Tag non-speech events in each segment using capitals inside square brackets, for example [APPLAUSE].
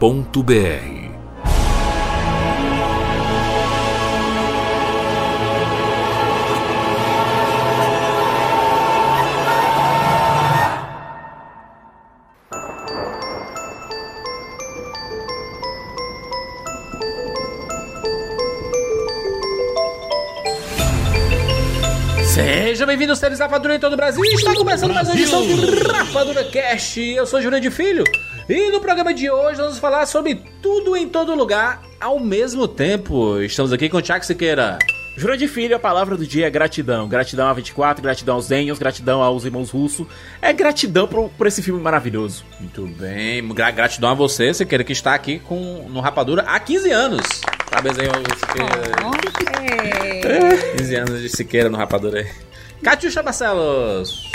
Cinemacomrapadura.com.br Seja bem-vindo, seres Rapadura em todo o Brasil. Está começando mais uma edição do Rapadura Cast. Eu sou Júlio de Filho e no programa de hoje vamos falar sobre tudo em todo lugar ao mesmo tempo. Estamos aqui com o Tiago Siqueira. Jura de filho, a palavra do dia é gratidão. Gratidão a 24, gratidão aos Daniels, gratidão aos irmãos russos. É gratidão por, por esse filme maravilhoso. Muito bem, gra gratidão a você, Siqueira, que está aqui com, no Rapadura há 15 anos. Parabéns aí, Siqueira. 15 anos de Siqueira no Rapadura aí. Catiuxa Barcelos.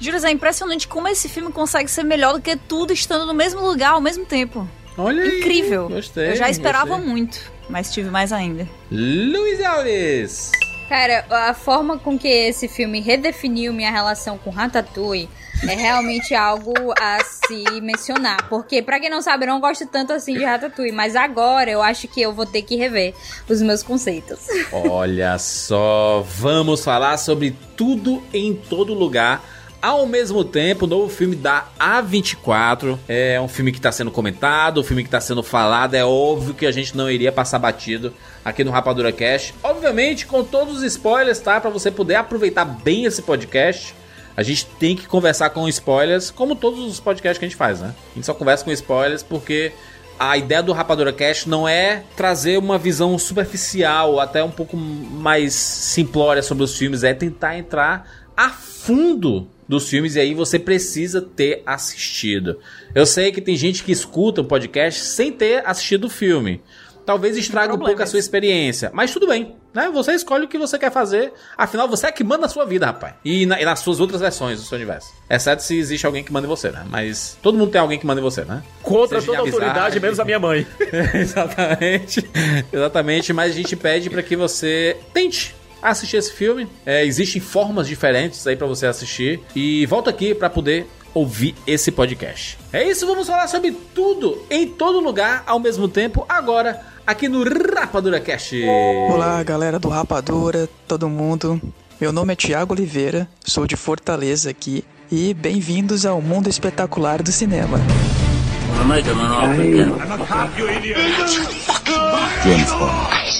Júlio, é impressionante como esse filme consegue ser melhor do que tudo estando no mesmo lugar ao mesmo tempo. Olha aí. Incrível. Gostei. Eu já esperava gostei. muito, mas tive mais ainda. Luiz Alves. Cara, a forma com que esse filme redefiniu minha relação com Ratatouille é realmente [LAUGHS] algo a se mencionar. Porque, pra quem não sabe, eu não gosto tanto assim de Ratatouille. Mas agora eu acho que eu vou ter que rever os meus conceitos. Olha só, vamos falar sobre tudo em todo lugar. Ao mesmo tempo, o novo filme da A24 é um filme que está sendo comentado, um filme que está sendo falado. É óbvio que a gente não iria passar batido aqui no Rapadura Cast. Obviamente, com todos os spoilers, tá? Para você poder aproveitar bem esse podcast. A gente tem que conversar com spoilers, como todos os podcasts que a gente faz, né? A gente só conversa com spoilers porque a ideia do Rapadura Cast não é trazer uma visão superficial, até um pouco mais simplória sobre os filmes, é tentar entrar a fundo dos filmes e aí você precisa ter assistido. Eu sei que tem gente que escuta o podcast sem ter assistido o filme. Talvez estrague um pouco a sua experiência, mas tudo bem, né? Você escolhe o que você quer fazer, afinal você é que manda a sua vida, rapaz. E, na- e nas suas outras versões do seu universo. Exceto se existe alguém que manda em você, né? Mas todo mundo tem alguém que manda em você, né? Contra Seja toda de autoridade, menos a minha mãe. [LAUGHS] Exatamente. Exatamente, mas a gente pede para que você tente assistir esse filme. É, existem formas diferentes aí para você assistir e volta aqui para poder ouvir esse podcast. É isso, vamos falar sobre tudo em todo lugar ao mesmo tempo agora aqui no Rapadura Cast. Olá, galera do Rapadura, todo mundo. Meu nome é Tiago Oliveira, sou de Fortaleza aqui e bem-vindos ao mundo espetacular do cinema.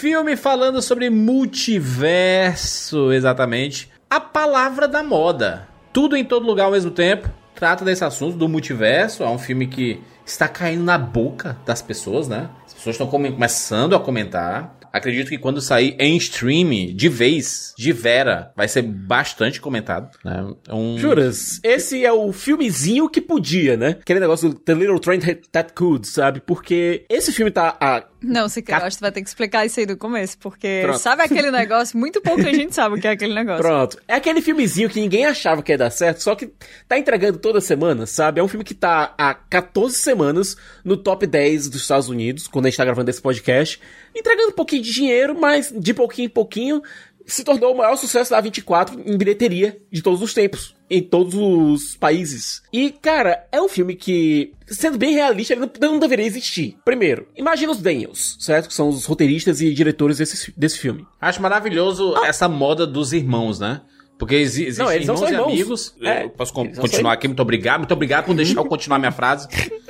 Filme falando sobre multiverso, exatamente. A palavra da moda. Tudo em todo lugar ao mesmo tempo. Trata desse assunto do multiverso. É um filme que está caindo na boca das pessoas, né? As pessoas estão come- começando a comentar. Acredito que quando sair em stream, de vez, de vera, vai ser bastante comentado. Né? É um... Juras, esse é o filmezinho que podia, né? Aquele negócio do The Little Train That Could, sabe? Porque esse filme tá há Não, você quer, eu acho que tu vai ter que explicar isso aí do começo, porque Pronto. sabe aquele negócio? Muito pouca gente sabe o que é aquele negócio. Pronto. É aquele filmezinho que ninguém achava que ia dar certo, só que tá entregando toda semana, sabe? É um filme que tá há 14 semanas no top 10 dos Estados Unidos, quando a gente tá gravando esse podcast, entregando um pouquinho de dinheiro, mas de pouquinho em pouquinho se tornou o maior sucesso da 24 em bilheteria de todos os tempos, em todos os países. E, cara, é um filme que, sendo bem realista, ele não, não deveria existir. Primeiro, imagina os Daniels, certo? Que são os roteiristas e diretores desse, desse filme. Acho maravilhoso essa moda dos irmãos, né? Porque exi existem irmãos são e irmãos. amigos. É, eu posso continuar irmãos. aqui, muito obrigado. Muito obrigado por deixar eu continuar minha frase. [LAUGHS]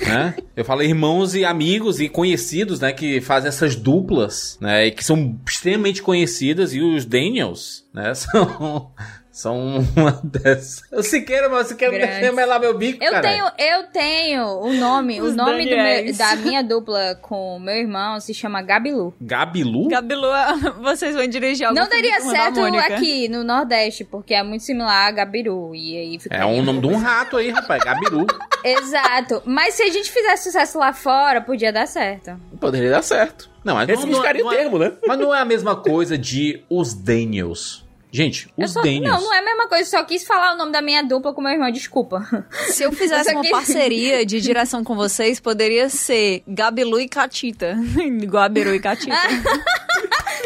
né? Eu falo irmãos e amigos e conhecidos, né? Que fazem essas duplas, né? E que são extremamente conhecidas. E os Daniels, né? [LAUGHS] São... São uma [LAUGHS] dessas. O Siqueira, mas o Siqueira não Grande. deixa melar meu bico, Eu caralho. tenho, eu tenho o nome, o nome do meu- da minha dupla com o meu irmão se chama Gabilu. Gabilu? Gabilu, [LAUGHS] vocês vão dirigir algum Não daria certo aqui no Nordeste, porque é muito similar a Gabiru. E aí fica. É o nome de um rato aí, rapaz. Gabiru. [LAUGHS] Exato. Mas se a gente fizesse sucesso lá fora, podia dar certo. Poderia dar certo. Não, mas Esse ficaria o é- termo, né? Mas não é a mesma coisa de os Daniels. Gente, os só- Daniels. não, não é a mesma coisa, só quis falar o nome da minha dupla com meu irmão, desculpa. Se eu fizesse Eu uma quis- parceria de direção com vocês, poderia ser Gabilu e Catita. [LAUGHS] Gabiru e Catita. [LAUGHS]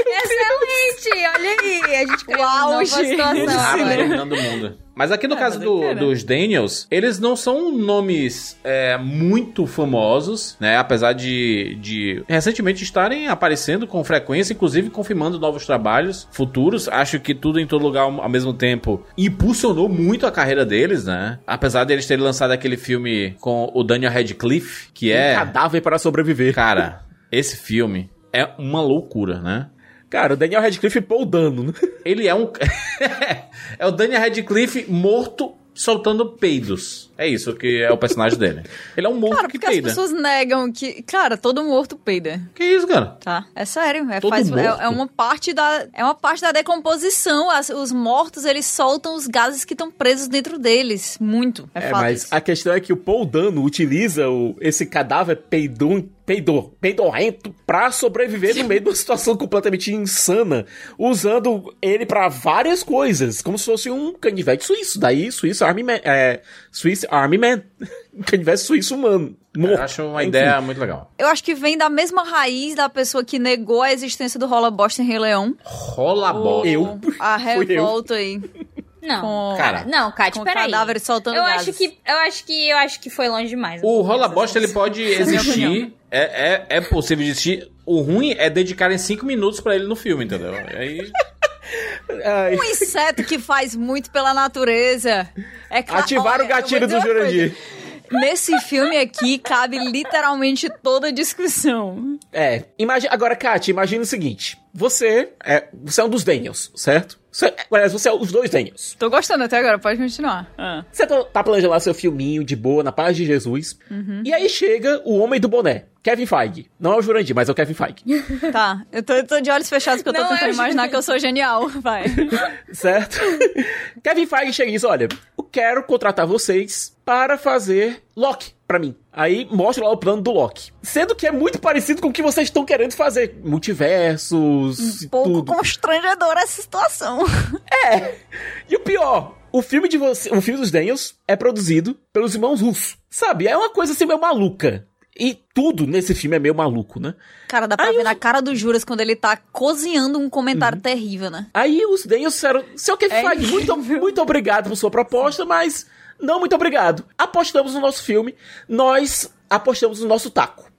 Excelente! Olha aí, a gente criou O uma nova situação. Ah, mundo. Mas aqui no É, caso mas do- eu quero. dos Daniels, eles não são nomes é, muito famosos, né? Apesar de, de recentemente estarem aparecendo com frequência, inclusive confirmando novos trabalhos futuros. Acho que tudo em todo lugar ao mesmo tempo impulsionou muito a carreira deles, né? Apesar deles terem lançado aquele filme com o Daniel Radcliffe, que é. Um cadáver para sobreviver. Cara, esse filme é uma loucura, né? Cara, o Daniel Radcliffe pô o dano, né? Ele é um. [LAUGHS] é o Daniel Radcliffe morto soltando peidos. É isso que é o personagem dele. Ele é um morto Cara, que porque as peida. pessoas negam que. Cara, todo morto peida. Que isso, cara? Tá? É sério. É, faz, é, é uma parte da. É uma parte da decomposição. As- os mortos, eles soltam os gases que estão presos dentro deles. Muito. É, É, fato. mas isso. a questão é que o Paul Dano utiliza o, esse cadáver peidum, peidor, peidorrento pra sobreviver no meio de uma situação completamente insana, usando ele pra várias coisas, como se fosse um canivete suíço. Daí, Swiss Army Man, é, Swiss Army Man, [LAUGHS] canivete suíço humano, Eu morto. acho uma Enfim. ideia muito legal. Eu acho que vem da mesma raiz da pessoa que negou a existência do Rola Bosta em Rei Leão. Rola bola. Eu. A [LAUGHS] Fui eu. revolta aí. Não. Com, Cara, Não, Kátia, peraí. cadáveres soltando Eu gases. acho que eu acho que eu acho que foi longe demais. O rola bosta ele pode é existir. É, é, é possível existir. O ruim é dedicarem cinco minutos pra ele no filme, entendeu? Aí. Ai, Um inseto que faz muito pela natureza. É ativaram o gatilho do Jurandir. Nesse filme aqui cabe literalmente toda a discussão. É, imagina, agora, Kátia, imagina o seguinte. Você é, você é um dos Daniels, certo? Você, aliás, você é os dois Daniels. Tô gostando até agora, pode continuar. Ah. Você tá, tá planejando lá seu filminho de boa, na paz de Jesus. Uhum. E aí chega o homem do boné, Kevin Feige. Não é o Jurandir, mas é o Kevin Feige. [LAUGHS] Tá, eu tô, eu tô de olhos fechados porque eu tô Não, tentando eu- imaginar que eu sou genial. [LAUGHS] Vai. certo? [LAUGHS] Kevin Feige chega e diz: Olha, eu quero contratar vocês para fazer Loki pra mim. Aí mostra lá o plano do Loki. Sendo que é muito parecido com o que vocês estão querendo fazer. Multiversos Um Pouco tudo. constrangedora essa situação. [LAUGHS] E o pior, o filme de você, o filme dos Daniels é produzido pelos irmãos Russo. Sabe? É uma coisa assim meio maluca. E tudo nesse filme é meio maluco, né? Cara, dá pra Aí ver eu- na cara do Juras quando ele tá cozinhando um comentário Uhum. terrível, né? Aí os Daniels disseram: Seu Kevin É Feige, muito, muito obrigado por sua proposta, mas não muito obrigado. Apostamos no nosso filme, nós apostamos no nosso taco.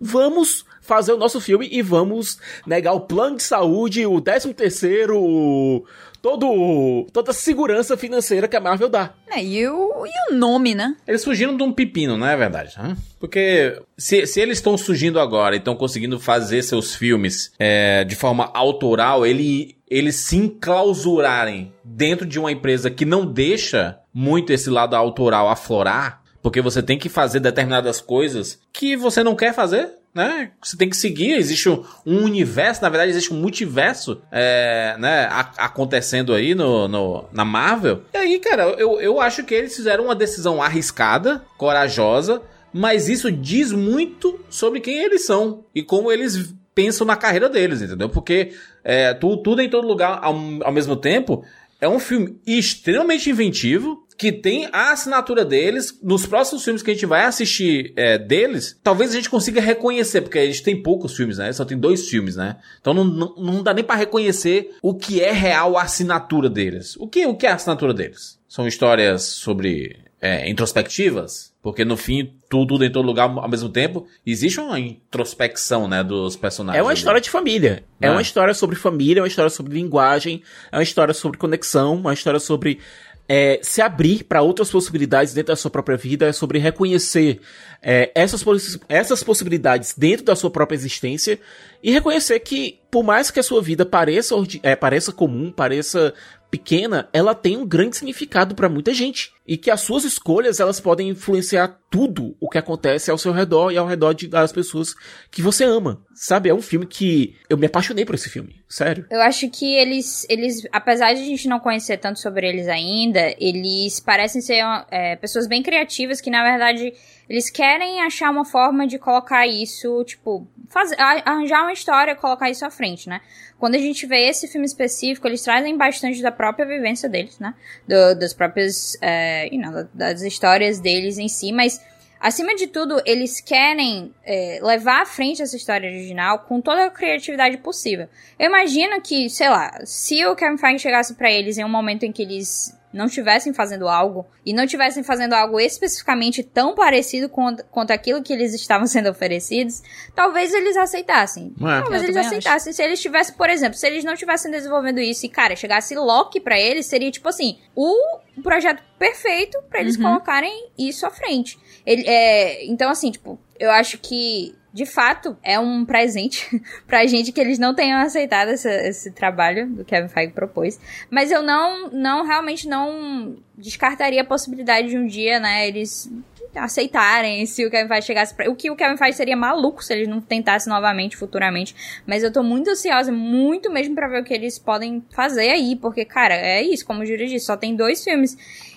Vamos fazer o nosso filme e vamos negar o plano de saúde, o 13 terceiro, o- todo, toda a segurança financeira que a Marvel dá. É, e o, e o nome, né? Eles fugiram de um pepino, não é verdade? né? Porque se, se eles estão surgindo agora e estão conseguindo fazer seus filmes é, de forma autoral, ele, eles se enclausurarem dentro de uma empresa que não deixa muito esse lado autoral aflorar, porque você tem que fazer determinadas coisas que você não quer fazer. Né? Você tem que seguir, existe um, universo, na verdade existe um multiverso é, né, a- acontecendo aí no, no- na Marvel. E aí, cara, eu, eu acho que eles fizeram uma decisão arriscada, corajosa, mas isso diz muito sobre quem eles são e como eles pensam na carreira deles, entendeu? Porque é, tu- tudo em todo lugar ao, ao mesmo tempo é um filme extremamente inventivo, que tem a assinatura deles. Nos próximos filmes que a gente vai assistir é, deles, talvez a gente consiga reconhecer, porque a gente tem poucos filmes, né? Só tem dois filmes, né? Então não, não, não dá nem pra reconhecer o que é real a assinatura deles. O que, o que é a assinatura deles? São histórias sobre é, introspectivas? Porque no fim, tudo, em todo lugar ao mesmo tempo, existe uma introspecção, né, dos personagens. É uma ali. história de família. É Ah. uma história sobre família, é uma história sobre linguagem, é uma história sobre conexão, uma história sobre é, se abrir para outras possibilidades dentro da sua própria vida, é sobre reconhecer é, essas, poss essas possibilidades dentro da sua própria existência e reconhecer que, por mais que a sua vida pareça, é, pareça comum, pareça pequena, ela tem um grande significado para muita gente. E que as suas escolhas, elas podem influenciar tudo o que acontece ao seu redor e ao redor de, das pessoas que você ama. Sabe? É um filme que eu me apaixonei por esse filme. Sério. Eu acho que eles, eles apesar de a gente não conhecer tanto sobre eles ainda, eles parecem ser é, pessoas bem criativas que, na verdade, eles querem achar uma forma de colocar isso, tipo, fazer, arranjar uma história, colocar isso à frente, né? Quando a gente vê esse filme específico, eles trazem bastante da própria vivência deles, né? Do, das próprias, é, you know, das histórias deles em si, mas acima de tudo, eles querem é, levar à frente essa história original com toda a criatividade possível. Eu imagino que, sei lá, se o Kevin Feige chegasse para eles em um momento em que eles não estivessem fazendo algo e não estivessem fazendo algo especificamente tão parecido com, quanto aquilo que eles estavam [LAUGHS] sendo oferecidos, talvez eles aceitassem. É. Talvez eles aceitassem. Acho. Se eles tivessem, por exemplo, se eles não estivessem desenvolvendo isso e, cara, chegasse Loki para eles, seria tipo assim, o projeto perfeito para eles uhum. colocarem isso à frente. Ele, é, então, assim, tipo, eu acho que de fato, é um presente [LAUGHS] pra gente que eles não tenham aceitado esse, esse trabalho do Kevin Feige propôs. Mas eu não, não, realmente não descartaria a possibilidade de um dia, né, eles aceitarem se o Kevin Feige chegasse pra... O que o Kevin Feige seria maluco se eles não tentassem novamente futuramente. Mas eu tô muito ansiosa, muito mesmo para ver o que eles podem fazer aí. Porque, cara, é isso, como o Júlio disse, só tem dois filmes.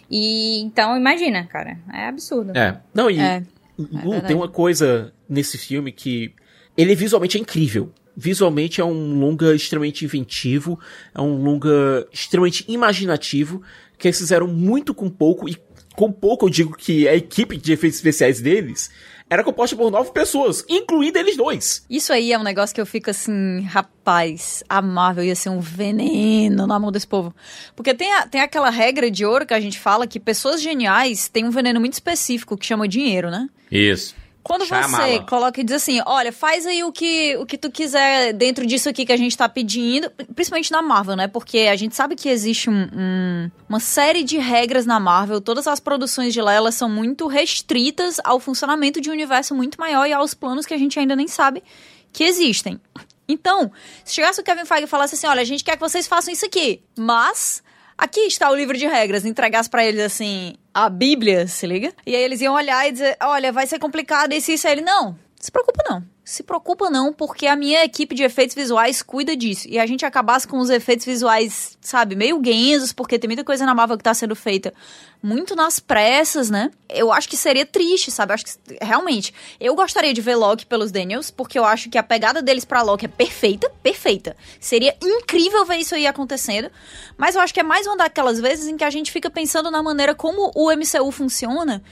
E então, imagina, cara, é absurdo. É. Não, e... É. Uh, tem uma coisa nesse filme que ele visualmente é incrível. Visualmente é um longa extremamente inventivo, é um longa extremamente imaginativo, que eles fizeram muito com pouco, e com pouco eu digo que a equipe de efeitos especiais deles era composta por nove pessoas, incluindo eles dois. Isso aí é um negócio que eu fico assim, rapaz, a Marvel ia ser um veneno na mão desse povo. Porque tem, a, tem aquela regra de ouro que a gente fala que pessoas geniais têm um veneno muito específico que chama dinheiro, né? Isso. Quando você coloca e diz assim, olha, faz aí o que, o que tu quiser dentro disso aqui que a gente tá pedindo, principalmente na Marvel, né? Porque a gente sabe que existe um, um, uma série de regras na Marvel, todas as produções de lá, elas são muito restritas ao funcionamento de um universo muito maior e aos planos que a gente ainda nem sabe que existem. Então, se chegasse o Kevin Feige e falasse assim, olha, a gente quer que vocês façam isso aqui, mas aqui está o livro de regras, entregasse para eles assim, a Bíblia, se liga? E aí eles iam olhar e dizer, olha, vai ser complicado isso e isso. Aí ele, não, se preocupa não se preocupa não, porque a minha equipe de efeitos visuais cuida disso. E a gente acabasse com os efeitos visuais, sabe, meio guenzos, porque tem muita coisa na Marvel que tá sendo feita muito nas pressas, né? Eu acho que seria triste, sabe? Eu acho que realmente, eu gostaria de ver Loki pelos Daniels, porque eu acho que a pegada deles para Loki é perfeita, perfeita. Seria incrível ver isso aí acontecendo, mas eu acho que é mais uma daquelas vezes em que a gente fica pensando na maneira como o MCU funciona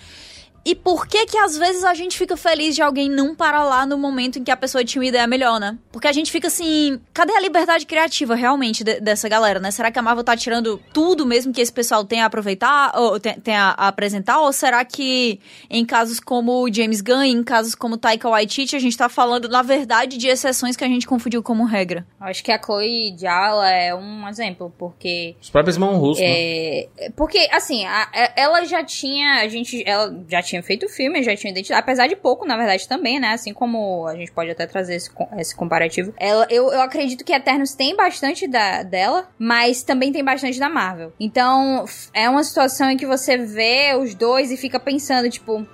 e por que que às vezes a gente fica feliz de alguém não parar lá no momento em que a pessoa tinha uma ideia melhor, né? Porque a gente fica assim, cadê a liberdade criativa realmente de, dessa galera, né? Será que a Marvel tá tirando tudo mesmo que esse pessoal tem a aproveitar, ou tem, tem a, a, apresentar? Ou será que em casos como o James Gunn, em casos como Taika Waititi, a gente tá falando, na verdade, de exceções que a gente confundiu como regra? Acho que a Chloe Jala é um exemplo, porque... Os próprios irmãos russos, é, né? Porque, assim, a, ela já tinha, a gente, ela já tinha feito o filme, já tinha identidade, apesar de pouco, na verdade, também, né? Assim como a gente pode até trazer esse, esse comparativo. Ela, eu, eu acredito que Eternos tem bastante da, dela, mas também tem bastante da Marvel. Então, é uma situação em que você vê os dois e fica pensando, tipo,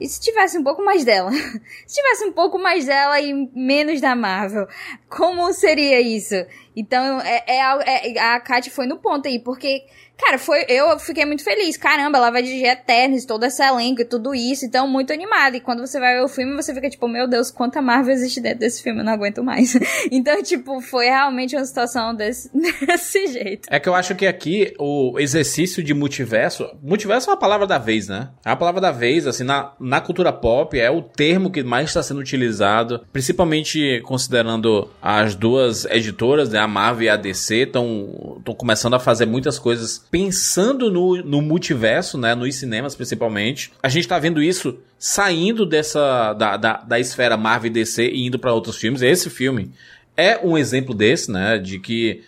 e se tivesse um pouco mais dela? [LAUGHS] se tivesse um pouco mais dela e menos da Marvel, como seria isso? Então, é, é, é a Kat foi no ponto aí, porque Cara, foi, eu fiquei muito feliz. Caramba, ela vai dirigir Eternos, todo esse elenco e tudo isso. Então, muito animada. E quando você vai ver o filme, você fica tipo, meu Deus, quanta Marvel existe dentro desse filme, eu não aguento mais. [LAUGHS] então, tipo, foi realmente uma situação desse, [LAUGHS] desse jeito. É que eu acho que aqui o exercício de multiverso. Multiverso é uma palavra da vez, né? É uma palavra da vez, assim, na, na cultura pop, é o termo que mais está sendo utilizado, principalmente considerando as duas editoras, né? A Marvel e a DC, estão começando a fazer muitas coisas pensando no, no multiverso, né, nos cinemas principalmente. A gente tá vendo isso saindo dessa da, da, da esfera Marvel e DC e indo para outros filmes. Esse filme é um exemplo desse, né, de que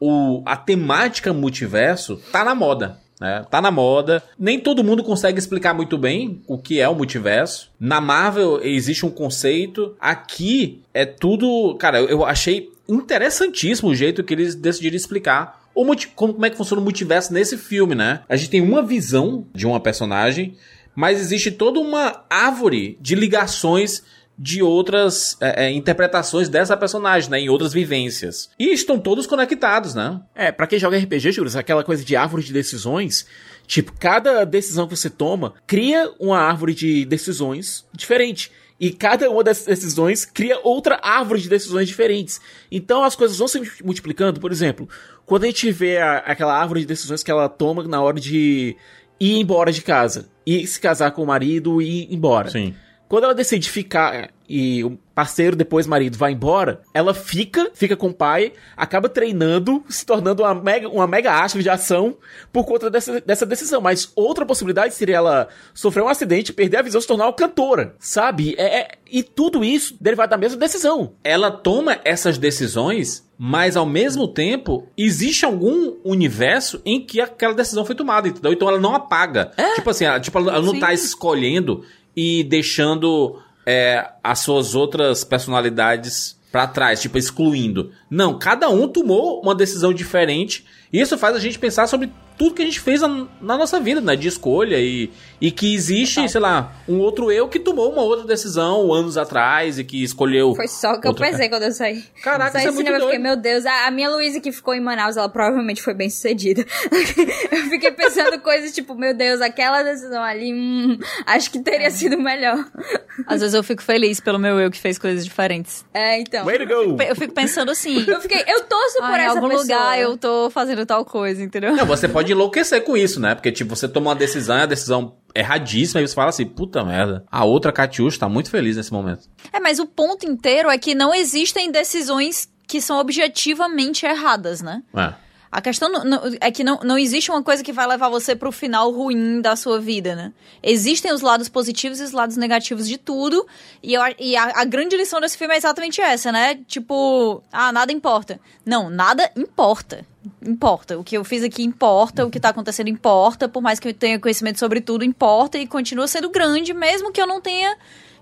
o, a temática multiverso tá na moda. né? Tá na moda. Nem todo mundo consegue explicar muito bem o que é o multiverso. Na Marvel existe um conceito. Aqui é tudo. Cara, eu achei interessantíssimo o jeito que eles decidiram explicar o multi... como, é que funciona o multiverso nesse filme, né? A gente tem uma visão de uma personagem, mas existe toda uma árvore de ligações de outras é, é, interpretações dessa personagem, né? Em outras vivências. E estão todos conectados, né? É, pra quem joga RPG, Júlio, aquela coisa de árvore de decisões. Tipo, cada decisão que você toma cria uma árvore de decisões diferente. E cada uma dessas decisões cria outra árvore de decisões diferentes. Então as coisas vão se multiplicando. Por exemplo, quando a gente vê a, aquela árvore de decisões que ela toma na hora de ir embora de casa. E se casar com o marido e ir embora. Sim. Quando ela decide ficar e o parceiro, depois marido, vai embora, ela fica, fica com o pai, acaba treinando, se tornando uma mega, uma mega astro de ação por conta dessa, dessa decisão. Mas outra possibilidade seria ela sofrer um acidente, perder a visão, se tornar uma cantora, sabe? É, é, e tudo isso derivado da mesma decisão. Ela toma essas decisões, mas ao mesmo tempo, existe algum universo em que aquela decisão foi tomada, entendeu? Então ela não apaga. É? Tipo assim, ela, tipo, ela não Sim. tá escolhendo e deixando é, as suas outras personalidades para trás, tipo, excluindo. Não, cada um tomou uma decisão diferente. Isso faz a gente pensar sobre tudo que a gente fez na, na nossa vida, né? De escolha e, e que existe, tá. sei lá, um outro eu que tomou uma outra decisão anos atrás e que escolheu. Foi só que eu pensei quando eu saí. Caraca, saí isso é muito cinema, doido. Eu fiquei, meu Deus, a, a minha Luísa que ficou em Manaus, ela provavelmente foi bem sucedida. [LAUGHS] eu fiquei pensando coisas tipo, meu Deus, aquela decisão ali, hum, acho que teria é. sido melhor. Às vezes eu fico feliz pelo meu eu que fez coisas diferentes. É, então. Way to go! Eu fico pensando assim. eu fiquei, eu torço por essa em algum pessoa. lugar eu tô fazendo tal coisa, entendeu? Não, você pode enlouquecer com isso, né? Porque, tipo, você toma uma decisão, a decisão erradíssima, e você fala assim, puta merda. A outra Catiuxa tá muito feliz nesse momento. É, mas o ponto inteiro é que não existem decisões que são objetivamente erradas, né? É. A questão é que não, não existe uma coisa que vai levar você pro final ruim da sua vida, né? Existem os lados positivos e os lados negativos de tudo. E, eu, e a, a, grande lição desse filme é exatamente essa, né? Tipo, ah, nada importa. Não, nada importa. Importa. O que eu fiz aqui importa, o que tá acontecendo importa, por mais que eu tenha conhecimento sobre tudo, importa e continua sendo grande, mesmo que eu não tenha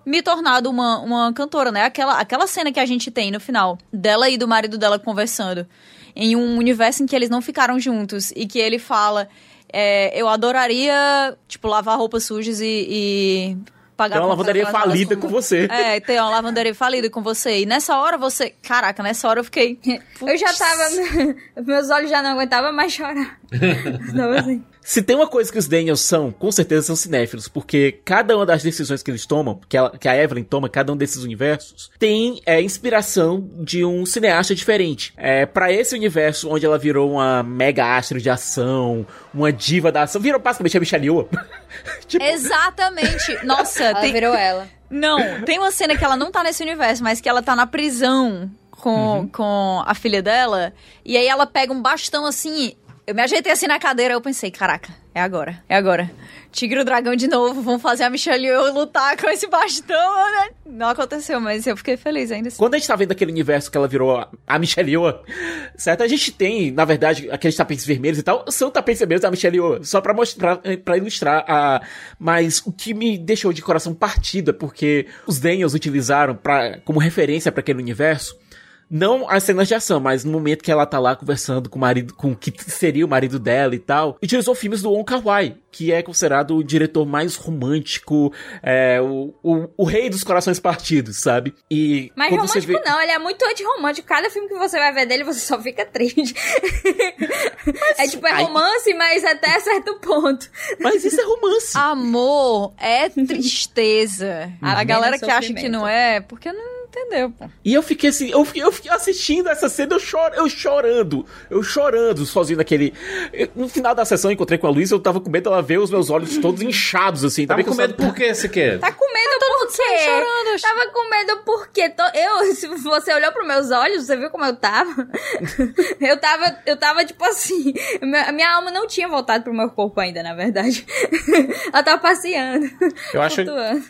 me tornado uma, uma cantora, né? Aquela, aquela cena que a gente tem no final, dela e do marido dela conversando em um universo em que eles não ficaram juntos e que ele fala. É, eu adoraria, tipo, lavar roupas sujas e, e pagar Tem uma lavanderia falida com você. É, tem uma lavanderia falida com você. E nessa hora você. Caraca, nessa hora eu fiquei. [LAUGHS] Eu já tava. [LAUGHS] Meus olhos já não aguentavam mais chorar. [LAUGHS] Tava assim. Se tem uma coisa que os Daniels são, com certeza são cinéfilos, porque cada uma das decisões que eles tomam, que a, que a Evelyn toma, cada um desses universos, tem é, inspiração de um cineasta diferente. É, para esse universo onde ela virou uma mega astro de ação, uma diva da ação, virou basicamente a Michelle Yeoh. [LAUGHS] tipo... Exatamente. [LAUGHS] Nossa, ela tem... virou ela. Não, tem uma cena que ela não tá nesse universo, mas que ela tá na prisão com, uhum. com a filha dela. E aí ela pega um bastão assim eu me ajeitei assim na cadeira, eu pensei, caraca, é agora, é agora. Tigre o dragão de novo, vamos fazer a Michelle e eu lutar com esse bastão. Né? Não aconteceu, mas eu fiquei feliz ainda assim. Quando a gente tá vendo aquele universo que ela virou a Michelle Yeoh, certo? A gente tem, na verdade, aqueles tapetes vermelhos e tal, são tapetes vermelhos da Michelle Yeoh, só pra mostrar, para ilustrar a... Mas o que me deixou de coração partido é porque os Daniels utilizaram pra, como referência para aquele universo não as cenas de ação, mas no momento que ela tá lá conversando com o marido, com o que seria o marido dela e tal, e utilizou filmes do Wong Kar Wai, que é considerado o diretor mais romântico, é, o, o, o, rei dos corações partidos, sabe? E Mas romântico vê... não, ele é muito anti-romântico. Cada filme que você vai ver dele, você só fica triste. Mas, [LAUGHS] é tipo, é romance, aí... mas até certo ponto. Mas isso é romance. Amor é tristeza. a galera que acha que não é, porque não entendeu, pô. E eu fiquei assim, eu fiquei, eu fiquei assistindo essa cena, eu, chor, eu chorando, eu chorando sozinho naquele. No final da sessão, eu encontrei com a Luísa, eu tava com medo dela ver os meus olhos todos inchados, assim. Tava com medo por quê, quer? Tá com medo tá por quê? Chorando. Tava com medo porque tô, eu, [LAUGHS] se você olhou pros meus olhos, você viu como eu tava? [LAUGHS] eu tava, eu tava tipo assim, a minha alma não tinha voltado pro meu corpo ainda, na verdade. [LAUGHS] Ela tava passeando. Eu acho,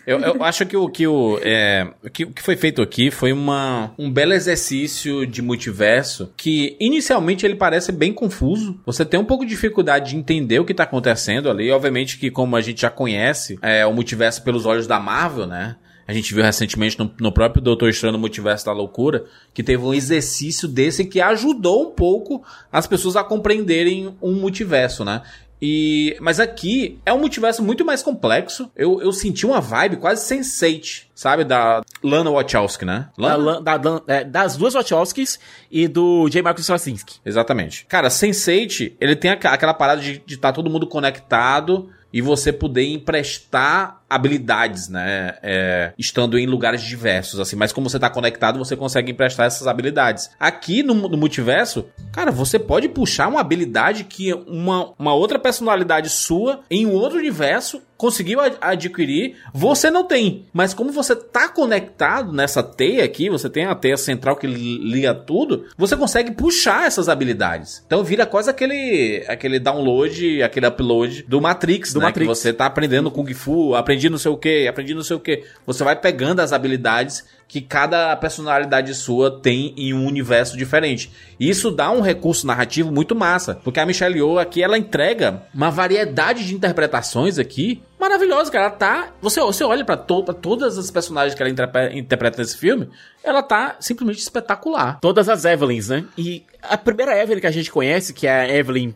eu, eu acho que o que o, é, que, o que foi feito aqui aqui foi uma, um belo exercício de multiverso que inicialmente ele parece bem confuso. Você tem um pouco de dificuldade de entender o que tá acontecendo ali. Obviamente que como a gente já conhece é, o multiverso pelos olhos da Marvel, né? A gente viu recentemente no, no próprio Doutor Estranho no Multiverso da Loucura que teve um exercício desse que ajudou um pouco as pessoas a compreenderem um multiverso, né? E, mas aqui é um multiverso muito mais complexo. Eu, eu senti uma vibe quase Sense8, sabe? Da Lana Wachowski, né? Da, Lana? Lan- da- da- é, das duas Wachowskis e do J. Marcus Straczynski. Exatamente. Cara, Sense8, ele tem aquela parada de estar todo mundo conectado e você poder emprestar habilidades, né? É, estando em lugares diversos, assim. Mas como você tá conectado, você consegue emprestar essas habilidades. Aqui no, no multiverso, cara, você pode puxar uma habilidade que uma, uma outra personalidade sua em um outro universo conseguiu ad- adquirir, você não tem. Mas como você tá conectado nessa teia aqui, você tem a teia central que li- liga tudo, você consegue puxar essas habilidades. Então vira quase aquele aquele download, aquele upload do Matrix, Do né? Matrix. Que você tá aprendendo Kung Fu, aprendi não sei o que, aprendi não sei o que. Você vai pegando as habilidades que cada personalidade sua tem em um universo diferente. E isso dá um recurso narrativo muito massa, porque a Michelle Yeoh aqui ela entrega uma variedade de interpretações aqui maravilhosa, cara. Ela tá, você, você olha pra, to, pra todas as personagens que ela interpre- interpreta nesse filme, ela tá simplesmente espetacular. Todas as Evelyns, né? E a primeira Evelyn que a gente conhece, que é a Evelyn.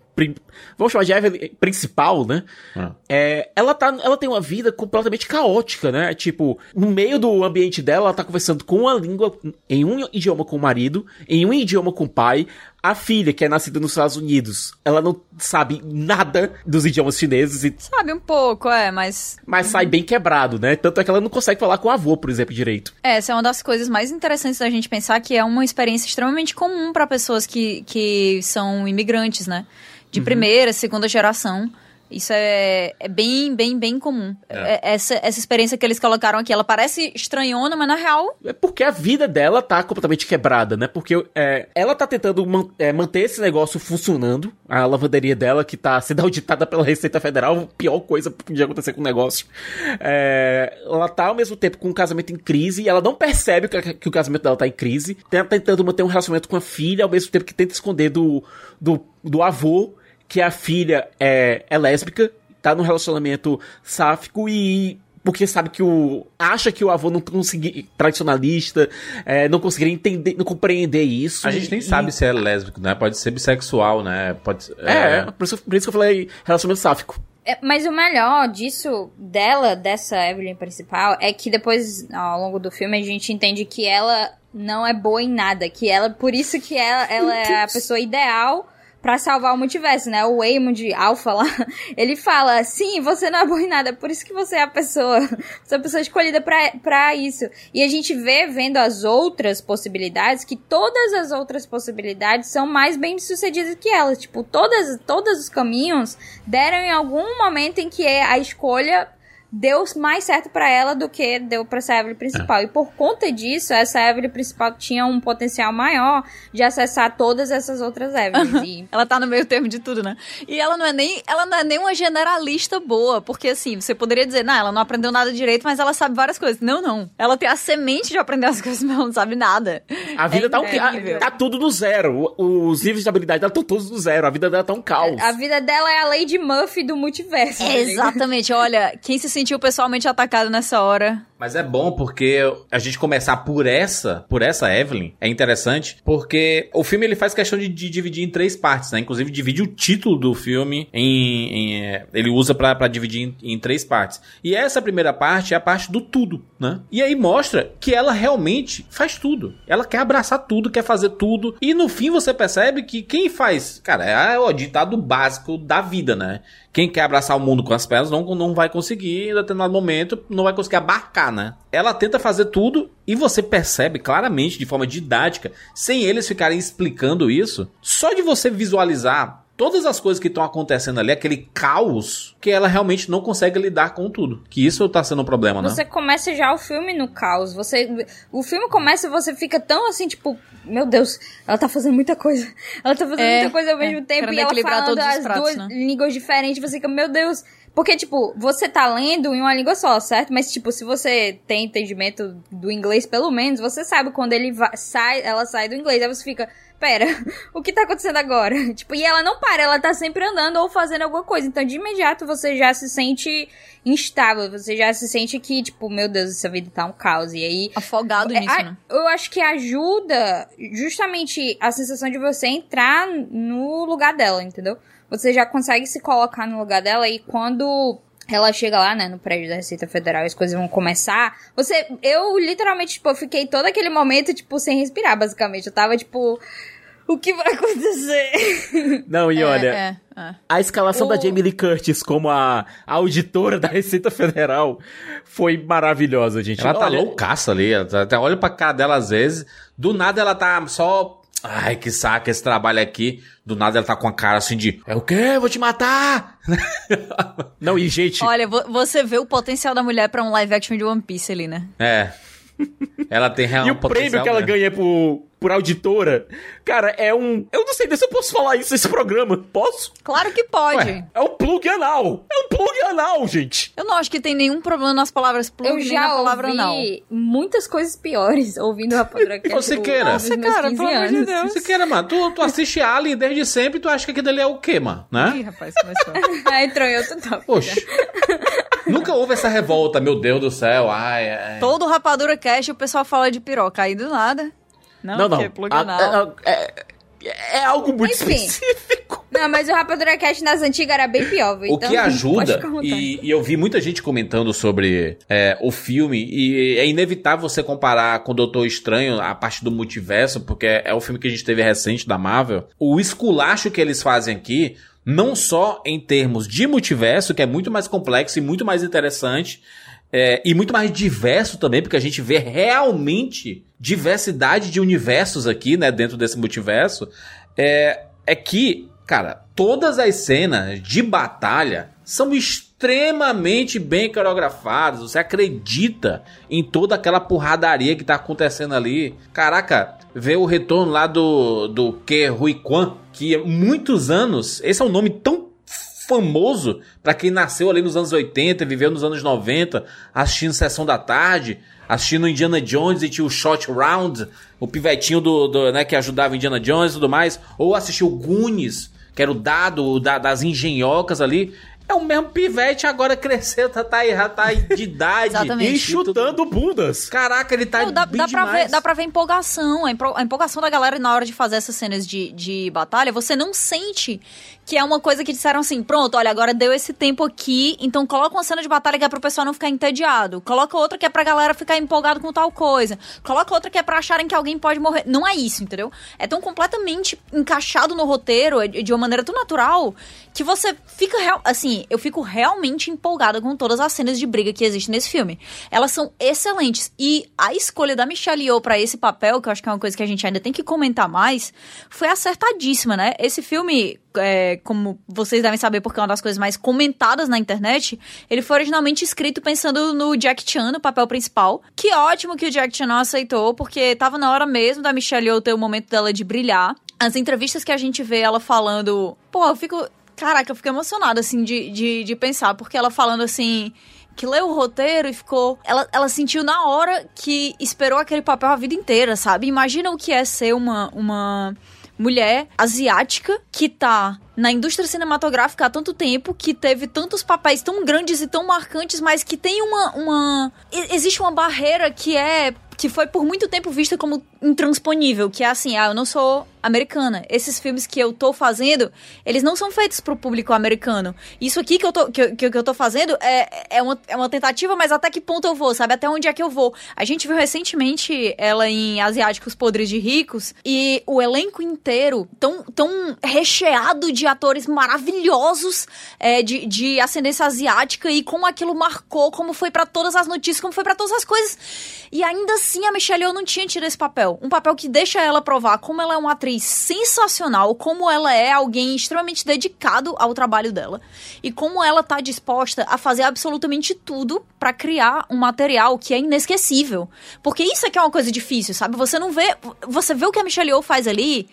Vamos chamar de Evelyn principal, né? Ah. É, ela, tá, ela tem uma vida completamente caótica, né? Tipo, no meio do ambiente dela, ela tá conversando com uma língua, em um idioma com o marido, em um idioma com o pai. A filha, que é nascida nos Estados Unidos, ela não sabe nada dos idiomas chineses, e- Sabe um pouco, é, mas. mas sai bem quebrado, né? Tanto é que ela não consegue falar com o avô, por exemplo, direito. Essa é uma das coisas mais interessantes da gente pensar que é uma experiência extremamente comum para pessoas que, que são imigrantes, né? De primeira, segunda geração. Isso é, é bem, bem, bem comum. É- Essa, essa experiência que eles colocaram aqui, ela parece estranhona, mas na real É porque a vida dela tá completamente quebrada, né? Porque é, ela tá tentando man- é, manter esse negócio funcionando. A lavanderia dela, que tá sendo [LAUGHS] auditada pela Receita Federal, pior coisa que podia acontecer com o negócio. É, ela tá ao mesmo tempo com um casamento em crise e ela não percebe que, que o casamento dela tá em crise. Tá tentando manter um relacionamento com a filha, ao mesmo tempo que tenta esconder do, do, do avô que a filha é, é lésbica, tá num relacionamento sáfico e porque sabe que o acha que o avô não consegui tradicionalista, é, não conseguiria entender, não compreender isso. A gente nem E- sabe se é lésbico, né? Pode ser bissexual, né? Pode ser- É, por, isso, por isso que eu falei relacionamento sáfico. É, mas o melhor disso, dela, dessa Evelyn principal, é que depois, ao longo do filme, a gente entende que ela não é boa em nada. Que ela, por isso que ela, ela é a pessoa ideal pra salvar o multiverso, né? O Waymond Alpha lá, [LAUGHS] ele fala, sim, você não é boa em nada, por isso que você é a pessoa, você é a pessoa escolhida pra isso. E a gente vê, vendo as outras possibilidades, que todas as outras possibilidades são mais bem sucedidas que ela. Tipo, todas, todos os caminhos deram em algum momento em que a escolha deu mais certo pra ela do que deu pra essa Evelyn principal. E por conta disso, essa Evelyn principal tinha um potencial maior de acessar todas essas outras Evelyns. E [LAUGHS] Ela tá no meio termo de tudo, né? E ela não é nem, ela não é nem uma generalista boa, porque assim, você poderia dizer, não, ela não aprendeu nada direito, mas ela sabe várias coisas. Não, não. Ela tem a semente de aprender as [LAUGHS] coisas, mas ela não sabe nada. A vida É tá, um, ah, tá tudo no zero. Os níveis de habilidade dela estão todos no zero. A vida dela tá um caos. a vida dela é a Lady Murphy do multiverso. ligado? Exatamente. Olha, quem se sentiu pessoalmente atacado nessa hora? Mas é bom porque a gente começar por essa, por essa Evelyn, é interessante, porque o filme ele faz questão de, de dividir em três partes, né? Inclusive divide o título do filme em, em, é, ele usa pra dividir em, em três partes. E essa primeira parte é a parte do tudo, né? E aí mostra que ela realmente faz tudo. Ela quer abraçar tudo, quer fazer tudo. E no fim você percebe que quem faz, cara, é o ditado básico da vida, né? Quem quer abraçar o mundo com as pernas não, não vai conseguir, em determinado momento, não vai conseguir abarcar, né? Ela tenta fazer tudo e você percebe claramente, de forma didática, sem eles ficarem explicando isso, só de você visualizar todas as coisas que estão acontecendo ali, aquele caos, que ela realmente não consegue lidar com tudo. Que isso tá sendo um problema, né? Você começa já o filme no caos. Você, o filme começa e você fica tão assim, tipo, meu Deus, ela tá fazendo muita coisa. Ela tá fazendo É, muita coisa ao mesmo é. tempo e ela falando todos os as pratos, duas né? línguas diferentes. Você fica, meu Deus, Porque, tipo, você tá lendo em uma língua só, certo? Mas, tipo, se você tem entendimento do inglês, pelo menos, você sabe quando ele vai, sai, ela sai do inglês. Aí você fica, pera, [LAUGHS] o que tá acontecendo agora? [LAUGHS] Tipo, e ela não para, ela tá sempre andando ou fazendo alguma coisa. Então, de imediato, você já se sente instável. Você já se sente que, tipo, meu Deus, essa vida tá um caos. E aí. Afogado É, nisso, a- né? Eu acho que ajuda justamente a sensação de você entrar no lugar dela, entendeu? Você já consegue se colocar no lugar dela e quando ela chega lá, né, no prédio da Receita Federal as coisas vão começar, você. Eu literalmente, tipo, eu fiquei todo aquele momento, tipo, sem respirar, basicamente. Eu tava, tipo. O que vai [LAUGHS] acontecer? Não, e É, olha, é, é. a escalação O- da Jamie Lee Curtis como a, a auditora da Receita Federal foi maravilhosa, gente. Ela tá Olha, loucaça ali. tá- Até olha pra cara dela às vezes. Do nada ela tá só. Ai, que saca esse trabalho aqui. Do nada ela tá com a cara assim de. É o quê? Vou te matar! [LAUGHS] Não, e gente, Olha, vo- você vê o potencial da mulher pra um live action de One Piece ali, né? É. Ela tem e realmente. o prêmio que ela ganha por, por auditora, cara, é um... Eu não sei nem se eu posso falar isso nesse programa. Posso? Claro que pode. Ué. É um plug anal. É um plug anal, gente. Eu não acho que tem nenhum problema nas palavras plug Eu nem na já palavra não. ouvi muitas coisas piores ouvindo a Rapadura [LAUGHS] Cast. Você queira. Nossa, meus cara, 15 pelo amor de anos. Deus. Você queira, mano. Tu, tu assiste Alien desde sempre, tu acha que aquilo ali é o quê, mano? Ih, Né? rapaz, começou. Ah, entrou em outro tópico. Poxa. Nunca houve essa revolta, meu Deus do céu. Ai, ai. Todo Rapadura Cash o pessoal fala de piroca, aí do nada. Não, Não, não. anal. é, é- é algo muito Enfim. específico. Não, mas o Rapadura Cast nas antigas era bem pior, viu? O Então, que [LAUGHS] pode ajuda, e, e eu vi muita gente comentando sobre é, o filme, e é inevitável você comparar com o Doutor Estranho a parte do multiverso, porque é o filme que a gente teve recente da Marvel. O esculacho que eles fazem aqui, não só em termos de multiverso, que é muito mais complexo e muito mais interessante, é, e muito mais diverso também, porque a gente vê realmente diversidade de universos aqui, né, dentro desse multiverso, é, é que, cara, todas as cenas de batalha são extremamente bem coreografadas. Você acredita em toda aquela porradaria que tá acontecendo ali. Caraca, ver o retorno lá do, do que Rui Kwan, que há muitos anos, esse é um nome tão famoso pra quem nasceu ali nos anos 80, viveu nos anos 90, assistindo Sessão da Tarde, assistindo Indiana Jones e tinha o Shot Round, o pivetinho do, do, né, que ajudava Indiana Jones e tudo mais, ou assistiu Goonies, que era o dado da- das engenhocas ali. É o mesmo pivete, agora cresceu, tá, tá, já tá de idade. [LAUGHS] Exatamente. E chutando bundas. Caraca, ele tá Não, dá, bem dá, pra demais. ver, dá pra ver empolgação. A empol- a empolgação da galera na hora de fazer essas cenas de, de batalha. Você não sente que é uma coisa que disseram assim: pronto, olha, agora deu esse tempo aqui, então coloca uma cena de batalha que é pro pessoal não ficar entediado. Coloca outra que é pra galera ficar empolgado com tal coisa. Coloca outra que é pra acharem que alguém pode morrer. Não é isso, entendeu? É tão completamente encaixado no roteiro, é de uma maneira tão natural, que você fica real. Assim, eu fico realmente empolgada com todas as cenas de briga que existem nesse filme. Elas são excelentes. E a escolha da Michelle Yeoh pra esse papel, que eu acho que é uma coisa que a gente ainda tem que comentar mais, foi acertadíssima, né? Esse filme, é, como vocês devem saber, porque é uma das coisas mais comentadas na internet, ele foi originalmente escrito pensando no Jack Chan, no papel principal. Que ótimo que o Jack Chan não aceitou, porque tava na hora mesmo da Michelle Yeoh ter o momento dela de brilhar. As entrevistas que a gente vê ela falando. Pô, eu fico. Caraca, eu fico emocionada, assim, de, de, de pensar, porque ela falando assim. Que leu o roteiro e ficou. Ela, ela sentiu na hora que esperou aquele papel a vida inteira, sabe? Imagina o que é ser uma, uma mulher asiática que tá na indústria cinematográfica há tanto tempo, que teve tantos papéis tão grandes e tão marcantes, mas que tem uma. uma... Existe uma barreira que é. que foi por muito tempo vista como intransponível, que é assim, ah, eu não sou americana. Esses filmes que eu tô fazendo, eles não são feitos pro público americano. Isso aqui que eu tô, que, eu- que, que eu tô fazendo é, é, uma, é uma tentativa, mas até que ponto eu vou, sabe? Até onde é que eu vou? A gente viu recentemente ela em Asiáticos Podres de Ricos e o elenco inteiro tão, tão recheado de atores maravilhosos é, de, de ascendência asiática e como aquilo marcou, como foi pra todas as notícias, como foi pra todas as coisas. E ainda assim a Michelle Yeoh não tinha tido esse papel. Um papel que deixa ela provar como ela é uma atriz sensacional, como ela é alguém extremamente dedicado ao trabalho dela e como ela tá disposta a fazer absolutamente tudo pra criar um material que é inesquecível. Porque isso é que é uma coisa difícil, sabe? Você não vê, você vê o que a Michelle Yeoh faz ali,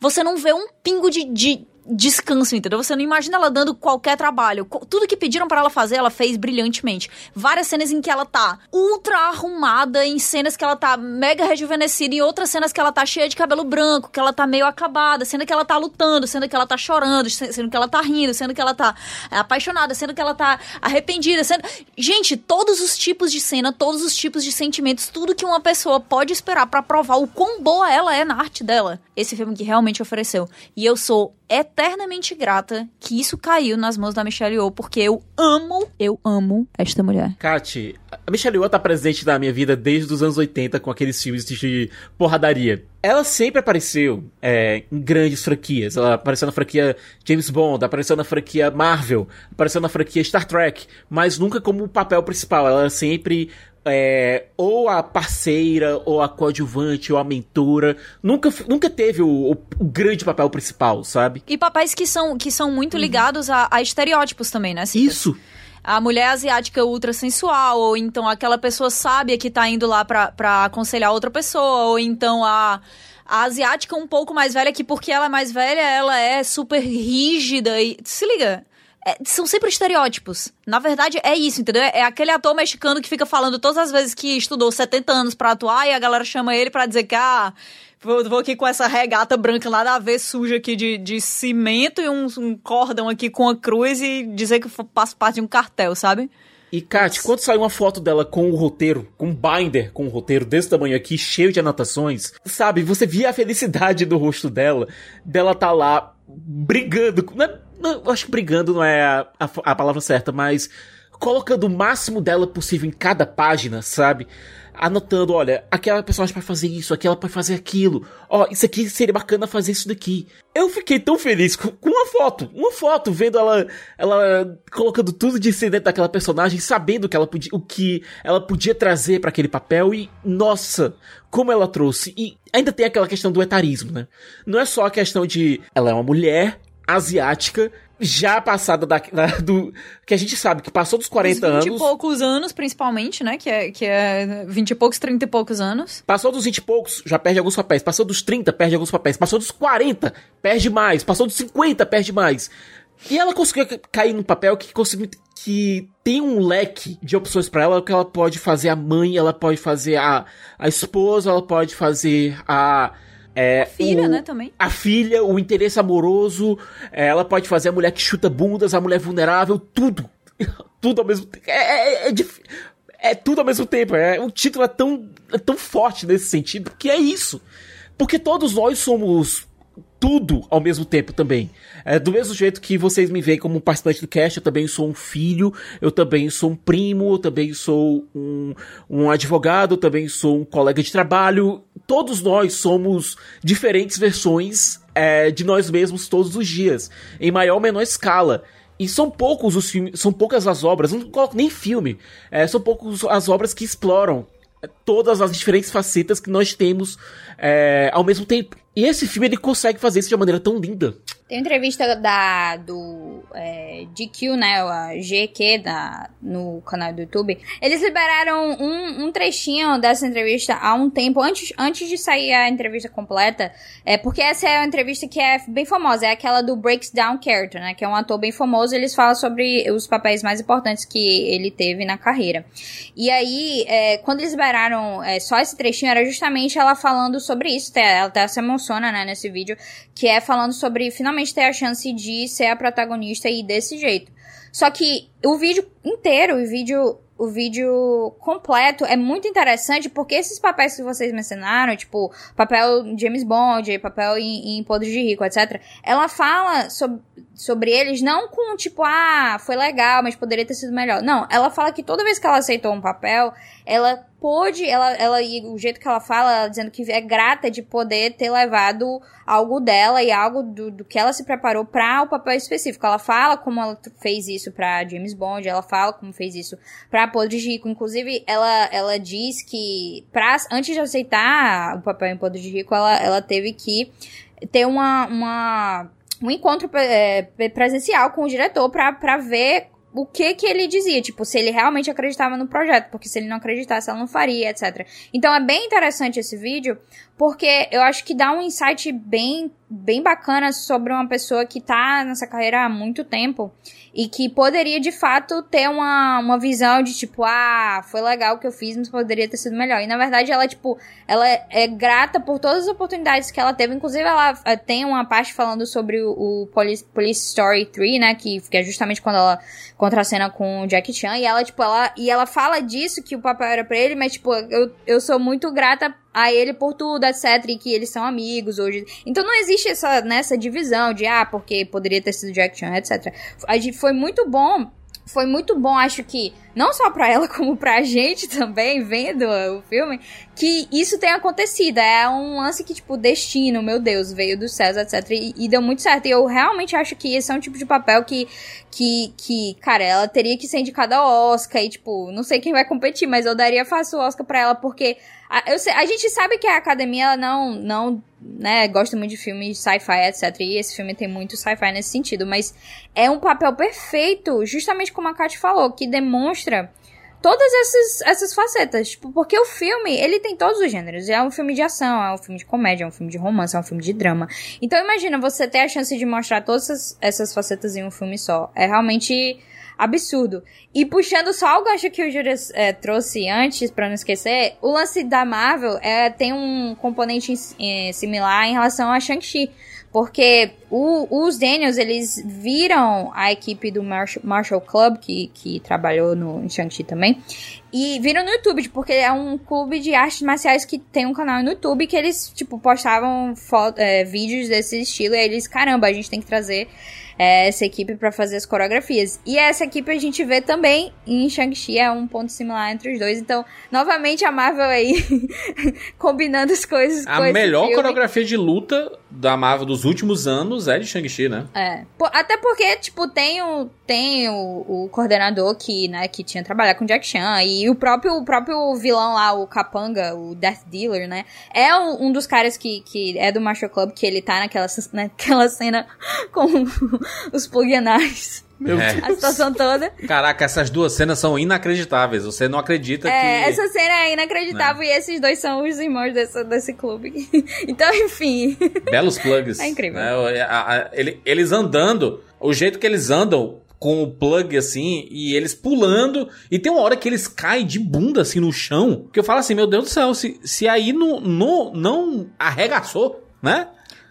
você não vê um pingo de, de descanso, entendeu? Você não imagina ela dando qualquer trabalho. Tudo que pediram para ela fazer, ela fez brilhantemente. Várias cenas em que ela tá ultra arrumada, em cenas que ela tá mega rejuvenescida, em outras cenas que ela tá cheia de cabelo branco, que ela tá meio acabada, sendo que ela tá lutando, sendo que ela tá chorando, sendo que ela tá rindo, sendo que ela tá apaixonada, sendo que ela tá arrependida, sendo... Gente, todos os tipos de cena, todos os tipos de sentimentos, tudo que uma pessoa pode esperar para provar o quão boa ela é na arte dela. Esse filme que realmente ofereceu. E eu sou eternamente grata que isso caiu nas mãos da Michelle Yeoh, porque eu amo, eu amo esta mulher. Kat, a Michelle Yeoh tá presente na minha vida desde os anos 80 com aqueles filmes de porradaria. Ela sempre apareceu é, em grandes franquias. Ela apareceu na franquia James Bond, apareceu na franquia Marvel, apareceu na franquia Star Trek, mas nunca como papel principal. Ela sempre é, ou a parceira, ou a coadjuvante, ou a mentora. Nunca, nunca teve o, o, grande papel principal, sabe? E papéis que são, que são muito uhum. ligados a, a, estereótipos também, né? Isso! A mulher asiática ultra sensual, ou então aquela pessoa sábia que tá indo lá pra, pra aconselhar outra pessoa, ou então a a asiática um pouco mais velha, que porque ela é mais velha, ela é super rígida e. Se liga, é, são sempre estereótipos. Na verdade, é isso, entendeu? É aquele ator mexicano que fica falando todas as vezes que estudou 70 anos para atuar e a galera chama ele para dizer que, ah, vou, vou, aqui com essa regata branca nada a ver, suja aqui de, de cimento e um, um cordão aqui com a cruz e dizer que faço parte de um cartel, sabe? E, Kat, quando sai uma foto dela com o roteiro, com um binder com o roteiro desse tamanho aqui, cheio de anotações, sabe, você via a felicidade do rosto dela, dela tá lá brigando. Não é não, acho que brigando não é a, a, a palavra certa, mas colocando o máximo dela possível em cada página, sabe? anotando, olha, aquela personagem pode fazer isso, aquela pode fazer aquilo. Ó, isso aqui seria bacana fazer isso daqui. Eu fiquei tão feliz com, com uma foto, uma foto, vendo ela, ela colocando tudo de si dentro daquela personagem, sabendo que ela podia, o que ela podia trazer para aquele papel e, nossa, como ela trouxe. E ainda tem aquela questão do etarismo, né? Não é só a questão de ela é uma mulher, asiática já passada da, da, do. Que a gente sabe que passou dos 40 anos. 20 e poucos anos, principalmente, né? Que é, que é 20 e poucos, 30 e poucos anos. Passou dos 20 e poucos, já perde alguns papéis. Passou dos 30, perde alguns papéis. Passou dos 40, perde mais. Passou dos 50, perde mais. E ela conseguiu cair num papel que conseguiu. que tem um leque de opções para ela, que ela pode fazer a mãe, ela pode fazer a, a esposa, ela pode fazer a é, a filha, o, né, também. A filha, o interesse amoroso, é, ela pode fazer a mulher que chuta bundas, a mulher vulnerável, tudo. [LAUGHS] tudo ao mesmo tempo. É, é, é, é, tudo ao mesmo tempo. É, o título é tão, é tão forte nesse sentido, que é isso. Porque todos nós somos tudo ao mesmo tempo também. É, do mesmo jeito que vocês me veem como um participante do cast, eu também sou um filho, eu também sou um primo, eu também sou um, um advogado, eu também sou um colega de trabalho. Todos nós somos diferentes versões é, de nós mesmos todos os dias, em maior ou menor escala. E são poucos os filmes, são poucas as obras, não coloco nem filme, é, são poucos as obras que exploram todas as diferentes facetas que nós temos é, ao mesmo tempo. E esse filme ele consegue fazer isso de uma maneira tão linda. Tem entrevista da, do é, GQ, né? A GQ da, no canal do YouTube. Eles liberaram um, um trechinho dessa entrevista há um tempo, antes, antes de sair a entrevista completa. É, porque essa é uma entrevista que é bem famosa. É aquela do Breaks Down Character, né? Que é um ator bem famoso. Eles falam sobre os papéis mais importantes que ele teve na carreira. E aí, é, quando eles liberaram é, só esse trechinho, era justamente ela falando sobre isso. Ela até se emociona, né? Nesse vídeo. Que é falando sobre, finalmente, realmente ter a chance de ser a protagonista e desse jeito. Só que o vídeo inteiro, o vídeo o vídeo completo é muito interessante porque esses papéis que vocês mencionaram, tipo, papel James Bond, papel em, em Podres de Rico, etc., ela fala sobre, sobre eles não com tipo, ah, foi legal, mas poderia ter sido melhor. Não, ela fala que toda vez que ela aceitou um papel, ela pôde, ela, ela, e o jeito que ela fala, ela dizendo que é grata de poder ter levado algo dela e algo do, do que ela se preparou para o papel específico. Ela fala como ela fez isso para James Bond, ela fala como fez isso para Podre de Rico. Inclusive, ela, ela diz que pra, antes de aceitar o papel em Podre de Rico, ela, ela teve que ter uma, uma um encontro é, presencial com o diretor para ver o que que ele dizia, tipo, se ele realmente acreditava no projeto, porque se ele não acreditasse, ela não faria, etc. Então é bem interessante esse vídeo, porque eu acho que dá um insight bem bem bacana sobre uma pessoa que tá nessa carreira há muito tempo e que poderia de fato ter uma, uma visão de tipo, ah, foi legal o que eu fiz, mas poderia ter sido melhor. E na verdade ela, tipo, ela é grata por todas as oportunidades que ela teve. Inclusive, ela eh, tem uma parte falando sobre o, o Police, Police Story 3, né? Que, que é justamente quando ela contracena com o Jack Chan. E ela, tipo, ela. E ela fala disso, que o papel era pra ele, mas, tipo, eu, eu sou muito grata a ele por tudo, etc. E que eles são amigos hoje. Então não existe essa, nessa né, divisão de, ah, porque poderia ter sido Jack Chan, etc. A gente foi muito bom foi muito bom, acho que, não só pra ela, [LAUGHS] como pra gente também, vendo o filme, que isso tenha acontecido. É um lance que, tipo, destino, meu Deus, veio do céus, etc. E, e, deu muito certo. E eu realmente acho que esse é um tipo de papel que, que, que, cara, ela teria que ser indicada ao Oscar. E, tipo, não sei quem vai competir, mas eu daria fácil o Oscar pra ela, porque a, eu a gente sabe que a academia ela não, não né, gosta muito de filmes sci-fi, etc. E esse filme tem muito sci-fi nesse sentido. Mas é um papel perfeito, justamente como a Kat falou, que demonstra todas essas, essas facetas. Tipo, porque o filme, ele tem todos os gêneros. É um filme de ação, é um filme de comédia, é um filme de romance, é um filme de drama. Então imagina você ter a chance de mostrar todas essas, essas facetas em um filme só. É realmente absurdo. E puxando só o gancho que o Júlio é, trouxe antes, para não esquecer, o lance da Marvel é, tem um componente é, similar em relação a Shang-Chi. Porque o, os Daniels, eles viram a equipe do Marshall, Marshall Club, que, que trabalhou no, em Shang-Chi também, e viram no YouTube, porque é um clube de artes marciais que tem um canal no YouTube que eles, tipo, postavam foto, é, vídeos desse estilo, e eles, caramba, a gente tem que trazer é, essa equipe para fazer as coreografias. E essa equipe a gente vê também em Shang-Chi, é um ponto similar entre os dois. Então, novamente a Marvel aí [LAUGHS] combinando as coisas a com A melhor coreografia de luta da Marvel dos últimos anos é de Shang-Chi, né? É. Até porque, tipo, tem o, tem o, o coordenador que, né, que tinha trabalhado com Jack Chan e o próprio, o próprio vilão lá, o Capanga, o Death Dealer, né? É um, um dos caras que, que é do Marshall Club, que ele tá naquela, [LAUGHS] naquela cena com os Plugionais. Meu é. A situação toda. Caraca, essas duas cenas são inacreditáveis. Você não acredita é, que. Essa cena é inacreditável né? e esses dois são os irmãos desse, desse clube. [LAUGHS] então, enfim. Belos plugs. [LAUGHS] É incrível. Né? A, a, ele, eles andando, o jeito que eles andam com o plug assim, e eles pulando, e tem uma hora que eles caem de bunda assim no chão, que eu falo assim, meu Deus do céu, se, se aí não, não, não arregaçou, né?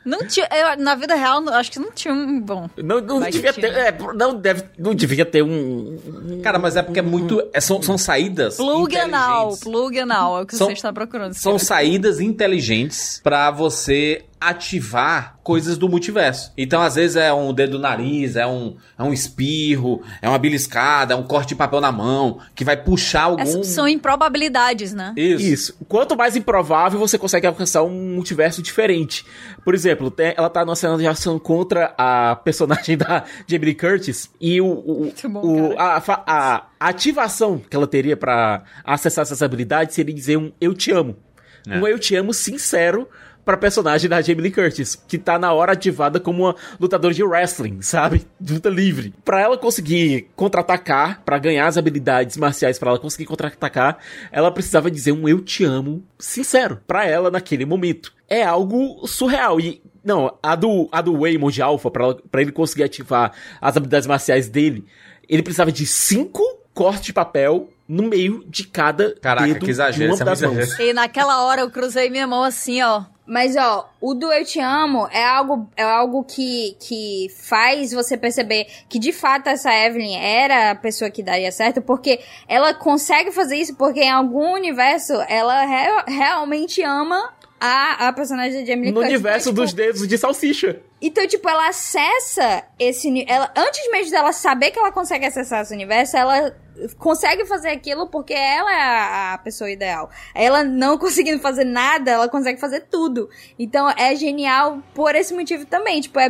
Não tinha. Eu, na vida real, acho que não tinha um. Bom. Não, não devia ter. É, não, deve, não devia ter um. Cara, mas é porque é muito. É, são, são saídas. Plug anal. Plug anal. É o que são, você está procurando. São saídas inteligentes para você ativar coisas do multiverso. Então, às vezes, é um dedo no nariz, é um, é um espirro, é uma beliscada, é um corte de papel na mão, que vai puxar algum... Essas são improbabilidades, né? Isso. Isso. Quanto mais improvável, você consegue alcançar um multiverso diferente. Por exemplo, ela tá numa cena de ação contra a personagem da Jamie Curtis, e o, o, bom, o a, a, a ativação que ela teria para acessar essas habilidades seria dizer um eu te amo. É. Um eu te amo sincero pra personagem da Jamie Lee Curtis, que tá na hora ativada como uma lutadora de wrestling, sabe? Luta livre. Pra ela conseguir contra-atacar, pra ganhar as habilidades marciais, pra ela conseguir contra-atacar, ela precisava dizer um eu te amo sincero pra ela naquele momento. É algo surreal. E não, a do, a do Waymond de Alpha, pra, pra ele conseguir ativar as habilidades marciais dele, ele precisava de cinco cortes de papel no meio de cada Caraca, dedo que exagero, de uma das mãos. E naquela hora eu cruzei minha mão assim, ó. Mas, ó, o do Eu Te Amo é algo, é algo que, que faz você perceber que, de fato, essa Evelyn era a pessoa que daria certo, porque ela consegue fazer isso porque, em algum universo, ela re realmente ama a, a personagem de Emily No Curtis. universo então, tipo, dos dedos de salsicha. Então, tipo, ela acessa esse... Ela, antes mesmo dela saber que ela consegue acessar esse universo, ela consegue fazer aquilo porque ela é a, a, pessoa ideal. Ela não [LAUGHS] conseguindo fazer nada, ela consegue fazer tudo. Então é genial por esse motivo também. Tipo, é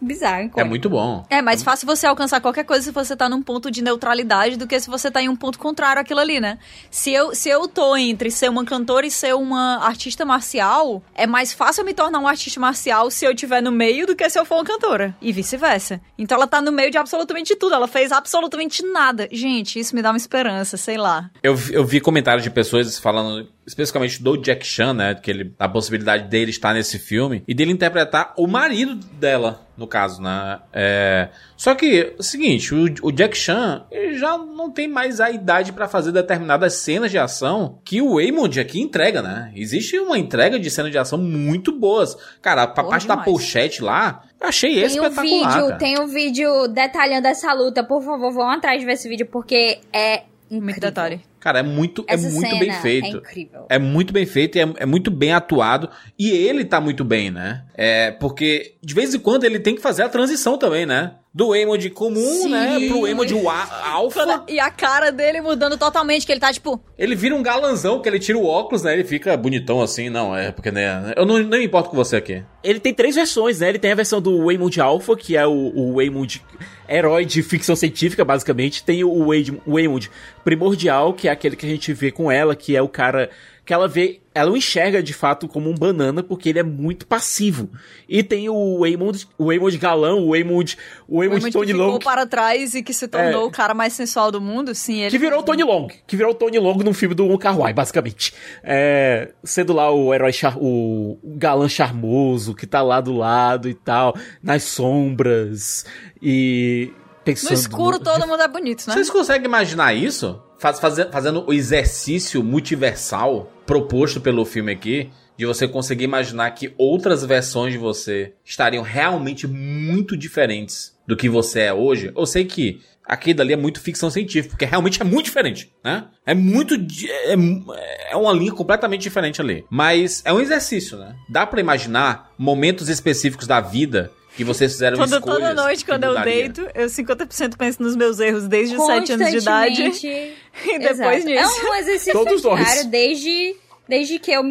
bizarro. É muito bom. É mais fácil você alcançar qualquer coisa se você tá num ponto de neutralidade do que se você tá em um ponto contrário àquilo ali, né? Se eu, se eu tô entre ser uma cantora e ser uma artista marcial, é mais fácil eu me tornar um artista marcial se eu estiver no meio do que se eu for uma cantora. E vice-versa. Então ela tá no meio de absolutamente tudo. Ela fez absolutamente nada. Gente, isso me dá uma esperança, sei lá. Eu, eu vi comentários de pessoas falando especificamente do Jack Chan, né? Que ele, a possibilidade dele estar nesse filme e dele interpretar o marido dela, no caso, né? É, só que, é o seguinte, o, o Jack Chan ele já não tem mais a idade pra fazer determinadas cenas de ação que o Waymond aqui entrega, né? Existe uma entrega de cenas de ação muito boas. Cara, a parte da demais. pochete lá, eu achei Tem um espetacular. vídeo, cara. tem um vídeo detalhando essa luta. Por favor, vão atrás de ver esse vídeo, porque é Muito incrível. detalhe. Cara, é muito, é muito bem É feito. incrível. É muito bem feito e é, é muito bem atuado. E ele tá muito bem, né? É, porque de vez em quando ele tem que fazer a transição também, né? Do Waymond comum, Sim. né? Pro wa- alfa. E a cara dele mudando totalmente, que ele tá tipo. Ele vira um galanzão, que ele tira o óculos, né? Ele fica bonitão assim. Não, é porque, né? Eu não, não me importo com você aqui. Ele tem três versões, né? Ele tem a versão do Waymond Alpha, que é o, o Waymond herói de ficção científica, basicamente. Tem o Waymond primordial, que é aquele que a gente vê com ela, que é o cara que ela vê, ela o enxerga de fato como um banana, porque ele é muito passivo. E tem o Waymond, o Waymond galão, o Waymond, o Waymond Raymond Tony que ficou Long, para trás e que se tornou É. o cara mais sensual do mundo, sim. Ele que virou o Tony Long, que virou o Tony Long num filme do Wong Kar Wai, basicamente. É, sendo lá o herói, char, o, o galã charmoso, que tá lá do lado e tal, nas sombras, e pensando... No escuro todo mundo é bonito, né? Vocês conseguem imaginar isso? Faz- faze- fazendo o exercício multiversal proposto pelo filme aqui, de você conseguir imaginar que outras versões de você estariam realmente muito diferentes do que você é hoje. Eu sei que aqui dali é muito ficção científica, porque realmente é muito diferente, né? É muito. É, é uma linha completamente diferente ali. Mas é um exercício, né? Dá pra imaginar momentos específicos da vida que vocês fizeram Toda, escolhas. toda noite, quando eu deito, eu 50% penso nos meus erros desde os 7 anos de idade. [LAUGHS] E depois Exato. nisso. É um exercício Todos nós. diário desde, desde que eu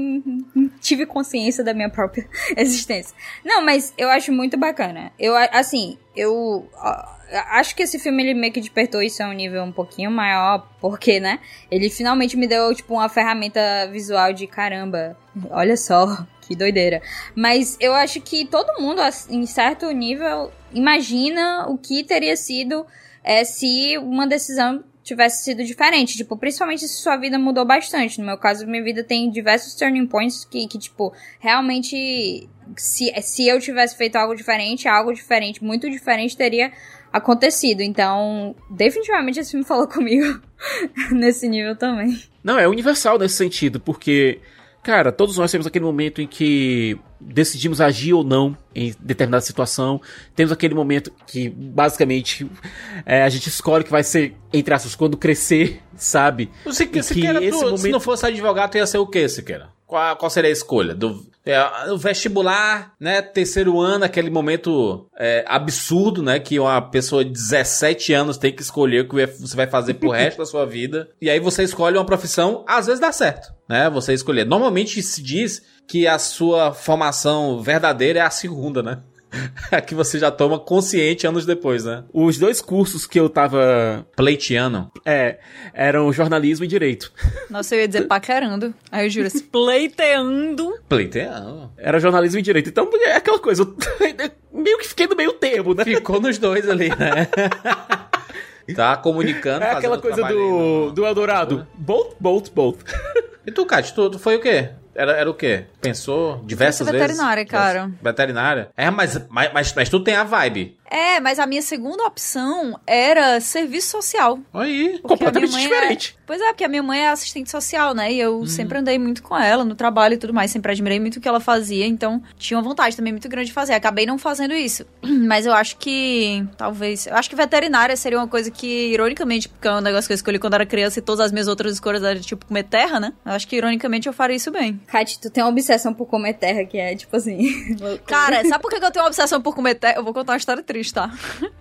tive consciência da minha própria [LAUGHS] existência. Não, mas eu acho muito bacana. Eu, assim, eu acho que esse filme ele meio que despertou isso a um nível um pouquinho maior, porque, né? Ele finalmente me deu, tipo, uma ferramenta visual de caramba. Olha só, que doideira. Mas eu acho que todo mundo, em certo nível, imagina o que teria sido é, se uma decisão tivesse sido diferente. Tipo, principalmente se sua vida mudou bastante. No meu caso, minha vida tem diversos turning points que, que tipo, realmente. Se, se eu tivesse feito algo diferente, algo diferente, muito diferente, teria acontecido. Então, definitivamente esse filme falou comigo [LAUGHS] nesse nível também. Não, é universal nesse sentido, porque, cara, todos nós temos aquele momento em que decidimos agir ou não em determinada situação. Temos aquele momento que, basicamente, é, a gente escolhe que vai ser, entre aspas, quando crescer, sabe? Você, E Siqueira, que tu, esse se momento- não fosse advogado, ia ser o quê, Siqueira? Qual, qual seria a escolha? Do, é, o vestibular, né? Terceiro ano, aquele momento é, absurdo, né? Que uma pessoa de 17 anos tem que escolher o que você vai fazer pro resto da sua vida. [LAUGHS] E aí você escolhe uma profissão, às vezes dá certo, né? Você escolher. Normalmente se diz que a sua formação verdadeira é a segunda, né? A [LAUGHS] que você já toma consciente anos depois, né? Os dois cursos que eu tava. Pleitiano. É, eram jornalismo e direito. [LAUGHS] Nossa, eu ia dizer paquerando. Aí eu juro, assim, [LAUGHS] pleiteando. Pleitiano. Era jornalismo e direito. Então é aquela coisa. Eu meio que fiquei no meio termo, né? Ficou nos dois ali, né? tá comunicando, É aquela coisa do, no- do Eldorado. Both, both, both. E tu, Kat, tu, tu foi o quê? Era, era o quê? Pensou diversas Eu sou vezes? veterinária, cara. Veterinária? É, mas, mas, mas, mas tu tem a vibe. É, mas a minha segunda opção era serviço social. Aí. Porque Completamente é- diferente. Pois é, porque a minha mãe é assistente social, né? E eu sempre andei muito com ela no trabalho e tudo mais. Sempre admirei muito o que ela fazia. Então, tinha uma vontade também muito grande de fazer. Acabei não fazendo isso. [CLEARS THROAT] Mas eu acho que, talvez... Eu acho que veterinária seria uma coisa que, ironicamente, porque é um negócio que eu escolhi quando era criança e todas as minhas outras escolhas eram, tipo, comer terra, né? Eu acho que, ironicamente, eu faria isso bem. Kat, tu tem uma obsessão por comer terra que é tipo assim. [LAUGHS] Cara, sabe por que eu tenho uma obsessão por comer terra? Eu vou contar uma história triste, tá?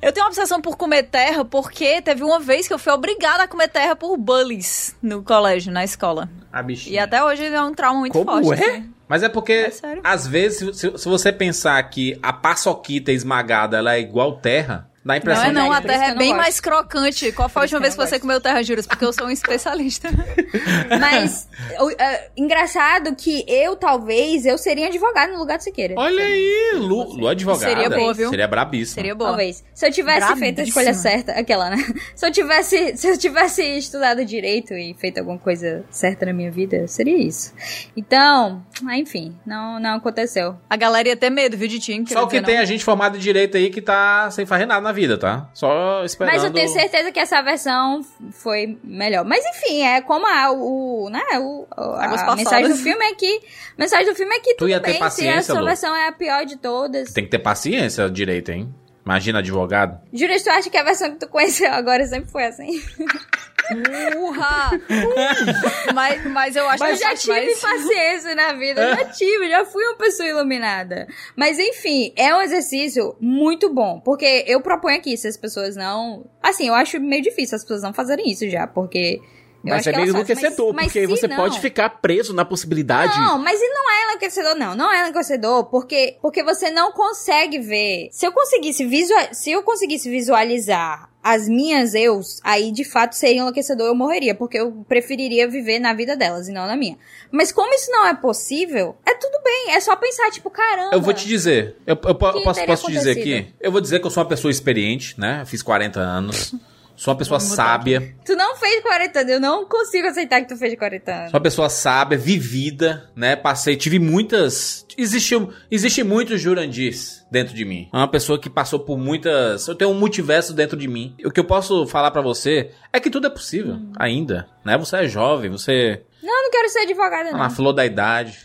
Eu tenho uma obsessão por comer terra porque teve uma vez que eu fui obrigada a comer terra por bullies no colégio, na escola. A bichinha. E até hoje é um trauma muito Como forte. é? assim. Mas é porque, É sério. às vezes, se, se- se você pensar que a paçoquita esmagada ela é igual terra, Dá a impressão Não é não, de a por isso terra é não bem gosto. mais crocante. Qual foi a última vez que não você comeu terra juras? Porque eu sou um especialista. [LAUGHS] Mas, o- é, engraçado que eu, talvez, eu seria advogado no lugar do Siqueira. Olha aí, Lu, Lu advogada. Seria boa, viu? Seria brabíssima. Seria boa. Talvez. Se eu tivesse feito a escolha Brabíssima. certa, aquela, né? [LAUGHS] Se eu tivesse, se eu tivesse estudado direito e feito alguma coisa certa na minha vida, seria isso. Então, ah, enfim, não, não aconteceu. A galera ia ter medo, viu, de ti? não Só que tem não. a gente formada de direito aí que tá sem fazer nada na vida, tá? Só esperando. Mas eu tenho certeza que essa versão foi melhor. Mas enfim, é como a, o, né, o, a, a mensagem do filme é que a mensagem do filme é que Tu tudo ia ter bem, paciência, se a sua Lu? versão é a pior de todas. Tem que ter paciência direito, hein? Imagina advogado. Júlia, tu acha que a versão que tu conheceu agora sempre foi assim? [LAUGHS] Urra! mas, mas eu acho Mas que eu já tive mais- paciência na vida, eu já tive, já fui uma pessoa iluminada. Mas enfim, é um exercício muito bom, porque eu proponho aqui, se as pessoas não... Assim, eu acho meio difícil as pessoas não fazerem isso já, porque... eu Mas é meio enlouquecedor, mas- mas porque se você não- pode ficar preso na possibilidade. Não, mas e não é enlouquecedor, não. Não é enlouquecedor, porque, porque você não consegue ver. Se eu conseguisse visual, se eu conseguisse visualizar as minhas eus, aí de fato seria enlouquecedor, eu morreria, porque eu preferiria viver na vida delas e não na minha. Mas como isso não é possível, é tudo bem, é só pensar, tipo, caramba. Eu vou te dizer. Eu, eu Que posso, posso te dizer aqui? Eu vou dizer que eu sou uma pessoa experiente, né? Eu fiz 40 anos. [LAUGHS] Sou uma pessoa sábia. Tu não fez 40 anos, eu não consigo aceitar que tu fez 40 anos. Sou uma pessoa sábia, vivida, né? Passei, tive muitas. Existiu, existe muitos Jurandis dentro de mim. É uma pessoa que passou por muitas. Eu tenho um multiverso dentro de mim. O que eu posso falar pra você é que tudo é possível, ainda. Né? Você é jovem, você Não, eu não quero ser advogada, tá não. na flor da idade.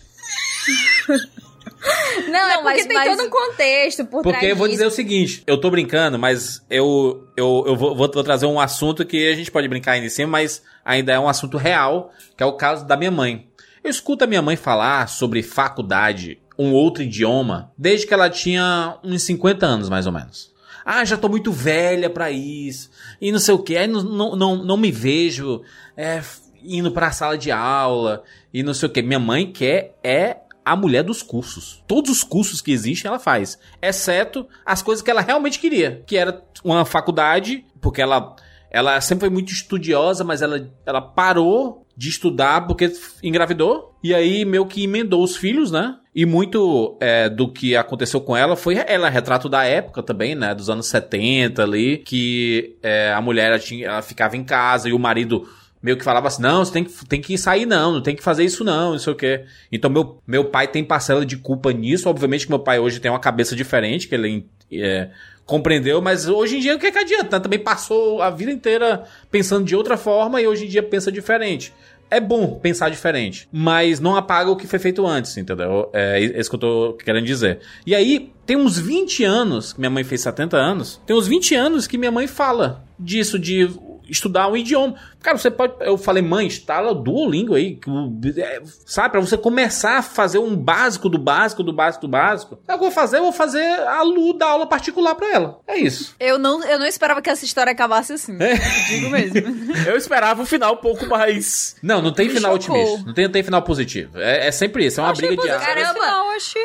[LAUGHS] [LAUGHS] Não, é Não, porque mas- tem mas- todo um contexto por Porque trás eu vou disso. dizer o seguinte, eu tô brincando, mas eu, eu, eu vou, vou- trazer um assunto que a gente pode brincar ainda em cima, mas ainda é um assunto real, que é o caso da minha mãe. Eu escuto a minha mãe falar sobre faculdade, um outro idioma, desde que ela tinha uns 50 anos, mais ou menos. Ah, já tô muito velha pra isso, e não sei o que, aí não, não, não, não me vejo é, indo pra sala de aula, e não sei o que. Minha mãe quer é a mulher dos cursos. Todos os cursos que existem ela faz, exceto as coisas que ela realmente queria, que era uma faculdade, porque ela ela sempre foi muito estudiosa, mas ela ela parou de estudar porque engravidou e aí meio que emendou os filhos, né? E muito é, do que aconteceu com ela foi ela é retrato da época também, né? Dos anos 70 ali, que é, a mulher ela, tinha, ela ficava em casa e o marido meio que falava assim, não, você tem que, tem que sair não, não tem que fazer isso não, não sei o quê. Então meu, meu pai tem parcela de culpa nisso, obviamente que meu pai hoje tem uma cabeça diferente, que ele é, compreendeu, mas hoje em dia o que, é que adianta? Também passou a vida inteira pensando de outra forma e hoje em dia pensa diferente. É bom pensar diferente, mas não apaga o que foi feito antes, entendeu? É isso que eu tô querendo dizer. E aí, tem uns 20 anos, minha mãe fez 70 anos, tem uns 20 anos que minha mãe fala disso, de estudar um idioma. Cara, você pode. Eu falei, mãe, instala o Duolingo aí. que é, Sabe, pra você começar a fazer um básico do básico, do básico, do básico. É o que eu vou fazer, eu vou fazer a Lu dar aula particular pra ela. É isso. Eu não, eu não esperava que essa história acabasse assim. Digo mesmo. [LAUGHS] Eu esperava um final um pouco mais. Não, não tem Me final chocou. otimista. Não tem, não tem final positivo. É, é sempre isso. É uma briga de asas. Caramba.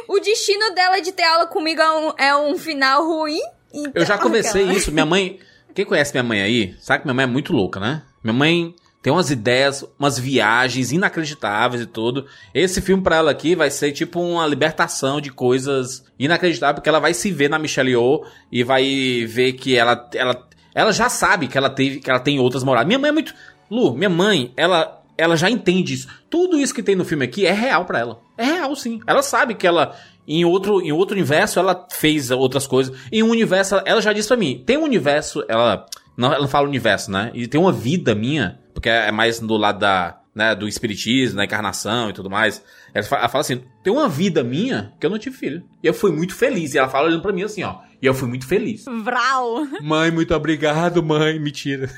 O destino dela de ter aula comigo é um, é um final ruim. então- Eu já comecei Aquela- isso. Minha mãe. Quem conhece minha mãe aí, sabe que minha mãe é muito louca, né? Minha mãe tem umas ideias, umas viagens inacreditáveis e tudo. Esse filme pra ela aqui vai ser tipo uma libertação de coisas inacreditáveis, porque ela vai se ver na Michelle Yeoh e vai ver que ela, ela, ela já sabe que ela, teve, que ela tem outras moradas. Minha mãe é muito. Lu, minha mãe, ela, ela já entende isso. Tudo isso que tem no filme aqui é real pra ela. É real, sim. Ela sabe que ela. Em outro, em outro universo, ela fez outras coisas. Em um universo, ela, já disse pra mim: tem um universo, ela. Não, ela não fala universo, né? E tem uma vida minha, porque é mais do lado da. Né, do espiritismo, da encarnação e tudo mais. Ela fala, ela fala assim: tem uma vida minha que eu não tive filho. E eu fui muito feliz. E ela fala olhando pra mim assim, ó. E eu fui muito feliz. Vral. Mãe, muito obrigado, mãe. Mentira.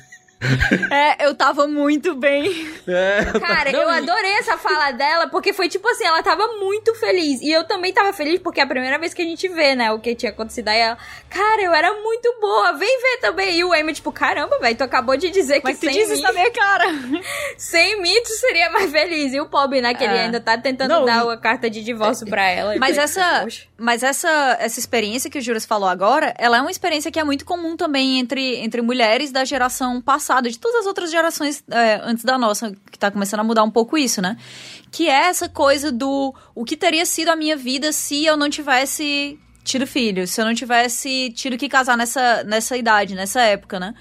É, eu tava muito bem. É, Cara, Não, eu adorei essa fala dela, porque foi tipo assim, ela tava muito feliz. E eu também tava feliz, porque é a primeira vez que a gente vê, né, o que tinha acontecido. Aí ela, cara, eu era muito boa, vem ver também. E o Amy, tipo, caramba, velho, tu acabou de dizer Mas que sem diz mim, isso na minha cara. [LAUGHS] sem mim tu seria mais feliz. E o pobre, né, que ele É. ainda tá tentando Não, dar e- a carta de divórcio pra ela. Mas Eu- essa, Poxa. mas essa, essa experiência que o Juras falou agora, ela é uma experiência que é muito comum também entre, entre mulheres da geração passada, de todas as outras gerações é, antes da nossa, que tá começando a mudar um pouco isso, né? Que é essa coisa do o que teria sido a minha vida se eu não tivesse tido filho, se eu não tivesse tido que casar nessa, nessa idade, nessa época, né?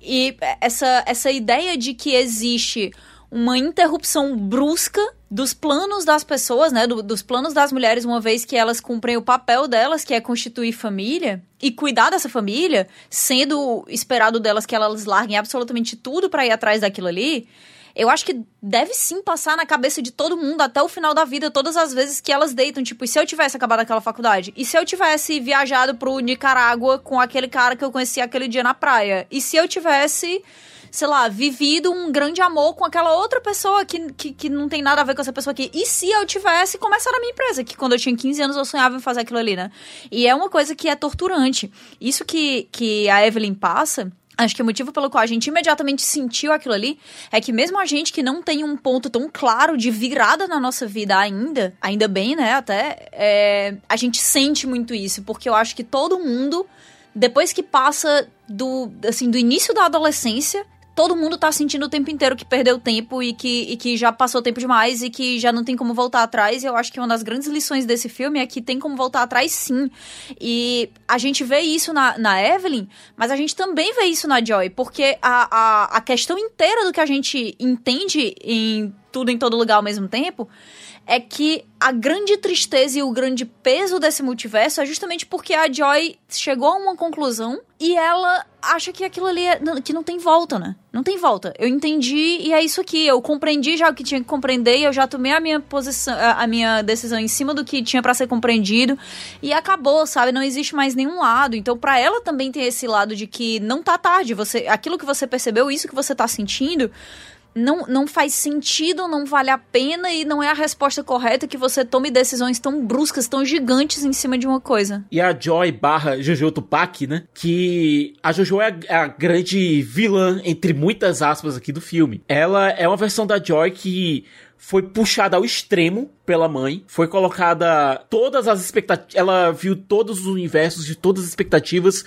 E essa, essa ideia de que existe uma interrupção brusca dos planos das pessoas, né? do- dos planos das mulheres, uma vez que elas cumprem o papel delas, que é constituir família e cuidar dessa família, sendo esperado delas que elas larguem absolutamente tudo para ir atrás daquilo ali. Eu acho que deve sim passar na cabeça de todo mundo até o final da vida, todas as vezes que elas deitam. Tipo, e se eu tivesse acabado aquela faculdade? E se eu tivesse viajado pro Nicarágua com aquele cara que eu conheci aquele dia na praia? E se eu tivesse, sei lá, vivido um grande amor com aquela outra pessoa que, que, que não tem nada a ver com essa pessoa aqui? E se eu tivesse começado a minha empresa? Que quando eu tinha 15 anos eu sonhava em fazer aquilo ali, né? E é uma coisa que é torturante. Isso que, que a Evelyn passa. Acho que o motivo pelo qual a gente imediatamente sentiu aquilo ali é que mesmo a gente que não tem um ponto tão claro de virada na nossa vida ainda, ainda bem, né, até, é, a gente sente muito isso, porque eu acho que todo mundo, depois que passa do, assim, do início da adolescência, todo mundo tá sentindo o tempo inteiro que perdeu tempo e que, e que já passou tempo demais e que já não tem como voltar atrás. E eu acho que uma das grandes lições desse filme é que tem como voltar atrás sim. E a gente vê isso na, na Evelyn, mas a gente também vê isso na Joy, porque a, a, a questão inteira do que a gente entende em tudo em todo lugar ao mesmo tempo é que a grande tristeza e o grande peso desse multiverso é justamente porque a Joy chegou a uma conclusão e ela acha que aquilo ali é, que não tem volta, né? Não tem volta. Eu entendi e é isso aqui. Eu compreendi já o que tinha que compreender eu já tomei a minha posição, a, minha decisão em cima do que tinha pra ser compreendido e acabou, sabe? Não existe mais nenhum lado. Então, pra ela também tem esse lado de que não tá tarde. Você, aquilo que você percebeu, isso que você tá sentindo, não, não faz sentido, não vale a pena e não é a resposta correta que você tome decisões tão bruscas, tão gigantes em cima de uma coisa. E a Joy barra Jojo Tupac, né? Que a Jojo é a, é a grande vilã, entre muitas aspas, aqui do filme. Ela é uma versão da Joy que foi puxada ao extremo pela mãe, foi colocada todas as expectativas, ela viu todos os universos de todas as expectativas,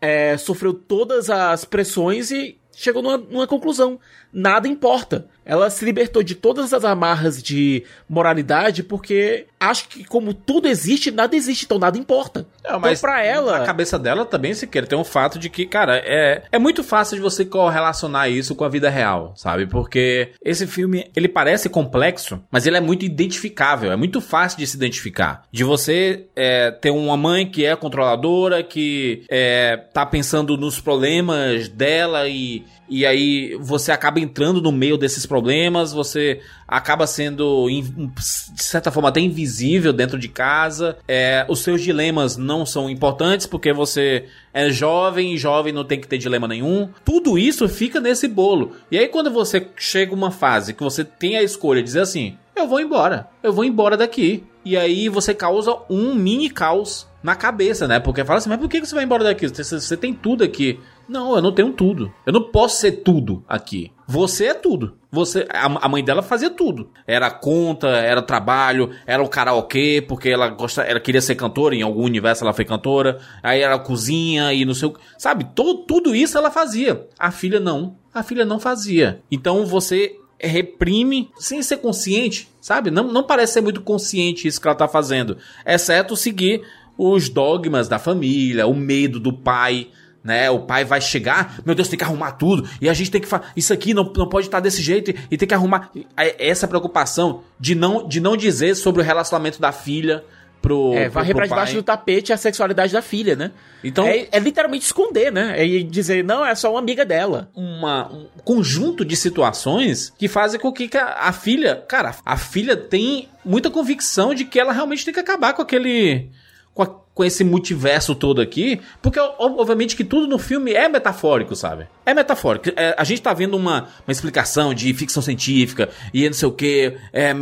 é, sofreu todas as pressões e chegou numa, numa conclusão. Nada importa. Ela se libertou de todas as amarras de moralidade porque acho que como tudo existe, nada existe, então nada importa. Não, mas então pra ela... A cabeça dela também, se quer, tem um fato de que, cara, é, é muito fácil de você correlacionar isso com a vida real, sabe? Porque esse filme, ele parece complexo, mas ele é muito identificável, é muito fácil de se identificar. De você é, ter uma mãe que é controladora, que é, tá pensando nos problemas dela e, e aí você acaba entrando no meio desses problemas, você acaba sendo, de certa forma, até invisível dentro de casa. É, os seus dilemas não são importantes porque você é jovem e jovem não tem que ter dilema nenhum. Tudo isso fica nesse bolo. E aí, quando você chega uma fase que você tem a escolha de dizer assim: eu vou embora, eu vou embora daqui. E aí você causa um mini caos na cabeça, né? Porque fala assim, mas por que você vai embora daqui? Você tem tudo aqui. Não, eu não tenho tudo. Eu não posso ser tudo aqui. Você é tudo. Você, a, a mãe dela fazia tudo. Era conta, era trabalho, era o karaokê, porque ela gosta, ela queria ser cantora, em algum universo ela foi cantora. Aí era cozinha e não sei o, sabe? To, tudo isso ela fazia. A filha não. A filha não fazia. Então você reprime sem ser consciente, sabe? Não, não parece ser muito consciente isso que ela tá fazendo. Exceto seguir os dogmas da família, o medo do pai, né? O pai vai chegar, meu Deus, tem que arrumar tudo, e a gente tem que fazer. Isso aqui não, não pode estar desse jeito, e, e tem que arrumar. Essa preocupação de não, de não dizer sobre o relacionamento da filha pro. É, varrer pra debaixo do tapete a sexualidade da filha, né? Então- É, é literalmente esconder, né? É dizer, não, é só uma amiga dela. uma, um conjunto de situações que fazem com que a, a filha, cara, a filha tem muita convicção de que ela realmente tem que acabar com aquele com, a- com esse multiverso todo aqui, porque obviamente que tudo no filme é metafórico, sabe? É metafórico. É, a gente tá vendo uma, uma explicação de ficção científica e não sei o que, é,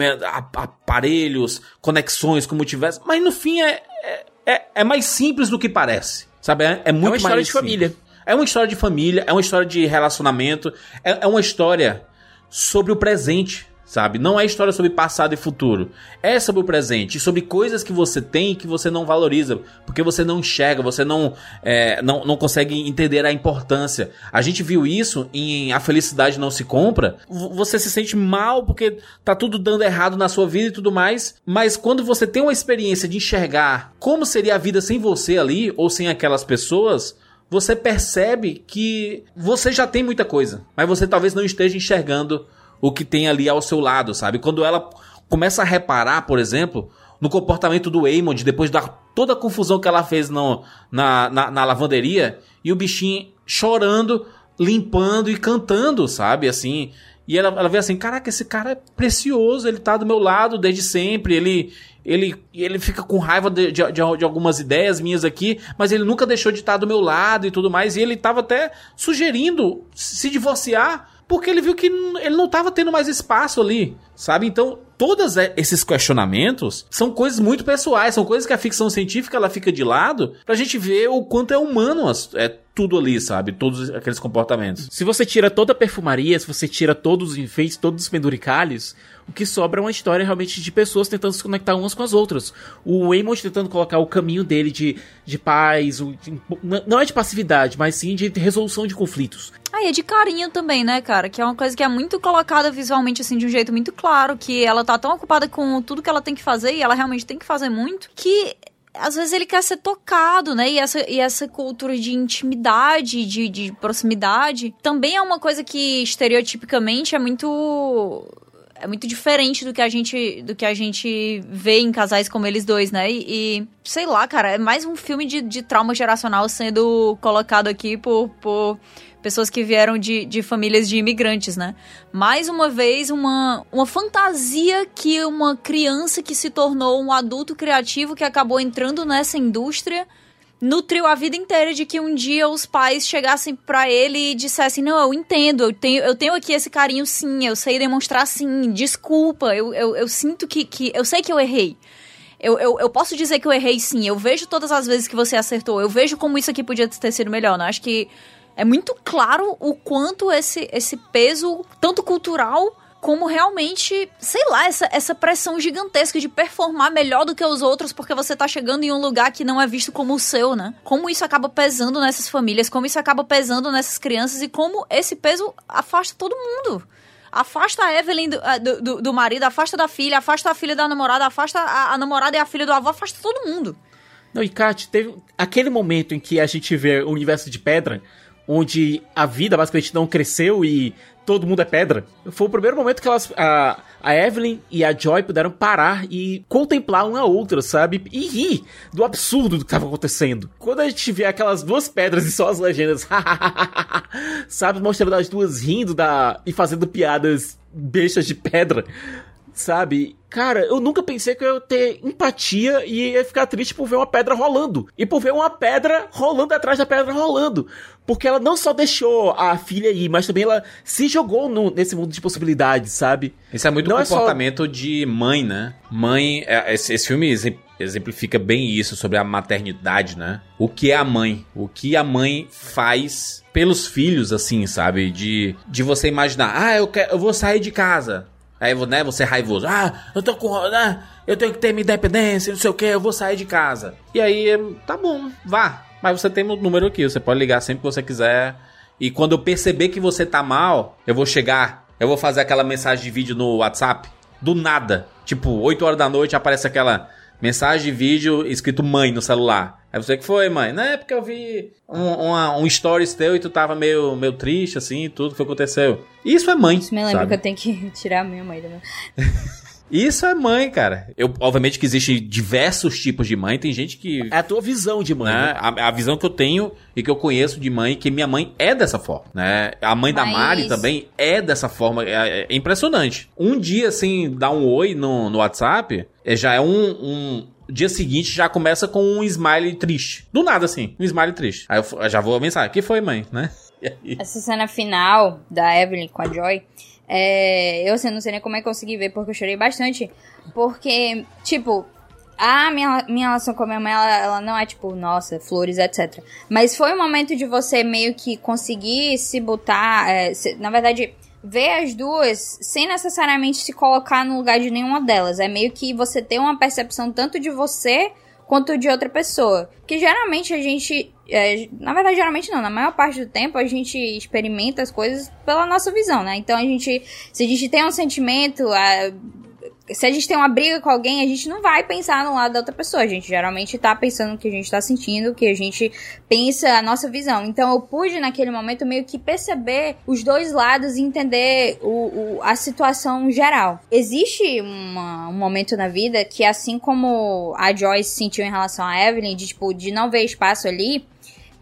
aparelhos, conexões com o multiverso, mas no fim é, é, é, é mais simples do que parece, sabe? É, é muito é uma história mais de família. É uma história de família, é uma história de relacionamento, é, é uma história sobre o presente, sabe? Não é história sobre passado e futuro. É sobre o presente, sobre coisas que você tem e que você não valoriza, porque você não enxerga, você não, é, não, não consegue entender a importância. A gente viu isso em A Felicidade Não Se Compra. Você se sente mal porque tá tudo dando errado na sua vida e tudo mais, mas quando você tem uma experiência de enxergar como seria a vida sem você ali, ou sem aquelas pessoas, você percebe que você já tem muita coisa, mas você talvez não esteja enxergando o que tem ali ao seu lado, sabe? Quando ela começa a reparar, por exemplo, no comportamento do Eamon, depois da toda a confusão que ela fez no, na, na, na lavanderia, e o bichinho chorando, limpando e cantando, sabe? Assim. E ela, ela vê assim: caraca, esse cara é precioso, ele tá do meu lado desde sempre, ele. Ele, ele fica com raiva de, de, de, algumas ideias minhas aqui, mas ele nunca deixou de estar do meu lado e tudo mais. E ele tava até sugerindo se divorciar porque ele viu que ele não estava tendo mais espaço ali, sabe? Então, todos esses questionamentos são coisas muito pessoais, são coisas que a ficção científica ela fica de lado pra gente ver o quanto é humano é tudo ali, sabe? Todos aqueles comportamentos. Se você tira toda a perfumaria, se você tira todos os enfeites, todos os penduricalhos, o que sobra é uma história realmente de pessoas tentando se conectar umas com as outras. O Waymond tentando colocar o caminho dele de, de paz, o, de, não é de passividade, mas sim de resolução de conflitos. Ah, e é de carinho também, né, cara? Que é uma coisa que é muito colocada visualmente, assim, de um jeito muito claro, que ela tá tão ocupada com tudo que ela tem que fazer, e ela realmente tem que fazer muito, que às vezes ele quer ser tocado, né? E essa, e essa cultura de intimidade, de, de proximidade, também é uma coisa que estereotipicamente é muito é muito diferente do que a gente do que a gente vê em casais como eles dois, né? E, e sei lá, cara, é mais um filme de, de trauma geracional sendo colocado aqui por, por pessoas que vieram de, de famílias de imigrantes, né? Mais uma vez, uma, uma fantasia que uma criança que se tornou um adulto criativo que acabou entrando nessa indústria nutriu a vida inteira de que um dia os pais chegassem para ele e dissessem: Não, eu entendo, eu tenho, eu tenho aqui esse carinho sim, eu sei demonstrar sim, desculpa, eu, eu, eu sinto que, que. Eu sei que eu errei. Eu, eu, eu, posso dizer que eu errei sim. Eu vejo todas as vezes que você acertou. Eu vejo como isso aqui podia ter sido melhor. Né? Acho que é muito claro o quanto esse, esse peso, tanto cultural como realmente, sei lá, essa, essa pressão gigantesca de performar melhor do que os outros porque você tá chegando em um lugar que não é visto como o seu, né? Como isso acaba pesando nessas famílias, como isso acaba pesando nessas crianças e como esse peso afasta todo mundo. Afasta a Evelyn do, do, do marido, afasta da filha, afasta a filha da namorada, afasta a, a namorada e a filha do avô, afasta todo mundo. Não, e Kat, teve aquele momento em que a gente vê o universo de pedra, onde a vida basicamente não cresceu e todo mundo é pedra. Foi o primeiro momento que elas, a, a Evelyn e a Joy puderam parar e contemplar uma a outra, sabe? E rir do absurdo do que estava acontecendo. Quando a gente vê aquelas duas pedras e só as legendas, [LAUGHS] sabe? Mostrando as duas rindo da, e fazendo piadas bestas de pedra sabe? Cara, eu nunca pensei que eu ia ter empatia e ia ficar triste por ver uma pedra rolando. E por ver uma pedra rolando atrás da pedra rolando. Porque ela não só deixou a filha ir, mas também ela se jogou no, nesse mundo de possibilidades, sabe? Isso é muito não comportamento é só... de mãe, né? Mãe, é, esse, esse filme exemplifica bem isso sobre a maternidade, né? O que é a mãe? O que a mãe faz pelos filhos, assim, sabe? De, de você imaginar, ah, eu, quero, eu vou sair de casa. Aí, né, você é raivoso. Ah, eu tô com. Ah, eu tenho que ter minha independência, não sei o que, eu vou sair de casa. E aí, tá bom, vá. Mas você tem o número aqui, você pode ligar sempre que você quiser. E quando eu perceber que você tá mal, eu vou chegar, eu vou fazer aquela mensagem de vídeo no WhatsApp. Do nada. Tipo, 8 horas da noite aparece aquela mensagem de vídeo escrito mãe no celular. Aí você que foi, mãe? Não é porque eu vi um, uma, um stories teu e tu tava meio, meio triste, assim, tudo que aconteceu. Isso é mãe. Isso me lembra sabe? que eu tenho que [LAUGHS] tirar a minha mãe da minha. [LAUGHS] Isso é mãe, cara. Eu, obviamente que existem diversos tipos de mãe. Tem gente que. É a tua visão de mãe. Né? né? A, a, visão que eu tenho e que eu conheço de mãe, que minha mãe é dessa forma, né? A mãe Mas... da Mari também é dessa forma. É, é, impressionante. Um dia, assim, dar um oi no, no WhatsApp, é, já é um, um dia seguinte já começa com um smile triste. Do nada, assim, um smile triste. Aí eu, já vou mensagem, que foi, mãe, né? [LAUGHS] Essa cena final da Evelyn com a Joy, é, eu assim, não sei nem como é que eu consegui ver, porque eu chorei bastante. Porque, tipo, a minha, minha relação com a minha mãe, ela, ela, não é tipo, nossa, flores, etc. Mas foi um momento de você meio que conseguir se botar. É, se, na verdade, ver as duas sem necessariamente se colocar no lugar de nenhuma delas. É meio que você ter uma percepção tanto de você quanto de outra pessoa. Que geralmente a gente. É, na verdade, geralmente não. Na maior parte do tempo a gente experimenta as coisas pela nossa visão, né? Então a gente. Se a gente tem um sentimento. A, se a gente tem uma briga com alguém, a gente não vai pensar no lado da outra pessoa. A gente geralmente tá pensando no que a gente tá sentindo, o que a gente pensa, a nossa visão. Então eu pude, naquele momento, meio que perceber os dois lados e entender o, o a situação geral. Existe uma, um momento na vida que, assim como a Joyce sentiu em relação a Evelyn, de, tipo, de não ver espaço ali,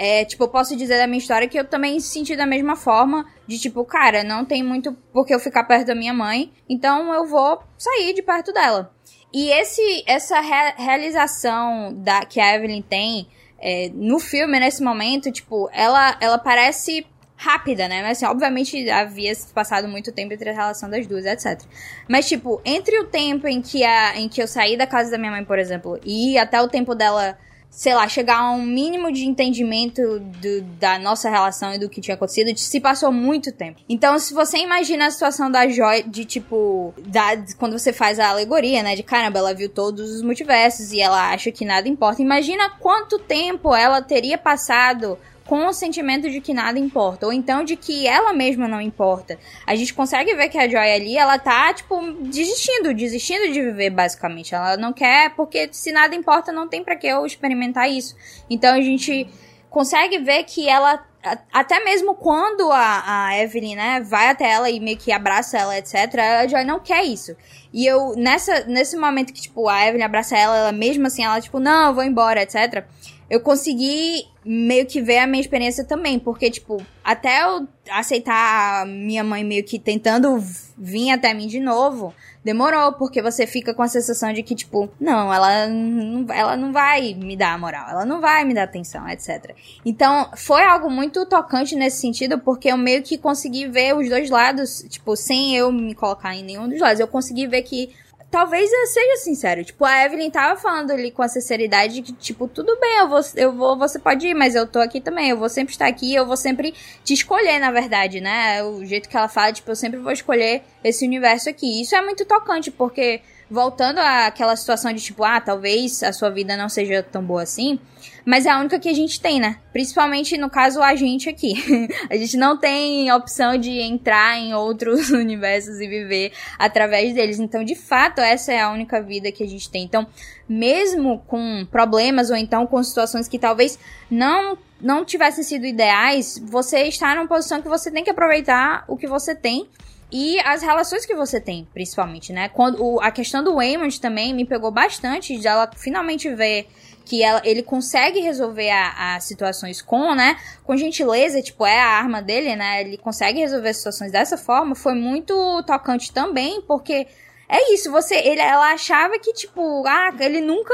é, tipo, eu posso dizer da minha história que eu também senti da mesma forma, de tipo, cara, não tem muito porque eu ficar perto da minha mãe, então eu vou sair de perto dela. E esse, essa re realização da, que a Evelyn tem é, no filme, nesse momento, tipo, ela, ela parece rápida, né? Mas assim, obviamente havia passado muito tempo entre a relação das duas, etc. Mas, tipo, entre o tempo em que, a, em que eu saí da casa da minha mãe, por exemplo, e até o tempo dela sei lá, chegar a um mínimo de entendimento do, da nossa relação e do que tinha acontecido, se passou muito tempo. Então, se você imagina a situação da Joy, de tipo, da, quando você faz a alegoria, né, de caramba, ela viu todos os multiversos e ela acha que nada importa, imagina quanto tempo ela teria passado com o sentimento de que nada importa, ou então de que ela mesma não importa. A gente consegue ver que a Joy ali, ela tá, tipo, desistindo, desistindo de viver, basicamente. Ela não quer, porque se nada importa, não tem para que eu experimentar isso. Então a gente consegue ver que ela até mesmo quando a, a Evelyn, né, vai até ela e meio que abraça ela, etc., a Joy não quer isso. E eu, nessa, nesse momento que, tipo, a Evelyn abraça ela, ela mesmo assim, ela, tipo, não, eu vou embora, etc., eu consegui meio que ver a minha experiência também, porque, tipo, até eu aceitar minha mãe meio que tentando vir até mim de novo, demorou, porque você fica com a sensação de que, tipo, não, ela não, ela não vai me dar a moral, ela não vai me dar atenção, etc. Então, foi algo muito tocante nesse sentido, porque eu meio que consegui ver os dois lados, tipo, sem eu me colocar em nenhum dos lados, eu consegui ver que talvez seja sincero. Tipo, a Evelyn tava falando ali com a sinceridade que, tipo, tudo bem, eu vou, eu vou, você pode ir, mas eu tô aqui também. Eu vou sempre estar aqui, eu vou sempre te escolher, na verdade, né? O jeito que ela fala, tipo, eu sempre vou escolher esse universo aqui. Isso é muito tocante, porque voltando àquela situação de tipo, ah, talvez a sua vida não seja tão boa assim, mas é a única que a gente tem, né? Principalmente no caso a gente aqui. [LAUGHS] a gente não tem opção de entrar em outros [LAUGHS] universos e viver através deles. Então, de fato, essa é a única vida que a gente tem. Então, mesmo com problemas ou então com situações que talvez não não tivessem sido ideais, você está numa posição que você tem que aproveitar o que você tem e as relações que você tem, principalmente, né? Quando o, a questão do Waymond também me pegou bastante de ela finalmente ver que ela, ele consegue resolver as situações com, né? Com gentileza, tipo, é a arma dele, né? Ele consegue resolver as situações dessa forma. Foi muito tocante também, porque é isso, você, ele, ela achava que, tipo, ah, ele nunca.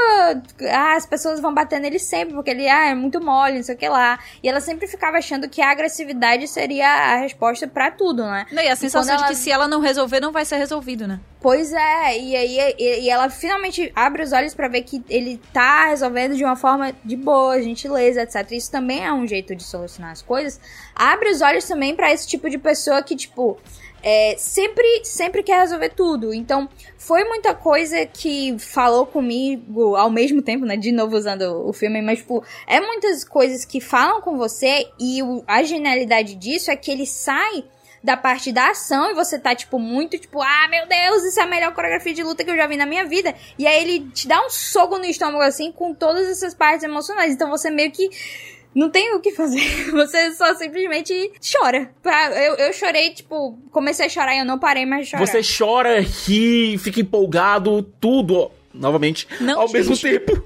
Ah, as pessoas vão bater nele sempre, porque ele ah, é muito mole, não sei o que lá. E ela sempre ficava achando que a agressividade seria a resposta para tudo, né? Não, e a sensação de que se ela não resolver, não vai ser resolvido, né? Pois é, e aí e, e ela finalmente abre os olhos para ver que ele tá resolvendo de uma forma de boa, gentileza, etc. Isso também é um jeito de solucionar as coisas. Abre os olhos também para esse tipo de pessoa que, tipo é, sempre, sempre quer resolver tudo. Então, foi muita coisa que falou comigo ao mesmo tempo, né? De novo usando o filme, mas, tipo, é muitas coisas que falam com você e o, a genialidade disso é que ele sai da parte da ação e você tá, tipo, muito, tipo, ah, meu Deus, isso é a melhor coreografia de luta que eu já vi na minha vida. E aí ele te dá um soco no estômago, assim, com todas essas partes emocionais. Então você meio que não tem o que fazer. [LAUGHS] Você só simplesmente chora. Eu, eu chorei, tipo, comecei a chorar e eu não parei mais de chorar. Você chora, ri, fica empolgado, tudo, novamente, não, ao gente. mesmo tempo.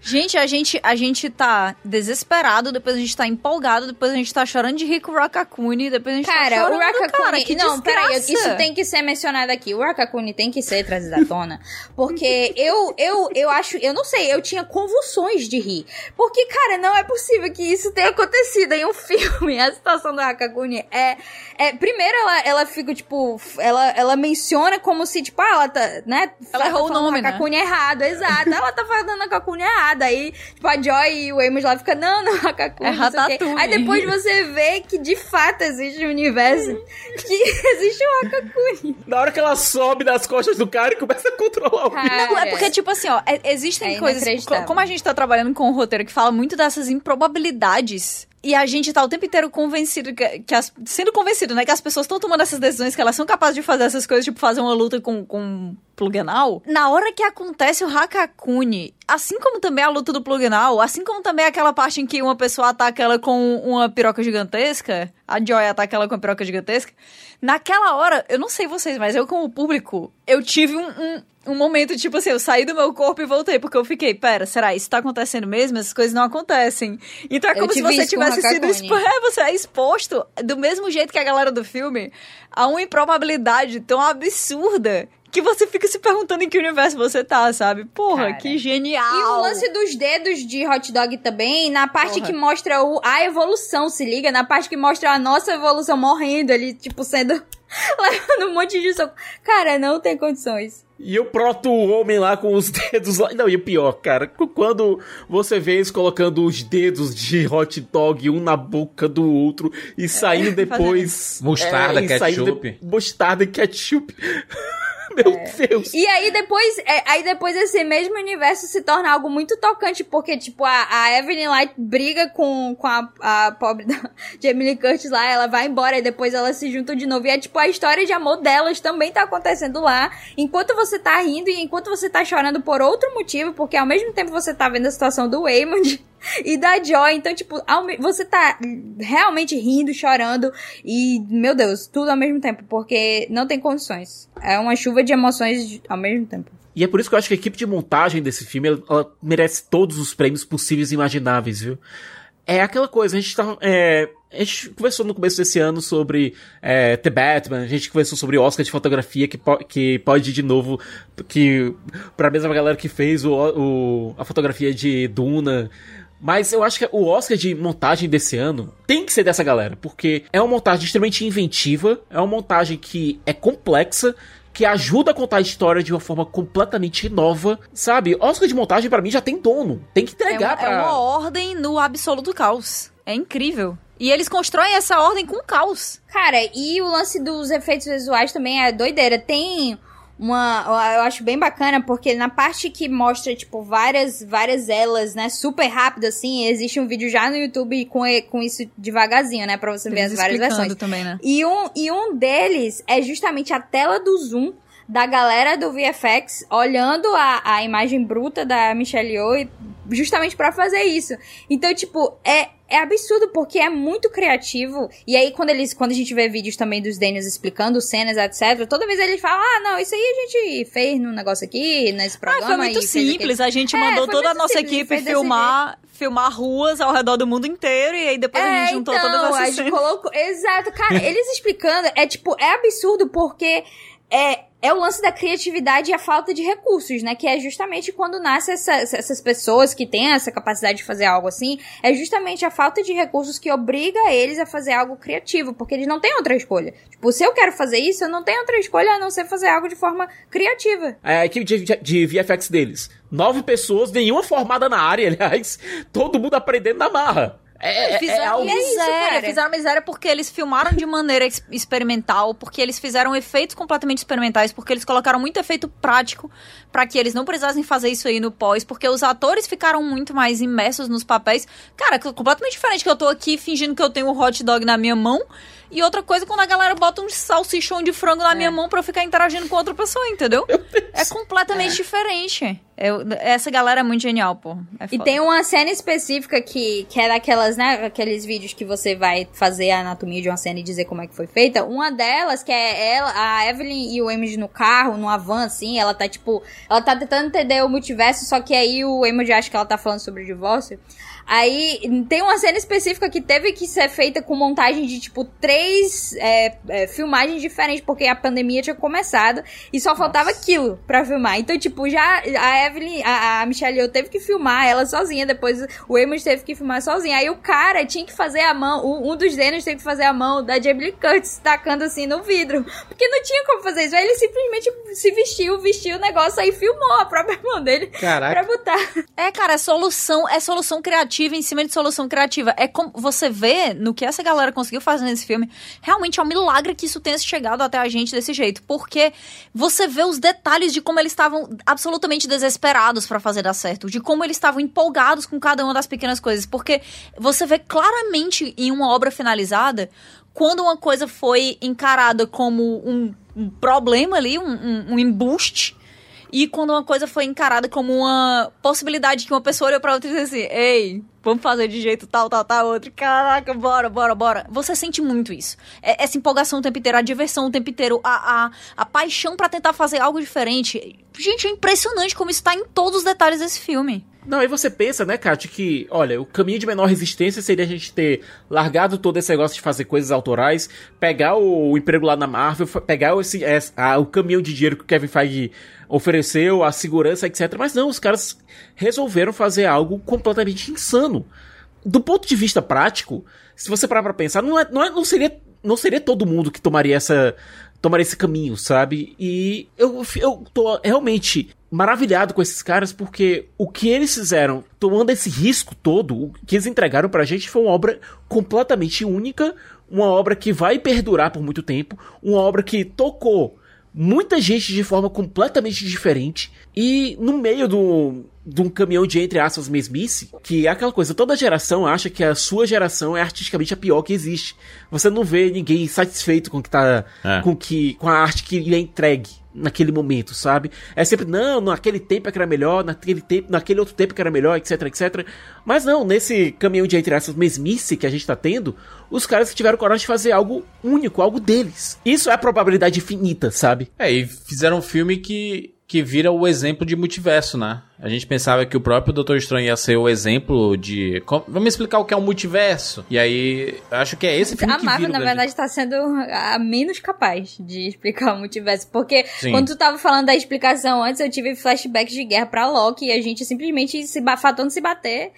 Gente, a gente, a gente tá desesperado, depois a gente tá empolgado, depois a gente tá chorando de rico Rakakuni, depois a gente Cara, tá o chorando, Rakakuni... cara, que não, peraí, isso tem que ser mencionado aqui. O Rakakuni tem que ser trazido à tona, porque eu, eu, eu acho... Eu não sei, eu tinha convulsões de rir. Porque, cara, não é possível que isso tenha acontecido em um [LAUGHS] filme. A situação do Rakakuni é... é primeiro, ela, ela fica, tipo... Ela, ela menciona como se, tipo, ah, ela tá, né? Ela errou o falando nome, né? Hakakuni errado, exato. ela tá falando Hakakuni errado. Aí, tipo, a Joy e o Amos lá ficam, não, não, [LAUGHS] Hakakuni, É não sei o quê. Ratatouille. Aí depois você vê que, de fato, existe um universo que [LAUGHS] existe um Hakakuni. Na hora que ela sobe das costas do cara e começa a controlar o Cara, Não, é porque, tipo assim, ó, é- existem É coisas. Como a gente tá trabalhando com um roteiro que fala muito dessas improbabilidades. E a gente tá o tempo inteiro convencido que, que as- sendo convencido, né? Que as pessoas estão tomando essas decisões, que elas são capazes de fazer essas coisas, tipo fazer uma luta com, com Plugenal. Na hora que acontece o Hakakuni, assim como também a luta do Plugenal, assim como também aquela parte em que uma pessoa ataca ela com uma piroca gigantesca, a Joy ataca ela com a piroca gigantesca, naquela hora, eu não sei vocês, mas eu como público, eu tive um, um, um momento, tipo assim, eu saí do meu corpo e voltei, porque eu fiquei, pera, será, isso tá acontecendo mesmo? Essas coisas não acontecem. Então é como se você tivesse sido expo é, você é exposto do mesmo jeito que a galera do filme a uma improbabilidade tão absurda que você fica se perguntando em que universo você tá, sabe? Porra, Cara. que genial! E o lance dos dedos de hot dog também, na parte Porra. que mostra o, a evolução, se liga? Na parte que mostra a nossa evolução morrendo, ele, tipo, sendo. [LAUGHS] levando um monte de soco. Cara, não tem condições. E o proto-homem lá com os [LAUGHS] dedos lá. Não, e o pior, cara, quando você vê eles colocando os dedos de hot dog um na boca do outro e saindo depois. Mostarda, e saindo ketchup. de- Mostarda e ketchup. [LAUGHS] Meu Deus. E aí depois, é, aí depois esse mesmo universo se torna algo muito tocante, porque, tipo, a, a Evelyn Light briga com, com a, a pobre da [LAUGHS] Jamie Lee Curtis lá, ela vai embora e depois elas se juntam de novo. E é tipo, a história de amor delas também tá acontecendo lá, enquanto você tá rindo e enquanto você tá chorando por outro motivo, porque ao mesmo tempo você tá vendo a situação do Waymond [LAUGHS] [LAUGHS] e da Joy. Então, tipo, você tá realmente rindo, chorando e, meu Deus, tudo ao mesmo tempo, porque não tem condições. É uma chuva de emoções ao mesmo tempo. E é por isso que eu acho que a equipe de montagem desse filme ela, merece todos os prêmios possíveis e imagináveis, viu? É aquela coisa, a gente tá. é, a gente conversou no começo desse ano sobre é, The Batman, a gente conversou sobre Oscar de fotografia, que, po- que pode ir de novo que, pra mesma galera que fez o, o- a fotografia de Duna. Mas eu acho que o Oscar de montagem desse ano tem que ser dessa galera, porque é uma montagem extremamente inventiva, é uma montagem que é complexa, que ajuda a contar a história de uma forma completamente nova, sabe? Oscar de montagem pra mim já tem dono, tem que É entregar uma, pra... é uma ordem no absoluto caos. É incrível. E eles constroem essa ordem com caos. Cara, e o lance dos efeitos visuais também é doideira. Tem uma. Eu acho bem bacana, porque na parte que mostra, tipo, várias, várias elas, né? Super rápido, assim, existe um vídeo já no YouTube com, com isso devagarzinho, né? Pra você ver as várias versões. também, né? E um, e um deles é justamente a tela do zoom da galera do VFX olhando a, a imagem bruta da Michelle Yeoh justamente pra fazer isso. Então, tipo, é, é absurdo porque é muito criativo. E aí, quando eles quando a gente vê vídeos também dos Daniels explicando cenas, etc., toda vez eles falam: ah, não, isso aí a gente fez num negócio aqui, nesse programa. Ah, foi muito fez aquele." simples. A gente É, mandou toda a nossa simples, equipe filmar, filmar ruas ao redor do mundo inteiro e aí depois a É, gente juntou então, todas a gente colocou... Exato, cara, [LAUGHS] eles explicando, é tipo, é absurdo porque é, é o lance da criatividade e a falta de recursos, né? Que é justamente quando nascem essa, essas pessoas que têm essa capacidade de fazer algo assim, é justamente a falta de recursos que obriga eles a fazer algo criativo, porque eles não têm outra escolha. Tipo, se eu quero fazer isso, eu não tenho outra escolha a não ser fazer algo de forma criativa. A equipe de- de VFX deles. Nove pessoas, nenhuma formada na área, aliás. [LAUGHS] Todo mundo aprendendo na marra. É, é, é Fizeram algo... é isso, miséria, cara. fizeram miséria porque eles filmaram de maneira ex- experimental, porque eles fizeram efeitos completamente experimentais, porque eles colocaram muito efeito prático pra que eles não precisassem fazer isso aí no pós, porque os atores ficaram muito mais imersos nos papéis. Cara, completamente diferente que eu tô aqui fingindo que eu tenho um hot dog na minha mão E outra coisa, quando a galera bota um salsichão de frango na minha mão pra eu ficar interagindo com outra pessoa, entendeu? É completamente diferente. Eu- essa galera é muito genial, pô. É E tem uma cena específica que, que é daquelas, né? Aqueles vídeos que você vai fazer a anatomia de uma cena e dizer como é que foi feita. Uma delas, que é ela, a Evelyn e o Emmett no carro, numa van, assim, ela tá tipo. Ela tá tentando entender o multiverso, só que aí o Emmett acha que ela tá falando sobre o divórcio. Aí tem uma cena específica que teve que ser feita com montagem de, tipo, três é, é, filmagens diferentes, porque a pandemia tinha começado e só faltava aquilo pra filmar. Então, tipo, já a Evelyn, a, a Michelle Yeoh teve que filmar ela sozinha, depois o Amos teve que filmar sozinha. Aí o cara tinha que fazer a mão, um, um dos Daniels teve que fazer a mão da Jamie Curtis tacando assim no vidro, porque não tinha como fazer isso. Aí ele simplesmente se vestiu, vestiu o negócio aí filmou a própria mão dele Caraca. pra botar. É, cara, é solução, é solução criativa em cima de solução criativa. É como você vê no que essa galera conseguiu fazer nesse filme, realmente é um milagre que isso tenha chegado até a gente desse jeito, porque você vê os detalhes de como eles estavam absolutamente desesperados pra fazer dar certo, de como eles estavam empolgados com cada uma das pequenas coisas, porque você vê claramente em uma obra finalizada quando uma coisa foi encarada como um, um problema ali, um, um, um embuste, e quando uma coisa foi encarada como uma possibilidade que uma pessoa olhou pra outra e disse assim, ei, vamos fazer de jeito tal, tal, tal, outro, caraca, bora, bora, bora. Você sente muito isso. É- essa empolgação o tempo inteiro, a diversão o tempo inteiro, a, a, a paixão pra tentar fazer algo diferente. Gente, é impressionante como isso tá em todos os detalhes desse filme. Não, aí você pensa, né, Kátia, que, olha, o caminho de menor resistência seria a gente ter largado todo esse negócio de fazer coisas autorais, pegar o, o emprego lá na Marvel, pegar esse, esse- a- o caminhão de dinheiro que o Kevin Feige ofereceu, a segurança, etc. Mas não, os caras resolveram fazer algo completamente insano. Do ponto de vista prático, se você parar pra pensar, não, é, não, é- não seria, não seria todo mundo que tomaria essa tomaria esse caminho, sabe? E eu, eu tô realmente maravilhado com esses caras porque o que eles fizeram, tomando esse risco todo, o que eles entregaram pra gente foi uma obra completamente única, uma obra que vai perdurar por muito tempo, uma obra que tocou muita gente de forma completamente diferente e no meio do de um caminhão de entre aspas mesmice, que é aquela coisa, toda geração acha que a sua geração é artisticamente a pior que existe. Você não vê ninguém satisfeito com que tá É. com que com a arte que lhe é entregue naquele momento, sabe? É sempre não, naquele tempo é que era melhor, naquele tempo, naquele outro tempo que era melhor, etc, etc. Mas não, nesse caminhão de entre aspas mesmice que a gente tá tendo, os caras tiveram coragem de fazer algo único, algo deles. Isso é a probabilidade infinita, sabe? É, e fizeram um filme que, que vira o exemplo de multiverso, né? A gente pensava que o próprio Doutor Estranho ia ser o exemplo de. Vamos explicar o que é um multiverso. E aí, acho que é esse filme A que Marvel, na verdade, tá sendo a menos capaz de [LAUGHS] explicar o multiverso. Porque Sim. quando tu tava falando da explicação antes, eu tive flashbacks de guerra pra Loki e a gente simplesmente se ba- faltando se bater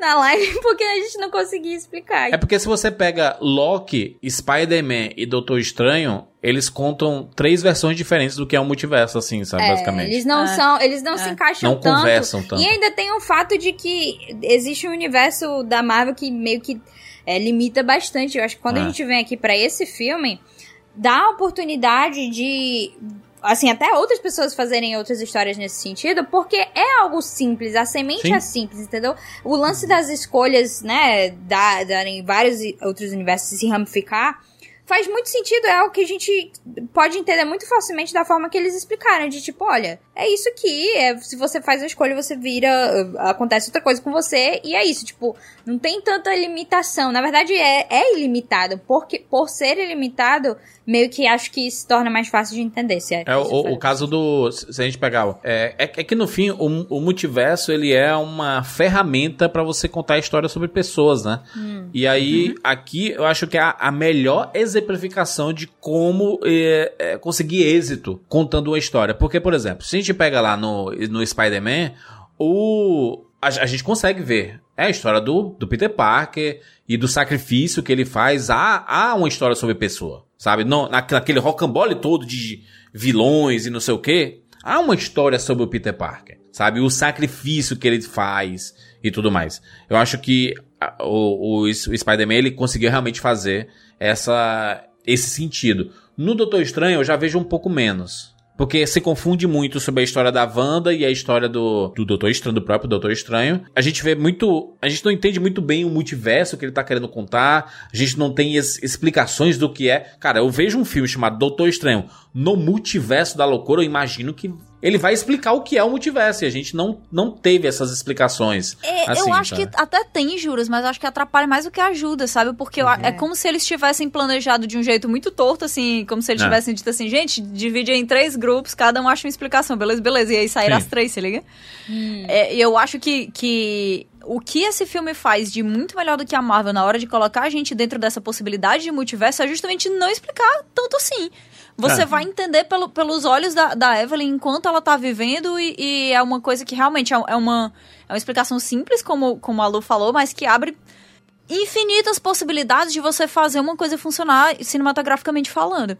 na live [LAUGHS] porque a gente não conseguia explicar. É porque se você pega Loki, Spider-Man e Doutor Estranho, eles contam três versões diferentes do que é um multiverso, assim, sabe, basicamente. Eles não É. são, eles não É. se encaixam Não tanto. conversam tanto. E ainda tem o fato de que existe um universo da Marvel que meio que é, limita bastante. Eu acho que quando a É. gente vem aqui pra esse filme, dá a oportunidade de assim, até outras pessoas fazerem outras histórias nesse sentido, porque é algo simples, a semente Sim. é simples, entendeu? O lance das escolhas, né, da- darem vários outros universos se ramificar, faz muito sentido, é algo que a gente pode entender muito facilmente da forma que eles explicaram, de tipo, olha, é isso aqui, é, se você faz a escolha, você vira, uh, acontece outra coisa com você, e é isso, tipo, não tem tanta limitação, na verdade é, é ilimitado, porque por ser ilimitado, meio que acho que se torna mais fácil de entender, se é, É o, o- caso do. Se a gente pegar. É, é, que- é que no fim, o, o multiverso ele é uma ferramenta pra você contar história sobre pessoas, né? E aí, aqui, eu acho que é a, a melhor exemplificação de como é, é, conseguir êxito contando uma história. Porque, por exemplo, se a gente pega lá no, no Spider-Man, o. A, a gente consegue ver. É a história do, do Peter Parker e do sacrifício que ele faz. Há, há uma história sobre pessoa, sabe? Não, na- naquele rocambole todo de vilões e não sei o quê. Há uma história sobre o Peter Parker, sabe? O sacrifício que ele faz e tudo mais. Eu acho que o, o, o Spider-Man ele conseguiu realmente fazer essa, esse sentido. No Doutor Estranho eu já vejo um pouco menos. Porque se confunde muito sobre a história da Wanda e a história do, do Doutor Estranho, do próprio Doutor Estranho. A gente vê muito. A gente não entende muito bem o multiverso que ele tá querendo contar. A gente não tem es, explicações do que é. Cara, eu vejo um filme chamado Doutor Estranho no multiverso da loucura, eu imagino que ele vai explicar o que é o multiverso. E a gente não, não teve essas explicações. É, assim, eu acho sabe? que até tem juros, mas acho que atrapalha mais do que ajuda, sabe? Porque a- é. como se eles tivessem planejado de um jeito muito torto, assim, como se eles É. tivessem dito assim, gente, divide em três grupos, cada um acha uma explicação, beleza, beleza. E aí saíram as três, se liga? É, e eu acho que, que o que esse filme faz de muito melhor do que a Marvel na hora de colocar a gente dentro dessa possibilidade de multiverso é justamente não explicar tanto assim. Você É. vai entender pelo- pelos olhos da, da Evelyn enquanto ela tá vivendo e, e é uma coisa que realmente é, é uma, é uma explicação simples, como, como a Lu falou, mas que abre infinitas possibilidades de você fazer uma coisa funcionar cinematograficamente falando.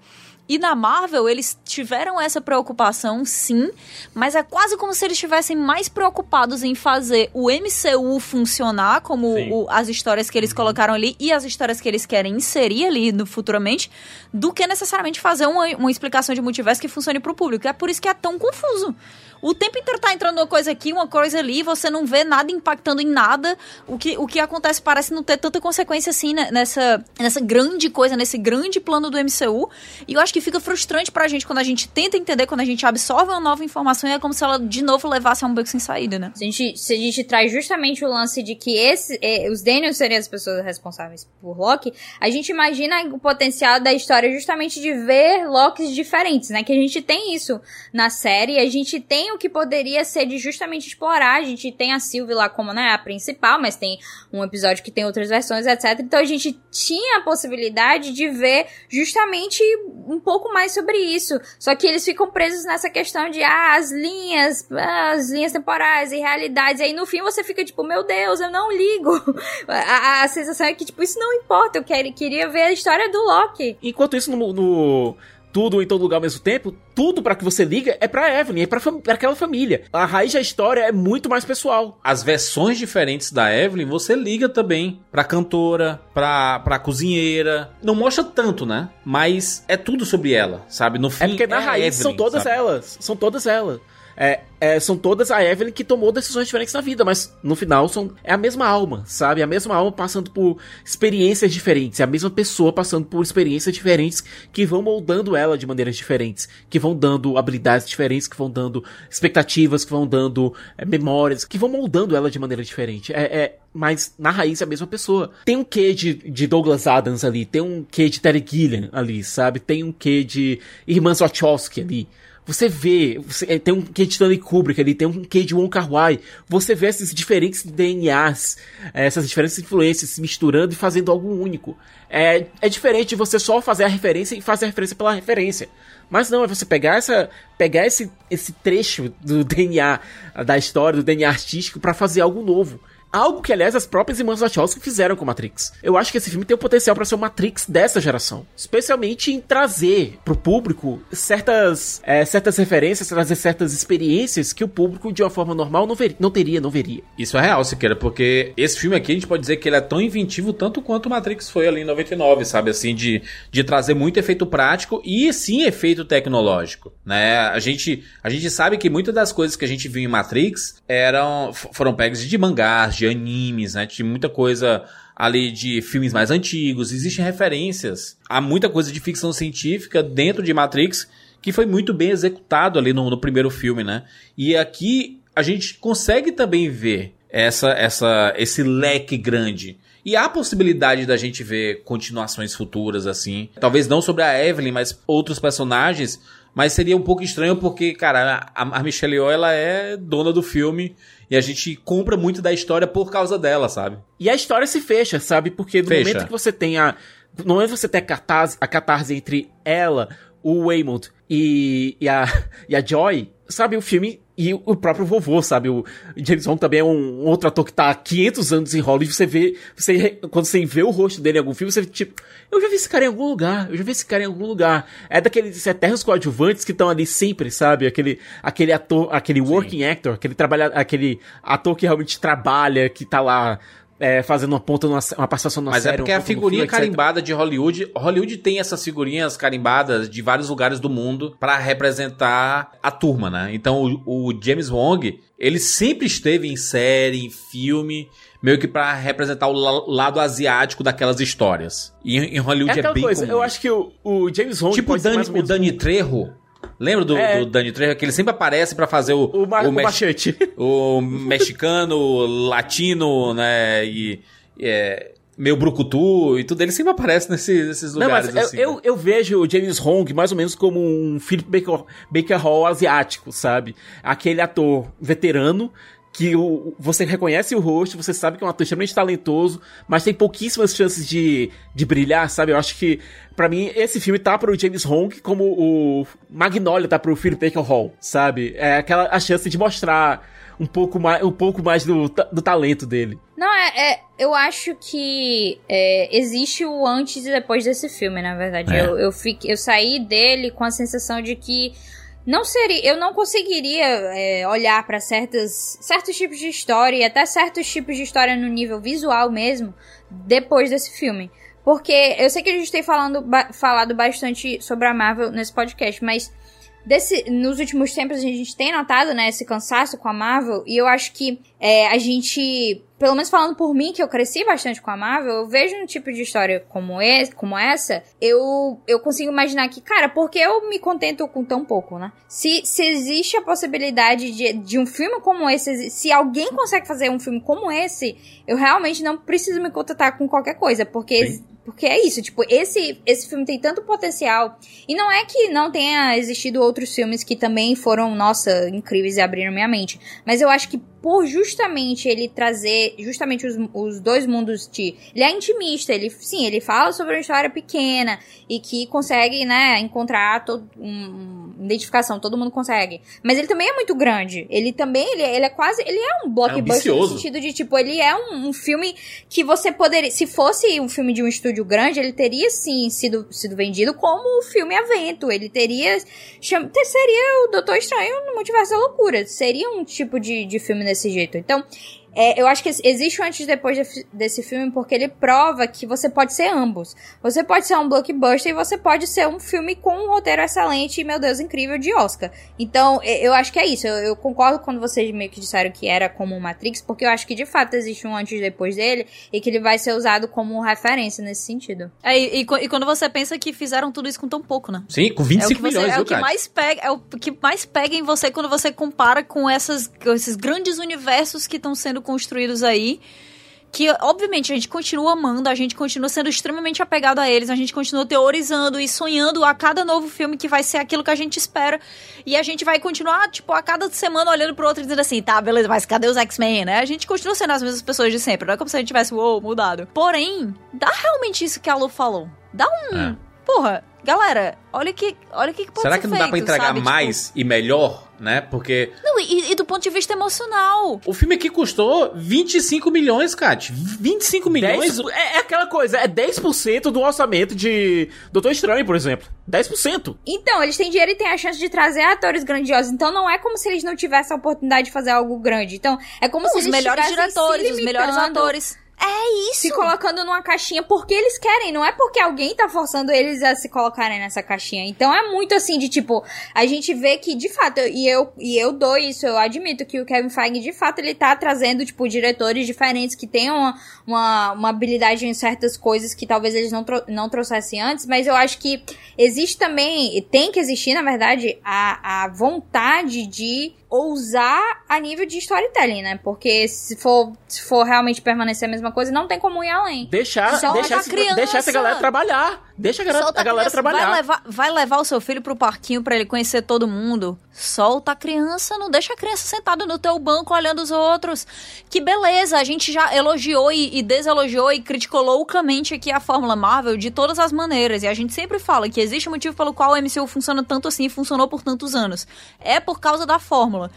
E na Marvel, eles tiveram essa preocupação, sim, mas é quase como se eles estivessem mais preocupados em fazer o MCU funcionar, como o- as histórias que eles colocaram ali e as histórias que eles querem inserir ali no, futuramente, do que necessariamente fazer uma, uma explicação de multiverso que funcione pro público. É por isso que é tão confuso. O tempo inteiro tá entrando uma coisa aqui, uma coisa ali, você não vê nada impactando em nada. O que, o que acontece parece não ter tanta consequência assim né, nessa, nessa grande coisa, nesse grande plano do MCU. E eu acho que fica frustrante pra gente quando a gente tenta entender, quando a gente absorve uma nova informação e é como se ela de novo levasse a um beco sem saída, né? Se a, gente, se a gente traz justamente o lance de que esse, eh, os Daniels seriam as pessoas responsáveis por Loki, a gente imagina o potencial da história justamente de ver Locks diferentes, né? Que a gente tem isso na série, a gente tem o que poderia ser de justamente explorar, a gente tem a Sylvie lá como né, a principal, mas tem um episódio que tem outras versões, etc. Então a gente tinha a possibilidade de ver justamente um pouco mais sobre isso. Só que eles ficam presos nessa questão de ah, as linhas, ah, as linhas temporais e realidades. E aí no fim você fica tipo, meu Deus, eu não ligo. [LAUGHS] A, a- sensação é que, tipo, isso não importa. Eu queria ver a história do Loki. Enquanto isso, no, no tudo em todo lugar ao mesmo tempo, tudo pra que você liga é pra Evelyn, é pra, fam- aquela família. A raiz da história é muito mais pessoal. As versões diferentes da Evelyn, você liga também pra cantora, pra, pra cozinheira. Não mostra tanto, né? Mas é tudo sobre ela, sabe? No fim, É porque na a raiz Evelyn, são todas sabe? elas. São todas elas. É, é, são todas a Evelyn que tomou decisões diferentes na vida, mas no final são, é a mesma alma, sabe? A mesma alma passando por experiências diferentes, é a mesma pessoa passando por experiências diferentes que vão moldando ela de maneiras diferentes, que vão dando habilidades diferentes, que vão dando expectativas, que vão dando é, memórias, que vão moldando ela de maneira diferente. É, é- mas na raiz é a mesma pessoa. Tem um quê de, de Douglas Adams ali, tem um quê de Terry Gilliam ali, sabe? Tem um quê de Irmãs Wachowski ali. Você vê, você, é, tem um quê de Stanley Kubrick ali, tem um quê de Wong Kar Wai. Você vê esses diferentes DNAs, eh, essas diferentes influências se misturando e fazendo algo único. É, é diferente de você só fazer a referência e fazer a referência pela referência. Mas não, é você pegar essa, pegar esse, esse trecho do DNA da história, do DNA artístico pra fazer algo novo. Algo que, aliás, as próprias irmãs Wachowski fizeram com Matrix. Eu acho que esse filme tem o potencial pra ser o Matrix dessa geração. Especialmente em trazer pro público certas, é, certas referências, trazer certas experiências que o público, de uma forma normal, não, ver, não teria, não veria. Isso é real, Siqueira, porque esse filme aqui a gente pode dizer que ele é tão inventivo tanto quanto o Matrix foi ali em 99, sabe? Assim, de, de trazer muito efeito prático e sim efeito tecnológico, né? A gente, a gente sabe que muitas das coisas que a gente viu em Matrix eram, foram pegas de mangás, de animes, né? Tinha muita coisa ali de filmes mais antigos, existem referências a muita coisa de ficção científica dentro de Matrix que foi muito bem executado ali no, no primeiro filme, né? E aqui a gente consegue também ver essa, essa, esse leque grande. E há possibilidade da gente ver continuações futuras, assim. Talvez não sobre a Evelyn, mas outros personagens. Mas seria um pouco estranho porque, cara, a, a Michelle Yeoh, ela é dona do filme. E a gente compra muito da história por causa dela, sabe? E a história se fecha, sabe? Porque no Fecha. momento que você tem a. No momento que você tem a catarse, a catarse entre ela, o Waymond e, e, a, [LAUGHS] e a Joy, sabe? O filme. E o próprio vovô, sabe? O James Bond também é um outro ator que tá há 500 anos em Hollywood. Você vê. Você, quando você vê o rosto dele em algum filme, você tipo. Eu já vi esse cara em algum lugar. Eu já vi esse cara em algum lugar. É daqueles eternos coadjuvantes que estão ali sempre, sabe? Aquele, aquele ator, aquele working actor, aquele, trabalha, aquele ator que realmente trabalha, que tá lá é, fazendo uma ponta, numa, uma participação numa Mas série. é porque uma a figurinha filme, carimbada de Hollywood. Hollywood tem essas figurinhas carimbadas de vários lugares do mundo pra representar a turma, né? Então o, o James Wong, ele sempre esteve em série, em filme, meio que pra representar o la- lado asiático daquelas histórias. E em, É Hollywood é, aquela bem coisa, comum. eu acho que o, o James Wong tipo o pode o Dani um- Trejo. Lembra do, É. do Dani Trejo? Que ele sempre aparece pra fazer o, o, o machete. o mexicano, latino, né? E é, meio brucutu e tudo. Ele sempre aparece nesses, nesses Não, lugares mas assim. eu, eu, eu vejo o James Hong mais ou menos como um Philip Baker, Baker Hall asiático, sabe? Aquele ator veterano que o, você reconhece o rosto, você sabe que é um ator extremamente talentoso, mas tem pouquíssimas chances de, de brilhar, sabe? Eu acho que, pra mim, esse filme tá pro James Hong como o Magnolia tá pro Philip Baker Hall, sabe? É aquela a chance de mostrar um pouco mais, um pouco mais do, do talento dele. Não, é, é- eu acho que é, existe o antes e depois desse filme, na verdade. É. Eu, eu, fiquei, eu saí dele com a sensação de que não seria, eu não conseguiria é, olhar pra certas certos tipos de história e até certos tipos de história no nível visual mesmo depois desse filme. Porque eu sei que a gente tem falando, ba- falado bastante sobre a Marvel nesse podcast, mas desse, nos últimos tempos a gente tem notado, né, esse cansaço com a Marvel, e eu acho que é, a gente, pelo menos falando por mim, que eu cresci bastante com a Marvel, eu vejo um tipo de história como, esse, como essa, eu, eu consigo imaginar que, cara, por que eu me contento com tão pouco, né? Se, se existe a possibilidade de, de um filme como esse, se alguém consegue fazer um filme como esse, eu realmente não preciso me contentar com qualquer coisa, porque... Sim. Porque é isso, tipo, esse, esse filme tem tanto potencial. E não é que não tenha existido outros filmes que também foram, nossa, incríveis e abriram minha mente. Mas eu acho que por justamente ele trazer justamente os, os dois mundos de. Ele é intimista, ele sim, ele fala sobre uma história pequena e que consegue, né, encontrar todo, um, uma identificação, todo mundo consegue. Mas ele também é muito grande. Ele também, ele, ele é quase. Ele é um blockbuster no ambicioso. sentido de, tipo, ele é um, um filme que você poderia. Se fosse um filme de um estúdio grande, ele teria sim sido, sido vendido como o filme evento. Ele teria. Cham, te- seria o Doutor Estranho no Multiverso da Loucura. Seria um tipo de, de filme desse jeito. Então. É, eu acho que existe o antes e depois de- desse filme porque ele prova que você pode ser ambos. Você pode ser um blockbuster e você pode ser um filme com um roteiro excelente e, meu Deus, incrível de Oscar. Então, eu acho que é isso. Eu, eu concordo quando vocês meio que disseram que era como o Matrix, porque eu acho que de fato existe um antes e depois dele e que ele vai ser usado como referência nesse sentido. É, e, e e quando você pensa que fizeram tudo isso com tão pouco, né? Sim, com É o 25 que, você, milhões, é viu, o que cara? mais pega, é o que mais pega em você quando você compara com essas, com esses grandes universos que estão sendo construídos aí. Que, obviamente, a gente continua amando, a gente continua sendo extremamente apegado a eles, a gente continua teorizando e sonhando a cada novo filme que vai ser aquilo que a gente espera. E a gente vai continuar, tipo, a cada semana olhando pro outro e dizendo assim, tá, beleza, mas cadê os X-Men, né? A gente continua sendo as mesmas pessoas de sempre, não é como se a gente tivesse, uou, mudado. Porém, dá realmente isso que a Lu falou. Dá um. É. Porra, galera, olha que, olha o que, que pode Será ser que não dá pra feito, entregar sabe? Tipo, mais e melhor, né? Porque não, e, e do ponto de vista emocional. o filme aqui custou 25 milhões, Kat. 25 milhões? 10 é, é aquela coisa, é 10% do orçamento de Doutor Estranho, por exemplo. 10%. Então, eles têm dinheiro e têm a chance de trazer atores grandiosos. Então, não é como se eles não tivessem a oportunidade de fazer algo grande. Então, é como se Os eles melhores diretores, os melhores atores. É isso. Se colocando numa caixinha porque eles querem, não é porque alguém tá forçando eles a se colocarem nessa caixinha. Então é muito assim de tipo, a gente vê que de fato, e eu, e eu dou isso, eu admito que o Kevin Feige de fato ele tá trazendo tipo diretores diferentes que tenham uma, uma, uma habilidade em certas coisas que talvez eles não, tro não trouxessem antes, mas eu acho que existe também, e tem que existir na verdade, a, a vontade de ousar a nível de storytelling, né? Porque se for, se for realmente permanecer a mesma coisa, não tem como ir além. Deixar, Solta deixar, a essa, criança. deixar essa galera trabalhar. Deixa a galera, Solta a galera criança. trabalhar. Vai levar, vai levar o seu filho pro parquinho pra ele conhecer todo mundo. Solta a criança, não deixa a criança sentada no teu banco olhando os outros. Que beleza, a gente já elogiou e, e deselogiou e criticou loucamente aqui a Fórmula Marvel de todas as maneiras. E a gente sempre fala que existe um motivo pelo qual o MCU funciona tanto assim e funcionou por tantos anos. É por causa da fórmula.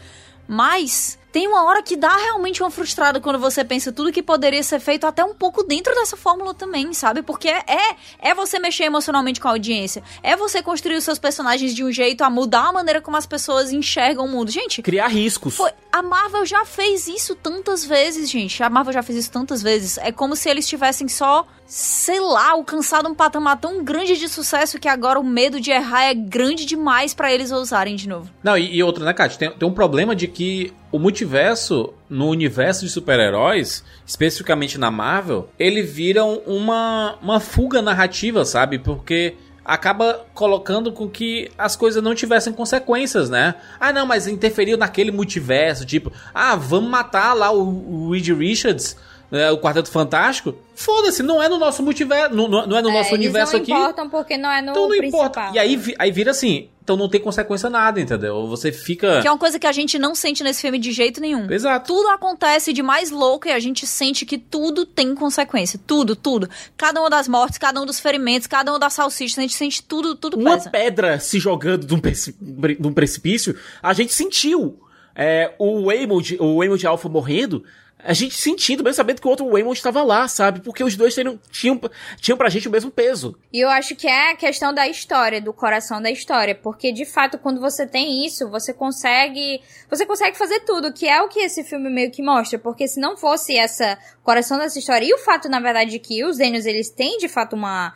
Mas tem uma hora que dá realmente uma frustrada quando você pensa tudo que poderia ser feito até um pouco dentro dessa fórmula também, sabe? Porque é, é, é você mexer emocionalmente com a audiência. É você construir os seus personagens de um jeito a mudar a maneira como as pessoas enxergam o mundo. Gente. Criar riscos. Foi, a Marvel já fez isso tantas vezes, gente. A Marvel já fez isso tantas vezes. É como se eles tivessem só, sei lá, alcançado um patamar tão grande de sucesso que agora o medo de errar é grande demais para eles ousarem de novo. Não, e, e outra, né, Kátia? Tem, tem um problema de que o multiverso, no universo de super-heróis, especificamente na Marvel, ele vira uma, uma fuga narrativa, sabe? Porque acaba colocando com que as coisas não tivessem consequências, né? Ah, não, mas interferiu naquele multiverso, tipo, ah, vamos matar lá o, o Reed Richards, né, o Quarteto Fantástico. Foda-se, não é no nosso multiverso, não, não é no É, nosso universo não aqui. importam porque não é no Então não principal. importa. E aí, aí vira assim, então não tem consequência nada, entendeu? Você fica. Que é uma coisa que a gente não sente nesse filme de jeito nenhum. Exato. Tudo acontece de mais louco e a gente sente que tudo tem consequência. Tudo, tudo. Cada uma das mortes, cada um dos ferimentos, cada uma das salsichas, a gente sente tudo, tudo Uma pesa. pedra se jogando de um, de um precipício, a gente sentiu. É, o Waymond, o Waymond Alpha morrendo, a gente sentindo, mesmo sabendo que o outro Waymond estava lá, sabe? Porque os dois tinham, tinham, tinham pra gente o mesmo peso. E eu acho que é a questão da história, do coração da história, porque de fato quando você tem isso, você consegue, você consegue fazer tudo, que é o que esse filme meio que mostra, porque se não fosse essa coração dessa história e o fato na verdade de que os Daniels eles têm de fato uma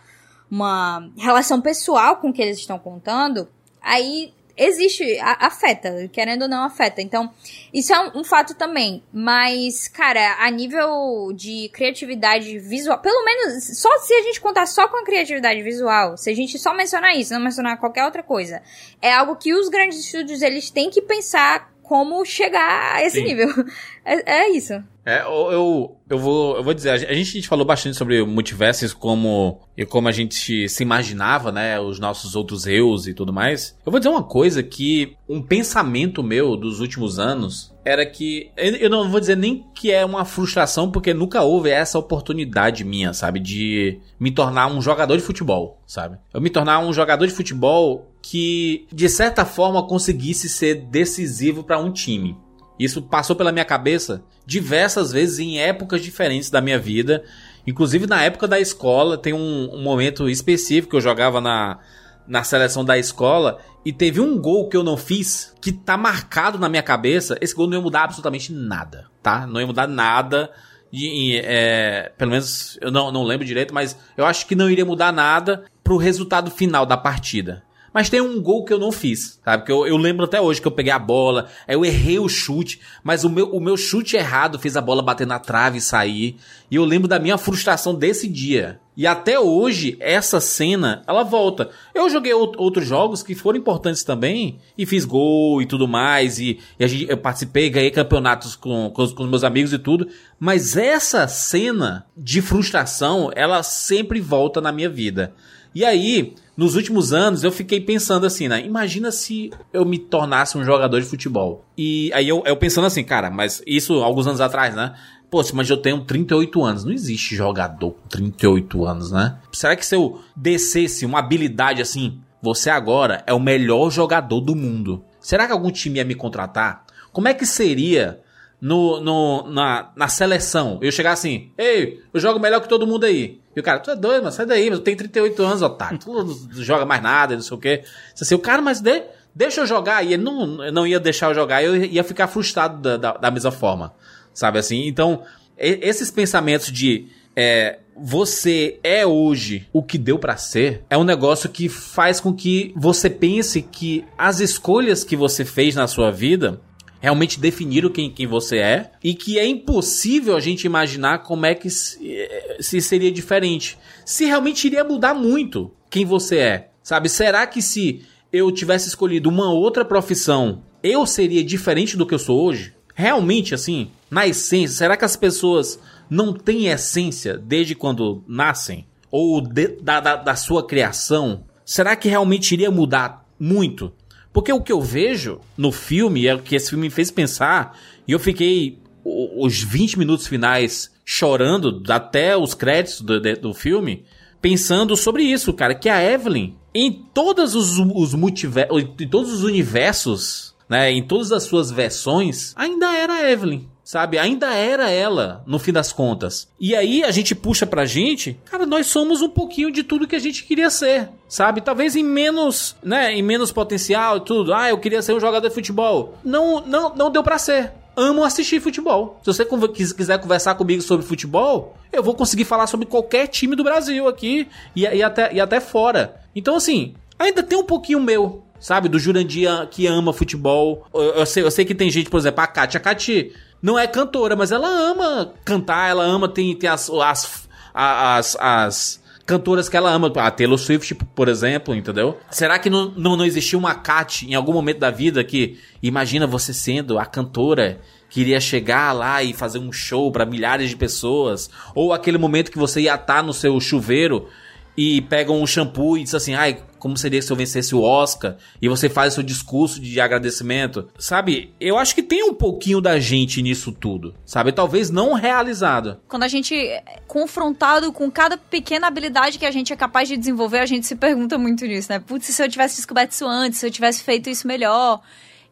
uma relação pessoal com o que eles estão contando, aí existe, afeta, querendo ou não afeta. Então, isso é um, um fato também. Mas, cara, a nível de criatividade visual, pelo menos, só se a gente contar só com a criatividade visual, se a gente só mencionar isso, não mencionar qualquer outra coisa, é algo que os grandes estúdios, eles têm que pensar como chegar a esse Sim. nível. [LAUGHS] É, é isso. É, eu, eu, vou, eu vou dizer, a gente, a gente falou bastante sobre multiversos como, e como a gente se imaginava, né, os nossos outros eus e tudo mais. Eu vou dizer uma coisa que um pensamento meu dos últimos anos era que, eu não vou dizer nem que é uma frustração, porque nunca houve essa oportunidade minha, sabe, de me tornar um jogador de futebol, sabe? Eu me tornar um jogador de futebol que, de certa forma, conseguisse ser decisivo para um time. Isso passou pela minha cabeça diversas vezes em épocas diferentes da minha vida. Inclusive na época da escola, tem um, um momento específico que eu jogava na, na seleção da escola e teve um gol que eu não fiz que tá marcado na minha cabeça. Esse gol não ia mudar absolutamente nada, tá? Não ia mudar nada. E, e, é, pelo menos eu não, não lembro direito, mas eu acho que não iria mudar nada pro resultado final da partida. Mas tem um gol que eu não fiz, sabe? Que eu, eu lembro até hoje que eu peguei a bola, aí eu errei o chute, mas o meu, o meu chute errado fez a bola bater na trave e sair. E eu lembro da minha frustração desse dia. E até hoje, essa cena, ela volta. Eu joguei out- outros jogos que foram importantes também, e fiz gol e tudo mais, e, e a gente, eu participei, ganhei campeonatos com, com, os, com os meus amigos e tudo. Mas essa cena de frustração, ela sempre volta na minha vida. E aí, nos últimos anos, eu fiquei pensando assim, né? Imagina se eu me tornasse um jogador de futebol. E aí eu, eu pensando assim, cara, mas isso alguns anos atrás, né? Pô, mas eu tenho 38 anos. Não existe jogador com 38 anos, né? Será que se eu descesse uma habilidade assim, você agora é o melhor jogador do mundo? Será que algum time ia me contratar? Como é que seria no, no, na, na seleção? Eu chegar assim, ei, eu jogo melhor que todo mundo aí. E o cara, tu é doido, mano, sai daí, mas eu tenho 38 anos, otário. Tu não [LAUGHS] joga mais nada, não sei o quê. Disse Assim, o cara, mas de, deixa eu jogar. E ele não, não ia deixar eu jogar, eu ia ficar frustrado da, da, da mesma forma. Sabe assim? Então, esses pensamentos de é, você é hoje o que deu pra ser, é um negócio que faz com que você pense que as escolhas que você fez na sua vida realmente definiram quem, quem você é e que é impossível a gente imaginar como é que se, se seria diferente. Se realmente iria mudar muito quem você é, sabe? Será que se eu tivesse escolhido uma outra profissão, eu seria diferente do que eu sou hoje? Realmente, assim, na essência, será que as pessoas não têm essência desde quando nascem? Ou de- da, da, da sua criação? Será que realmente iria mudar muito? Porque o que eu vejo no filme, é o que esse filme me fez pensar, e eu fiquei os 20 minutos finais chorando, até os créditos do, do filme, pensando sobre isso, cara, que a Evelyn, em todos os, os multiversos, em todos os universos né, em todas as suas versões, ainda era a Evelyn sabe? Ainda era ela, no fim das contas. E aí a gente puxa pra gente, cara, nós somos um pouquinho de tudo que a gente queria ser, sabe? Talvez em menos, né, em menos potencial e tudo. Ah, eu queria ser um jogador de futebol. Não, não, não deu pra ser. Amo assistir futebol. Se você quiser conversar comigo sobre futebol, eu vou conseguir falar sobre qualquer time do Brasil aqui e, e até, e até fora. Então, assim, ainda tem um pouquinho meu, sabe? Do Jurandir que ama futebol. Eu, eu, sei, eu sei que tem gente, por exemplo, a Kátia. A Kátia não é cantora, mas ela ama cantar, ela ama, tem, tem as, as, as, as cantoras que ela ama. A Taylor Swift, por exemplo, entendeu? Será que não, não, não existiu uma Kat em algum momento da vida que imagina você sendo a cantora que iria chegar lá e fazer um show para milhares de pessoas? Ou aquele momento que você ia estar no seu chuveiro e pega um shampoo e diz assim, ai, como seria se eu vencesse o Oscar? E você faz o seu discurso de agradecimento. Sabe, eu acho que tem um pouquinho da gente nisso tudo, sabe? Talvez não realizado. Quando a gente é confrontado com cada pequena habilidade que a gente é capaz de desenvolver, a gente se pergunta muito nisso, né? Putz, se eu tivesse descoberto isso antes, se eu tivesse feito isso melhor.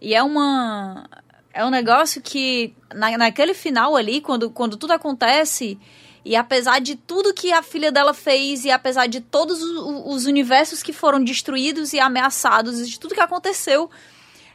E é uma... É um negócio que, na, naquele final ali, quando, quando tudo acontece e apesar de tudo que a filha dela fez, e apesar de todos os universos que foram destruídos e ameaçados, e de tudo que aconteceu,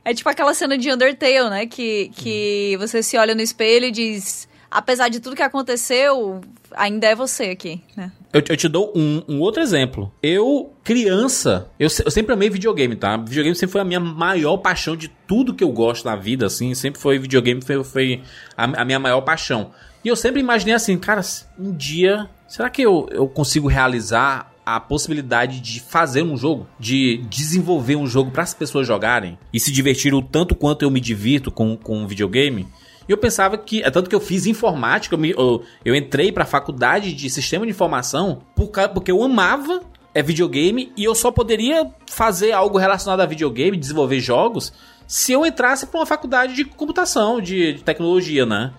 é tipo aquela cena de Undertale, né? Que, que você se olha no espelho e diz: apesar de tudo que aconteceu, ainda é você aqui, né? Eu, eu te dou um, um, outro exemplo. Eu, criança, eu, eu, sempre amei videogame, tá? Videogame sempre foi a minha maior paixão de tudo que eu gosto na vida, assim. Sempre foi videogame, foi, foi a, a minha maior paixão. E eu sempre imaginei assim, cara, um dia, será que eu, eu consigo realizar a possibilidade de fazer um jogo, de desenvolver um jogo para as pessoas jogarem e se divertir o tanto quanto eu me divirto com, com um videogame? E eu pensava que, é tanto que eu fiz informática, eu, me, eu, eu entrei para a faculdade de sistema de informação por, porque eu amava é videogame e eu só poderia fazer algo relacionado a videogame, desenvolver jogos, se eu entrasse para uma faculdade de computação, de, de tecnologia, né?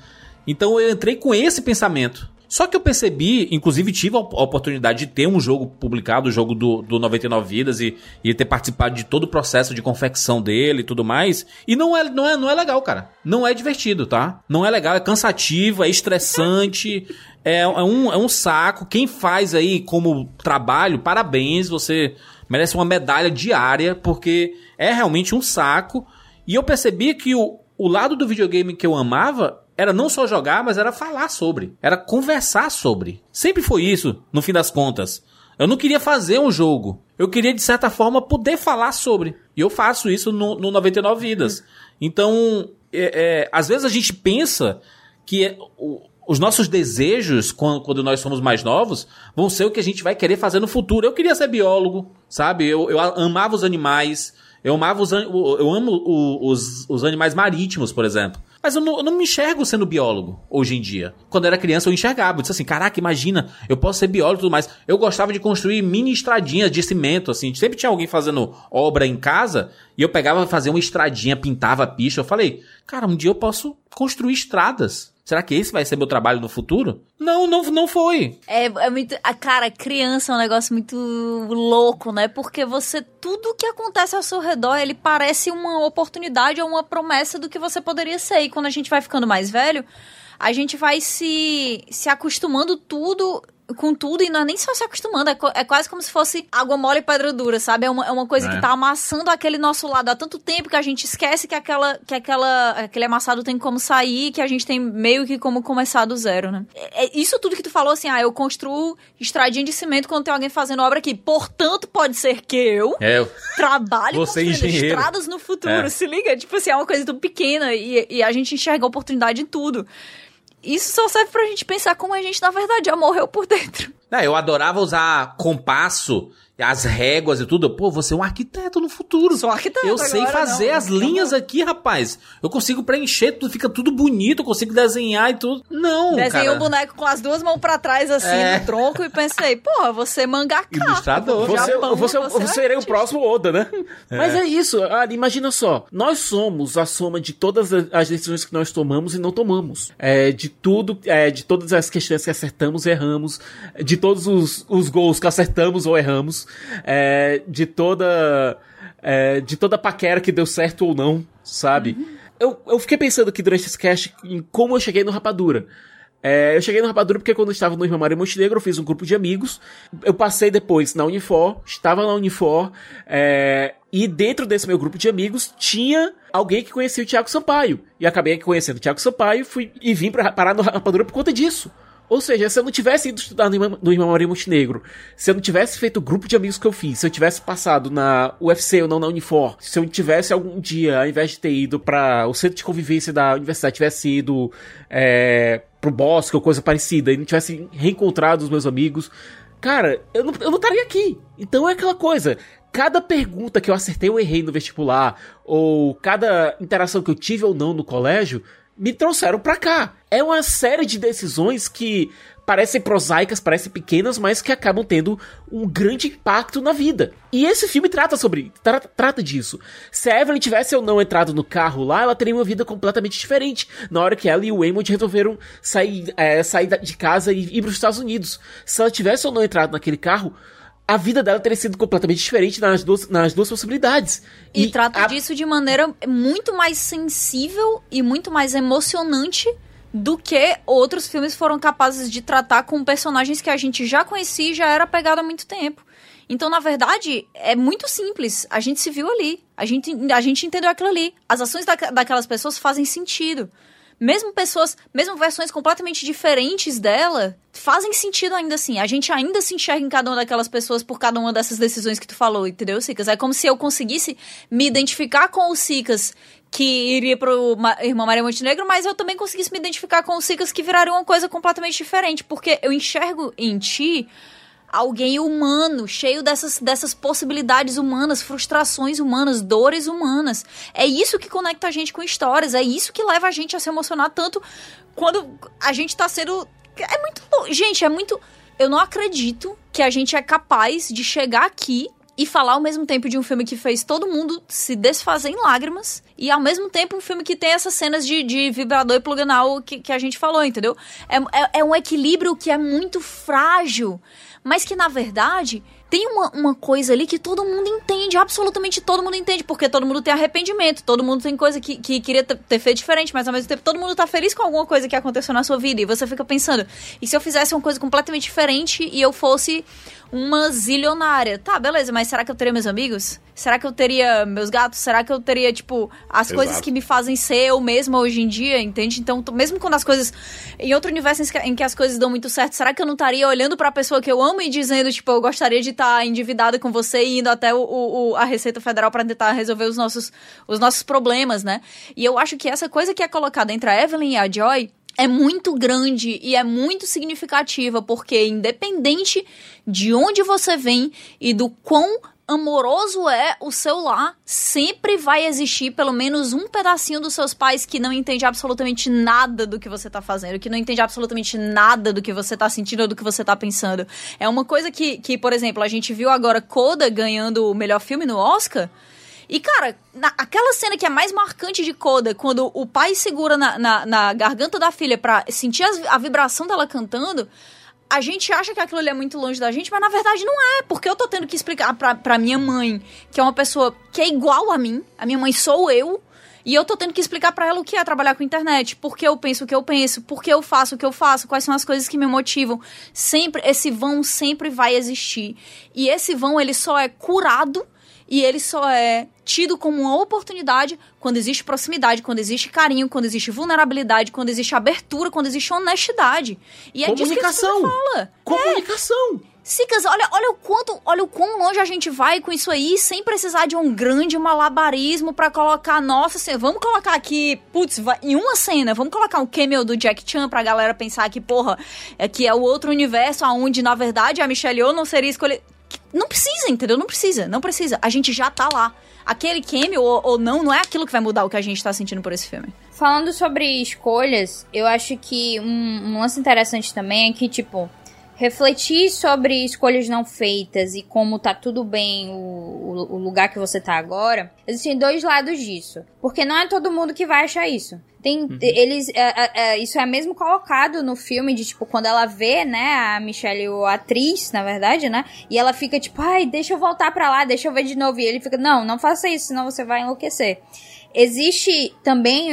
Então eu entrei com esse pensamento. Só que eu percebi, inclusive tive a oportunidade de ter um jogo publicado, o jogo do, do 99 Vidas, e, e ter participado de todo o processo de confecção dele e tudo mais. E não é, não, é, não é legal, cara. Não é divertido, tá? Não é legal, é cansativo, é estressante, [LAUGHS] é, é, um, é um saco. Quem faz aí como trabalho, parabéns, você merece uma medalha diária, porque é realmente um saco. E eu percebi que o, o lado do videogame que eu amava era não só jogar, mas era falar sobre. Era conversar sobre. Sempre foi isso, no fim das contas. Eu não queria fazer um jogo. Eu queria, de certa forma, poder falar sobre. E eu faço isso no, no 99 Vidas. Então, é, é, às vezes a gente pensa que é, o, os nossos desejos, quando, quando, nós somos mais novos, vão ser o que a gente vai querer fazer no futuro. Eu queria ser biólogo, sabe? Eu, eu amava os animais. Eu amava os, eu amo os, os animais marítimos, por exemplo. Mas eu não, eu não, me enxergo sendo biólogo hoje em dia. Quando eu era criança, eu enxergava. Eu disse assim: caraca, imagina, eu posso ser biólogo e tudo mais. Eu gostava de construir mini estradinhas de cimento, assim. Sempre tinha alguém fazendo obra em casa e eu pegava fazer uma estradinha, pintava a pista. Eu falei, cara, um dia eu posso construir estradas. Será que esse vai ser meu trabalho no futuro? Não, não, não foi. É, é muito. A cara, criança é um negócio muito louco, né? Porque você. Tudo que acontece ao seu redor, ele parece uma oportunidade ou uma promessa do que você poderia ser. E quando a gente vai ficando mais velho, a gente vai se, se acostumando tudo com tudo e não é nem só se acostumando, é, é, quase como se fosse água mole e pedra dura, sabe? É uma, é uma coisa é. que tá amassando aquele nosso lado há tanto tempo que a gente esquece que, aquela, que aquela, aquele amassado tem como sair, que a gente tem meio que como começar do zero, né? É, é isso tudo que tu falou assim, ah, eu construo estradinha de cimento quando tem alguém fazendo obra aqui. Portanto, pode ser que eu, é, eu... trabalhe Você construindo estradas no futuro, é. se liga? Tipo assim, é uma coisa tão pequena e, e a gente enxerga oportunidade em tudo isso só serve pra gente pensar como a gente, na verdade, já morreu por dentro. É, eu adorava usar compasso as réguas e tudo. Pô, você é um arquiteto no futuro. Sou arquiteto. Eu sei fazer não, as linhas aqui, rapaz. Eu consigo preencher tudo, fica tudo bonito, eu consigo desenhar e tudo. Não, Desenhei um boneco com as duas mãos para trás, assim, é. no tronco, e pensei, porra, você é mangaka. Ilustrador. Você, Japão, você, você, você seria o próximo Oda, né? É. Mas é isso, Ali, imagina só. Nós somos a soma de todas as decisões que nós tomamos e não tomamos. É, de tudo, é, de todas as questões que acertamos e erramos, de todos os, os gols que acertamos ou erramos é, de toda é, de toda paquera que deu certo ou não, sabe? Uhum. Eu, eu fiquei pensando aqui durante esse cast em como eu cheguei no Rapadura. É, eu cheguei no Rapadura porque quando eu estava no Irmão Maria Montenegro, eu fiz um grupo de amigos. Eu passei depois na Unifor, estava na Unifor, é, e dentro desse meu grupo de amigos tinha alguém que conhecia o Thiago Sampaio. E acabei conhecendo o Thiago Sampaio fui, e vim pra, parar no Rapadura por conta disso. Ou seja, se eu não tivesse ido estudar no, Maria Montenegro, se eu não tivesse feito o grupo de amigos que eu fiz, se eu tivesse passado na UFC ou não na Unifor, se eu tivesse algum dia, ao invés de ter ido para o centro de convivência da universidade, tivesse ido é, pro bosque ou coisa parecida, e não tivesse reencontrado os meus amigos, cara, eu não, eu não estaria aqui. Então é aquela coisa cada pergunta que eu acertei ou errei no vestibular, ou cada interação que eu tive ou não no colégio, me trouxeram pra cá. É uma série de decisões que parecem prosaicas, parecem pequenas, mas que acabam tendo um grande impacto na vida. E esse filme trata sobre tra trata disso. Se a Evelyn tivesse ou não entrado no carro lá, ela teria uma vida completamente diferente. Na hora que ela e o Waymond resolveram sair, é, sair de casa e ir para os Estados Unidos. Se ela tivesse ou não entrado naquele carro, a vida dela teria sido completamente diferente nas duas, nas duas possibilidades. E, e trata a... disso de maneira muito mais sensível e muito mais emocionante do que outros filmes foram capazes de tratar com personagens que a gente já conhecia e já era pegado há muito tempo. Então, na verdade, é muito simples. A gente se viu ali. A gente, a gente entendeu aquilo ali. As ações da, daquelas pessoas fazem sentido mesmo pessoas, mesmo versões completamente diferentes dela, fazem sentido ainda assim. A gente ainda se enxerga em cada uma daquelas pessoas por cada uma dessas decisões que tu falou, entendeu, Sicas? É como se eu conseguisse me identificar com o Sicas que iria pro Irmã Maria Montenegro, mas eu também conseguisse me identificar com o Sicas que viraria uma coisa completamente diferente, porque eu enxergo em ti alguém humano, cheio dessas, dessas possibilidades humanas, frustrações humanas, dores humanas. É isso que conecta a gente com histórias, é isso que leva a gente a se emocionar tanto quando a gente tá sendo. É muito. Gente, é muito. Eu não acredito que a gente é capaz de chegar aqui e falar ao mesmo tempo de um filme que fez todo mundo se desfazer em lágrimas e ao mesmo tempo um filme que tem essas cenas de, de vibrador e plug que, que a gente falou, entendeu? É, é, é um equilíbrio que é muito frágil mas que na verdade tem uma, uma coisa ali que todo mundo entende, absolutamente todo mundo entende, porque todo mundo tem arrependimento, todo mundo tem coisa que, que queria ter feito diferente, mas ao mesmo tempo todo mundo tá feliz com alguma coisa que aconteceu na sua vida, e você fica pensando, e se eu fizesse uma coisa completamente diferente e eu fosse uma zilionária? Tá, beleza, mas será que eu teria meus amigos? Será que eu teria meus gatos? Será que eu teria, tipo, as Exato. coisas que me fazem ser eu mesma hoje em dia, entende? Então, mesmo quando as coisas. Em outro universo em que as coisas dão muito certo, será que eu não estaria olhando para a pessoa que eu amo e dizendo, tipo, eu gostaria de estar tá endividada com você e indo até o, o a Receita Federal para tentar resolver os nossos, os nossos problemas, né? E eu acho que essa coisa que é colocada entre a Evelyn e a Joy é muito grande e é muito significativa, porque independente de onde você vem e do quão amoroso é o seu lar, sempre vai existir pelo menos um pedacinho dos seus pais que não entende absolutamente nada do que você tá fazendo, que não entende absolutamente nada do que você tá sentindo ou do que você tá pensando. É uma coisa que, que por exemplo, a gente viu agora Coda ganhando o melhor filme no Oscar. E, cara, na, aquela cena que é mais marcante de Coda, quando o pai segura na, na, na garganta da filha pra sentir a, a vibração dela cantando, a gente acha que aquilo ali é muito longe da gente, mas na verdade não é, porque eu tô tendo que explicar pra, pra minha mãe, que é uma pessoa que é igual a mim, a minha mãe sou eu, e eu tô tendo que explicar para ela o que é trabalhar com internet, por que eu penso o que eu penso, por que eu faço o que eu faço, quais são as coisas que me motivam. Sempre, esse vão sempre vai existir. E esse vão, ele só é curado e ele só é tido como uma oportunidade quando existe proximidade, quando existe carinho, quando existe vulnerabilidade, quando existe abertura, quando existe honestidade. E é Comunicação. disso que fala. Comunicação. É. Sicas, olha, olha o quanto, olha o quão longe a gente vai com isso aí, sem precisar de um grande malabarismo para colocar, nossa, assim, vamos colocar aqui, putz, em uma cena, vamos colocar um cameo do Jack Chan pra galera pensar que, porra, é que é o outro universo aonde, na verdade, a Michelle Yeoh não seria escolhida. Não precisa, entendeu? Não precisa, não precisa. A gente já tá lá. Aquele cameo ou, ou não, não é aquilo que vai mudar o que a gente tá sentindo por esse filme. Falando sobre escolhas, eu acho que um, um lance interessante também é que, tipo, refletir sobre escolhas não feitas e como tá tudo bem o, o, o lugar que você tá agora, existem dois lados disso. Porque não é todo mundo que vai achar isso. Tem, uhum. eles, é, é, é, isso é mesmo colocado no filme de, tipo, quando ela vê, né, a Michelle, a atriz, na verdade, né, e ela fica, tipo, ai, deixa eu voltar pra lá, deixa eu ver de novo, e ele fica, não, não faça isso, senão você vai enlouquecer. Existe também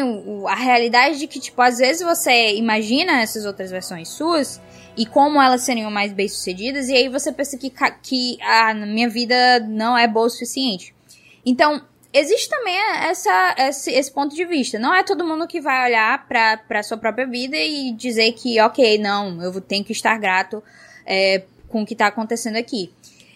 a realidade de que, tipo, às vezes você imagina essas outras versões suas e como elas seriam mais bem-sucedidas, e aí você pensa que, que a minha vida não é boa o suficiente. Então, existe também essa, esse, esse, ponto de vista. Não é todo mundo que vai olhar para pra sua própria vida e dizer que, ok, não, eu tenho que estar grato é, com o que está acontecendo aqui.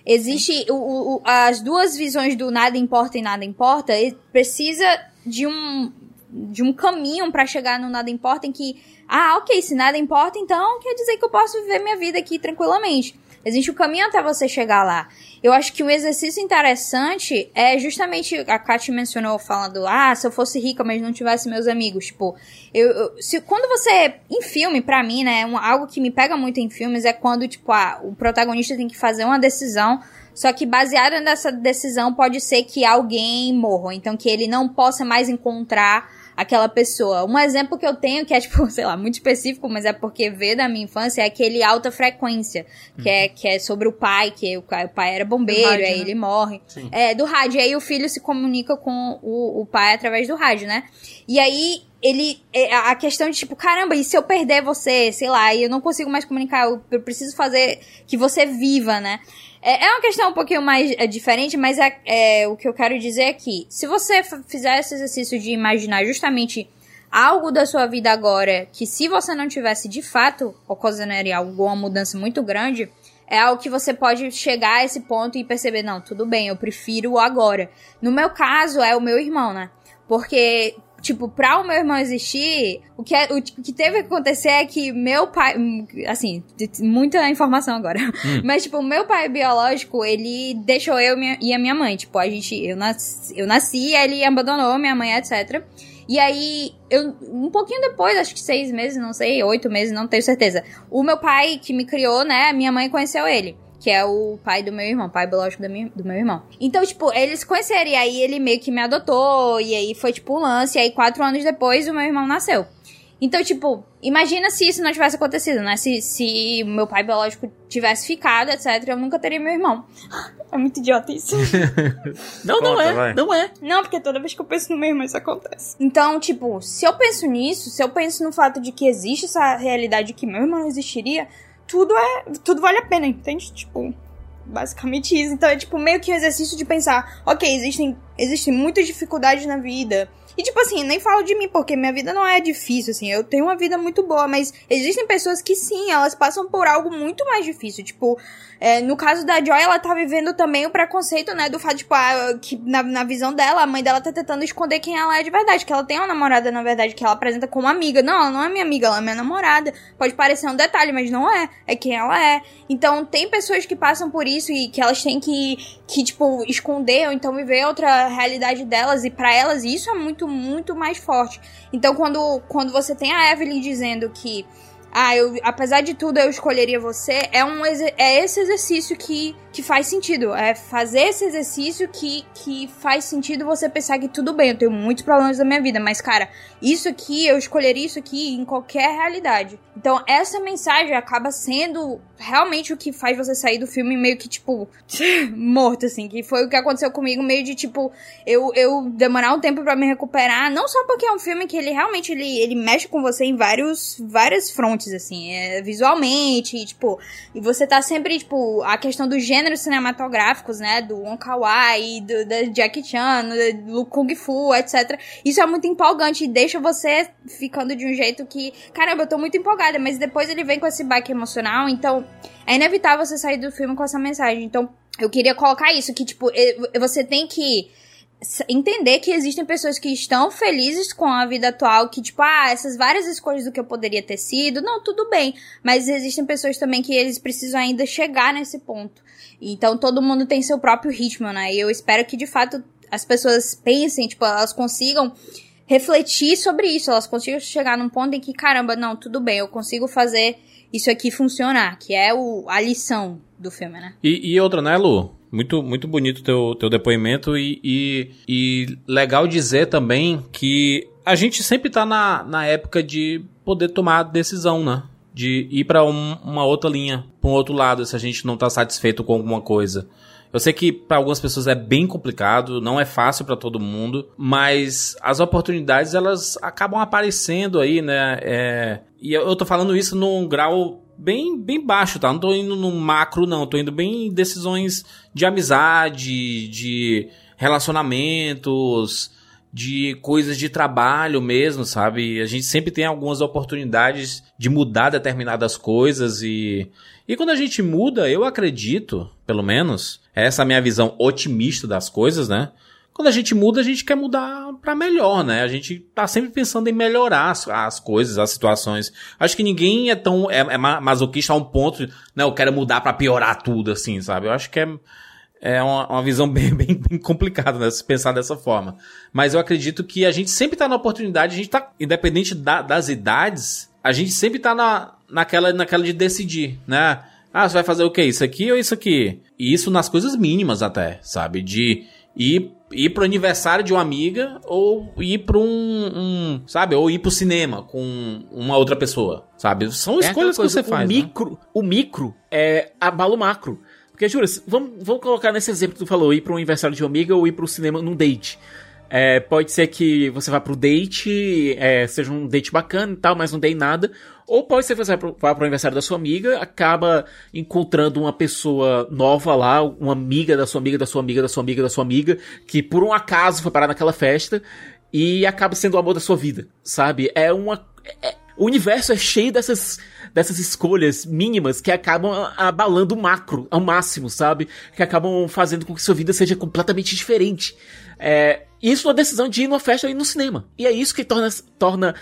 Existe o, o, as duas visões do nada importa e nada importa, precisa de um, de um caminho para chegar no nada importa em que, ah, ok, se nada importa, então quer dizer que eu posso viver minha vida aqui tranquilamente. Existe um caminho até você chegar lá. Eu acho que um exercício interessante é justamente a Kat mencionou falando, ah, se eu fosse rica, mas não tivesse meus amigos. Tipo, eu, eu se, quando você. Em filme, para mim, né? Um, algo que me pega muito em filmes é quando, tipo, ah, o protagonista tem que fazer uma decisão. Só que baseada nessa decisão pode ser que alguém morra. Então que ele não possa mais encontrar aquela pessoa. Um exemplo que eu tenho, que é, tipo, [LAUGHS] sei lá, muito específico, mas é porque veio da minha infância, é aquele alta frequência, que, é, que é sobre o pai, que o, o pai era bombeiro, rádio, aí né? ele morre. Sim. É, do rádio. Aí o filho se comunica com o, o pai através do rádio, né? E aí ele. É, a questão de tipo, caramba, e se eu perder você, sei lá, e eu não consigo mais comunicar, eu preciso fazer que você viva, né? É, é uma questão um pouquinho mais é, diferente, mas é, é, o que eu quero dizer aqui. Se você fizer esse exercício de imaginar justamente algo da sua vida agora que se você não tivesse de fato ocasionaria alguma mudança muito grande, é algo que você pode chegar a esse ponto e perceber, não, tudo bem, eu prefiro agora. No meu caso, é o meu irmão, né? Porque tipo, pra o meu irmão existir, o que, é, o que teve que acontecer é que meu pai. Assim, muita informação agora. Hum. [LAUGHS] Mas, tipo, o meu pai biológico, ele deixou eu e a minha mãe. Tipo, a gente. Eu nasci, eu nasci ele abandonou minha mãe, etc. E aí, eu, um pouquinho depois, acho que seis meses, não sei, oito meses, não tenho certeza. O meu pai que me criou, né? Minha mãe conheceu ele que é o pai do meu irmão, pai biológico do meu, do meu irmão. Então, tipo, eles conheceram, e aí ele meio que me adotou, e aí foi tipo um lance, e aí quatro anos depois o meu irmão nasceu. Então, tipo, imagina se isso não tivesse acontecido, né? Se, se meu pai biológico tivesse ficado, etc., eu nunca teria meu irmão. [LAUGHS] É muito idiota isso. [LAUGHS] não, não é. Vai. Não é. Não, porque toda vez que eu penso no meu irmão, isso acontece. Então, tipo, se eu penso nisso, se eu penso no fato de que existe essa realidade que meu irmão não existiria, tudo é. Tudo vale a pena, entende? Tipo, basicamente isso. Então é tipo meio que um exercício de pensar, ok, existem, existem muitas dificuldades na vida. E tipo assim, nem falo de mim, porque minha vida não é difícil, assim, eu tenho uma vida muito boa, mas existem pessoas que sim, elas passam por algo muito mais difícil. Tipo, é, no caso da Joy, ela tá vivendo também o preconceito, né? Do fato, tipo, ah, que na, na visão dela, a mãe dela tá tentando esconder quem ela é de verdade. Que ela tem uma namorada, na verdade, que ela apresenta como amiga. Não, ela não é minha amiga, ela é minha namorada. Pode parecer um detalhe, mas não é. É quem ela é. Então, tem pessoas que passam por isso e que elas têm que, que tipo, esconder ou então viver outra realidade delas. E para elas, isso é muito, muito mais forte. Então, quando, quando você tem a Evelyn dizendo que ah, eu, apesar de tudo eu escolheria você, é, um, é esse exercício que, que faz sentido. É fazer esse exercício que, que faz sentido você pensar que tudo bem, eu tenho muitos problemas na minha vida, mas cara, isso aqui, eu escolheria isso aqui em qualquer realidade. Então, essa mensagem acaba sendo realmente o que faz você sair do filme meio que, tipo, [LAUGHS] morto, assim. Que foi o que aconteceu comigo, meio de, tipo, eu, eu demorar um tempo para me recuperar. Não só porque é um filme que ele realmente, ele, ele mexe com você em vários, várias frontes, assim. É, visualmente, e, tipo, e você tá sempre, tipo, a questão dos gêneros cinematográficos, né? Do Wong Wai, do, do Jackie Chan, do Kung Fu, etc. Isso é muito empolgante e deixa você ficando de um jeito que, caramba, eu tô muito empolgada, mas depois ele vem com esse baque emocional, então é inevitável você sair do filme com essa mensagem. Então, eu queria colocar isso, que, tipo, você tem que entender que existem pessoas que estão felizes com a vida atual, que, tipo, ah, essas várias escolhas do que eu poderia ter sido, não, tudo bem. Mas existem pessoas também que eles precisam ainda chegar nesse ponto. Então, todo mundo tem seu próprio ritmo, né? E eu espero que, de fato, as pessoas pensem, tipo, elas consigam refletir sobre isso, elas consigam chegar num ponto em que, caramba, não, tudo bem, eu consigo fazer isso aqui funcionar, que é o, a lição do filme, né? E, e outra, né, Lu? Muito, muito bonito teu, teu depoimento e, e, e legal dizer também que a gente sempre tá na, na época de poder tomar decisão, né? De ir para um, uma outra linha, para um outro lado, se a gente não tá satisfeito com alguma coisa. Eu sei que para algumas pessoas é bem complicado, não é fácil para todo mundo, mas as oportunidades elas acabam aparecendo aí, né? É, e eu tô falando isso num grau bem, bem baixo, tá? Não tô indo no macro, não. Tô indo bem em decisões de amizade, de relacionamentos, de coisas de trabalho mesmo, sabe? A gente sempre tem algumas oportunidades de mudar determinadas coisas e. E quando a gente muda, eu acredito, pelo menos, essa é a minha visão otimista das coisas, né? Quando a gente muda, a gente quer mudar para melhor, né? A gente tá sempre pensando em melhorar as, as coisas, as situações. Acho que ninguém é tão é, é masoquista a um ponto, né? Eu quero mudar para piorar tudo, assim, sabe? Eu acho que é, é uma, uma visão [LAUGHS] bem, bem, bem complicada, né? Se pensar dessa forma. Mas eu acredito que a gente sempre tá na oportunidade, a gente tá, independente da, das idades, a gente sempre tá na, naquela, naquela de decidir, né? Ah, você vai fazer o quê? Isso aqui ou isso aqui? E isso nas coisas mínimas até, sabe? De ir ir pro aniversário de uma amiga ou ir para um, um, sabe, ou ir pro cinema com uma outra pessoa, sabe? São é escolhas coisa, que você o faz. Né? Micro, né? O micro é abalo macro. Porque, jura, vamos, vamos colocar nesse exemplo que tu falou, ir para um aniversário de uma amiga ou ir pro cinema num date. É, pode ser que você vá pro date, é, seja um date bacana e tal, mas não dê nada. Ou pode ser que você vá pro aniversário da sua amiga, acaba encontrando uma pessoa nova lá, uma amiga da sua amiga, da sua amiga, da sua amiga, da sua amiga, que por um acaso foi parar naquela festa e acaba sendo o amor da sua vida, sabe? É uma. É, o universo é cheio dessas, dessas escolhas mínimas que acabam abalando o macro ao máximo, sabe? Que acabam fazendo com que sua vida seja completamente diferente. É, isso uma decisão de ir numa festa ou ir no cinema. E é isso que torna, torna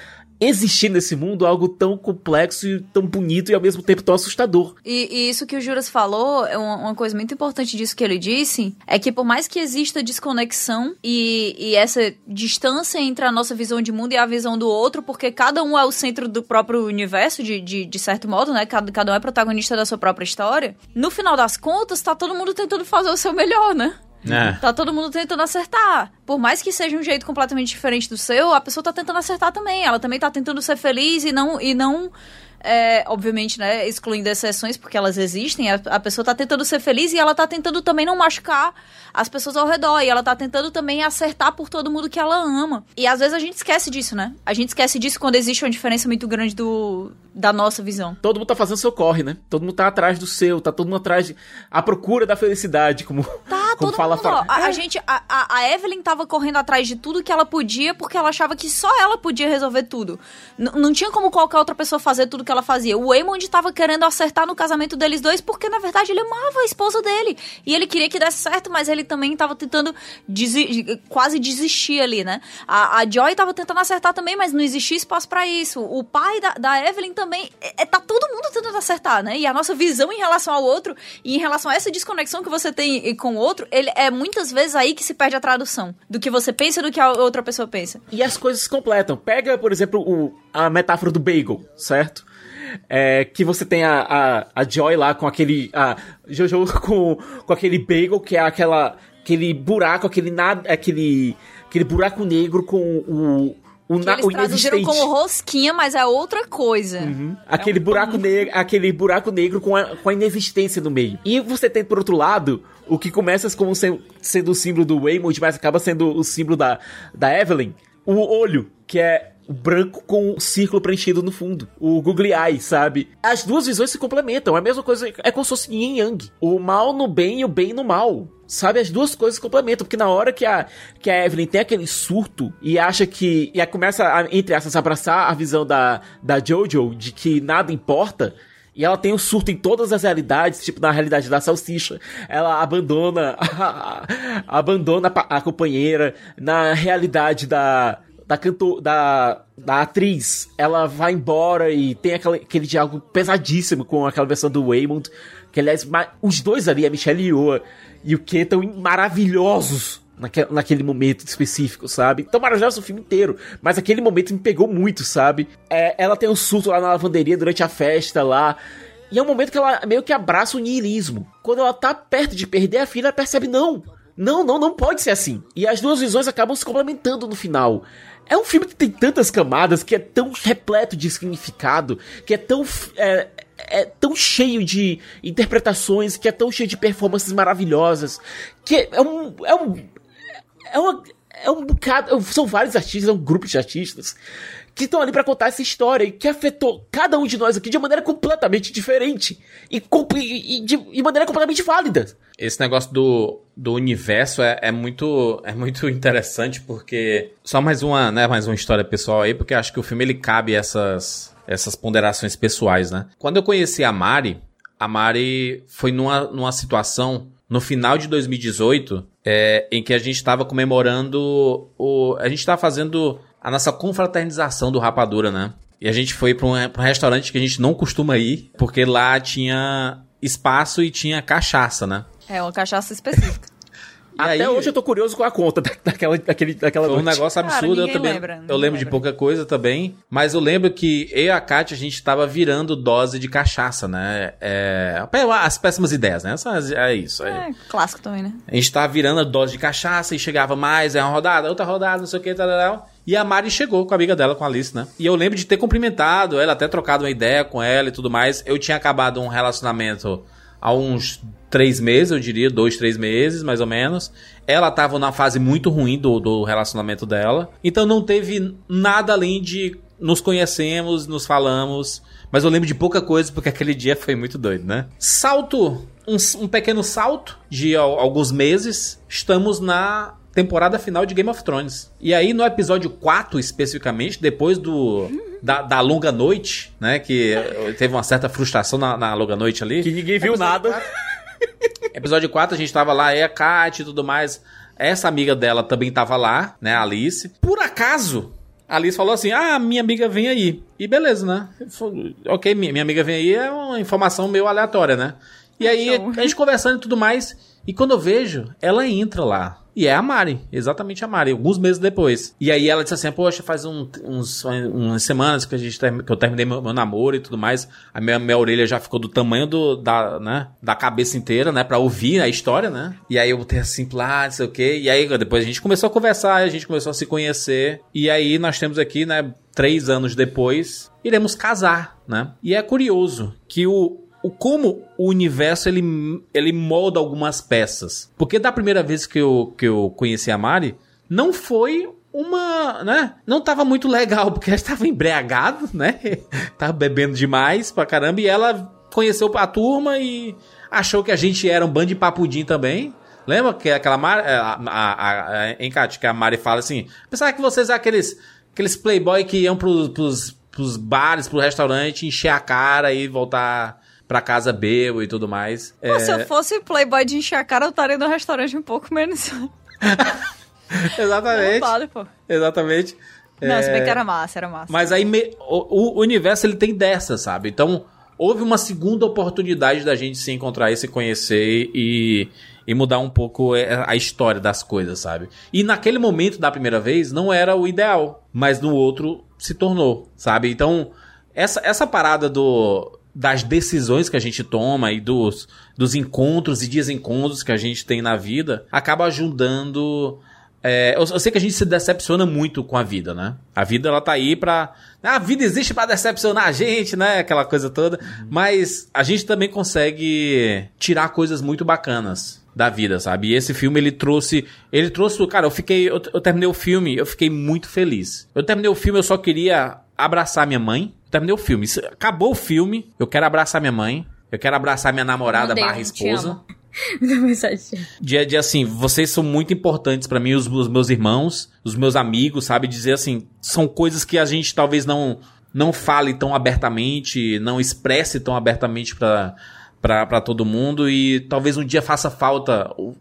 existir nesse mundo algo tão complexo e tão bonito e ao mesmo tempo tão assustador. E, e isso que o Juras falou, é uma, uma, coisa muito importante disso que ele disse, é que por mais que exista desconexão e, e essa distância entre a nossa visão de mundo e a visão do outro, porque cada um é o centro do próprio universo, de, de, de certo modo, né? Cada, cada um é protagonista da sua própria história. No final das contas, tá todo mundo tentando fazer o seu melhor, né? É. Tá todo mundo tentando acertar. Por mais que seja um jeito completamente diferente do seu, a pessoa tá tentando acertar também. Ela também tá tentando ser feliz e não, e não é, obviamente, né, excluindo exceções, porque elas existem, a, a, pessoa tá tentando ser feliz e ela tá tentando também não machucar as pessoas ao redor. E ela tá tentando também acertar por todo mundo que ela ama. E às vezes a gente esquece disso, né? A gente esquece disso quando existe uma diferença muito grande do, da nossa visão. Todo mundo tá fazendo seu corre, né? Todo mundo tá atrás do seu, tá todo mundo atrás de. a procura da felicidade, como. [LAUGHS] Tá, como todo fala, mundo. Fala. A, é. a, gente. A, a, Evelyn tava correndo atrás de tudo que ela podia porque ela achava que só ela podia resolver tudo. N não tinha como qualquer outra pessoa fazer tudo que ela fazia. O Eamon tava querendo acertar no casamento deles dois porque, na verdade, ele amava a esposa dele. E ele queria que desse certo, mas ele também tava tentando desi quase desistir ali, né? A, a Joy tava tentando acertar também, mas não existia espaço para isso. O pai da, da Evelyn também. É, é, tá todo mundo tentando acertar, né? E a nossa visão em relação ao outro e em relação a essa desconexão que você tem com o outro, ele é muitas vezes aí que se perde a tradução do que você pensa do que a outra pessoa pensa. E as coisas se completam. Pega, por exemplo, o, a metáfora do bagel, certo? É, que você tem a, a, a Joy lá com aquele. A Jojo [LAUGHS] com, com aquele bagel, que é aquela. aquele buraco, aquele nada. aquele. aquele buraco negro com o. O, que eles o traduziram como rosquinha, mas é outra coisa. Uhum. Aquele é um buraco [LAUGHS] negro, aquele buraco negro com a, com a inexistência no meio. E você tem, por outro lado, o que começa como sendo, sendo o símbolo do Waymond, mas acaba sendo o símbolo da, da Evelyn. O olho, que é branco com um círculo preenchido no fundo. O Google Eye, sabe? As duas visões se complementam. É a mesma coisa, é como se fosse yin yang. O mal no bem e o bem no mal. Sabe, as duas coisas complementam, porque na hora que a, que a Evelyn tem aquele surto e acha que. E começa, a, entre essas, abraçar a visão da, da Jojo de que nada importa, e ela tem um surto em todas as realidades, tipo na realidade da salsicha. Ela abandona [LAUGHS] a, abandona a, a, companheira. Na realidade da, da, canto, da, da atriz, ela vai embora e tem aquele, aquele diálogo pesadíssimo com aquela versão do Waymond. Que, aliás, os dois ali, a Michelle Yeoh e o Ken, estão maravilhosos naquele, naquele momento específico, sabe? Então maravilhoso o filme inteiro, mas aquele momento me pegou muito, sabe? É, ela tem um surto lá na lavanderia durante a festa lá. E é um momento que ela meio que abraça o niilismo. Quando ela tá perto de perder a filha, ela percebe, não, não, não, não pode ser assim. E as duas visões acabam se complementando no final. É um filme que tem tantas camadas, que é tão repleto de significado, que é tão. É, é tão cheio de interpretações, que é tão cheio de performances maravilhosas, que é um. É um. É, uma, é um bocado. São vários artistas, é um grupo de artistas que estão ali para contar essa história e que afetou cada um de nós aqui de maneira completamente diferente e, e, e de, de, maneira completamente válida. Esse negócio do, do universo é, é, muito é muito interessante porque só mais uma né mais uma história pessoal aí porque acho que o filme ele cabe essas essas ponderações pessoais, né? Quando eu conheci a Mari, a Mari foi numa, numa situação no final de 2018 é, em que a gente estava comemorando o a gente estava fazendo a nossa confraternização do Rapadura, né? E a gente foi para um, um restaurante que a gente não costuma ir, porque lá tinha espaço e tinha cachaça, né? É, uma cachaça específica. Até aí, hoje eu tô curioso com a conta daquela, daquele, daquela Foi um negócio absurdo. Cara, eu também. Lembra, eu lembro lembra. de pouca coisa também. Mas eu lembro que eu e a Kátia, a gente tava virando dose de cachaça, né? É, as péssimas ideias, né? É isso. É, é clássico também, né? A gente tava virando dose de cachaça e chegava mais, é uma rodada, outra rodada, não sei o que, tal, tal. E a Mari chegou com a amiga dela, com a Alice, né? E eu lembro de ter cumprimentado ela, até trocado uma ideia com ela e tudo mais. Eu tinha acabado um relacionamento há uns três meses, eu diria, dois, três meses, mais ou menos. Ela tava na fase muito ruim do, do relacionamento dela. Então não teve nada além de nos conhecemos, nos falamos. Mas eu lembro de pouca coisa, porque aquele dia foi muito doido, né? Salto, um, um pequeno salto de alguns meses. Estamos na temporada final de Game of Thrones. E aí, no episódio 4, especificamente, depois do da, da longa noite, né? Que teve uma certa frustração na, na longa noite ali. Que ninguém viu nada. 4, episódio 4, a gente tava lá, é a Kat e tudo mais. Essa amiga dela também tava lá, né, a Alice. Por acaso, a Alice falou assim: Ah, minha amiga vem aí. E beleza, né? Ok, minha amiga vem aí é uma informação meio aleatória, né? E aí, a gente conversando e tudo mais. E quando eu vejo, ela entra lá. E é a Mari, exatamente a Mari, alguns meses depois. E aí ela disse assim: Poxa, faz um, uns, umas semanas que, a gente, que eu terminei meu, meu, namoro e tudo mais. A minha, minha orelha já ficou do tamanho do, da, né, da cabeça inteira, né? Pra ouvir a história, né? E aí eu botei assim, lá, não sei o quê. E aí depois a gente começou a conversar, a gente começou a se conhecer. E aí nós temos aqui, né? Três anos depois, iremos casar, né? E é curioso que o, o como o universo ele, ele molda algumas peças. Porque da primeira vez que eu, que eu conheci a Mari, não foi uma, né? Não tava muito legal, porque ela estava embriagado, né? [LAUGHS] tava bebendo demais pra caramba, e ela conheceu a turma e achou que a gente era um bando de papudim também. Lembra que aquela Mari, é, a, a, a, que a Mari fala assim, pensava que vocês eram aqueles, aqueles playboy que iam pros, pros, pros bares, pro restaurante, encher a cara e voltar pra casa bebo e tudo mais. Pô, é... Se eu fosse playboy de encher a cara, eu estaria no restaurante um pouco menos. [LAUGHS] Exatamente. Vale, pô. Exatamente. Não, é... se bem que era massa, era massa. Mas aí me... o, o, universo ele tem dessa, sabe? Então houve uma segunda oportunidade da gente se encontrar e se conhecer e, e mudar um pouco é, a história das coisas, sabe? E naquele momento da primeira vez não era o ideal, mas no outro se tornou, sabe? Então essa, essa parada do das decisões que a gente toma e dos, dos encontros e desencontros que a gente tem na vida, acaba ajudando. É, eu, eu, sei que a gente se decepciona muito com a vida, né? A vida ela tá aí pra. A vida existe para decepcionar a gente, né? Aquela coisa toda. Uhum. Mas a gente também consegue tirar coisas muito bacanas da vida, sabe? E esse filme ele trouxe, ele trouxe, cara, eu fiquei, eu, eu terminei o filme, eu fiquei muito feliz. Eu terminei o filme, eu só queria abraçar minha mãe, terminei o filme. Acabou o filme, eu quero abraçar minha mãe, eu quero abraçar minha namorada Mandei, barra esposa. [LAUGHS] De, de assim, vocês são muito importantes para mim, os, os, meus irmãos, os meus amigos, sabe? Dizer assim, são coisas que a gente talvez não não fale tão abertamente, não expresse tão abertamente para todo mundo e talvez um dia faça falta o,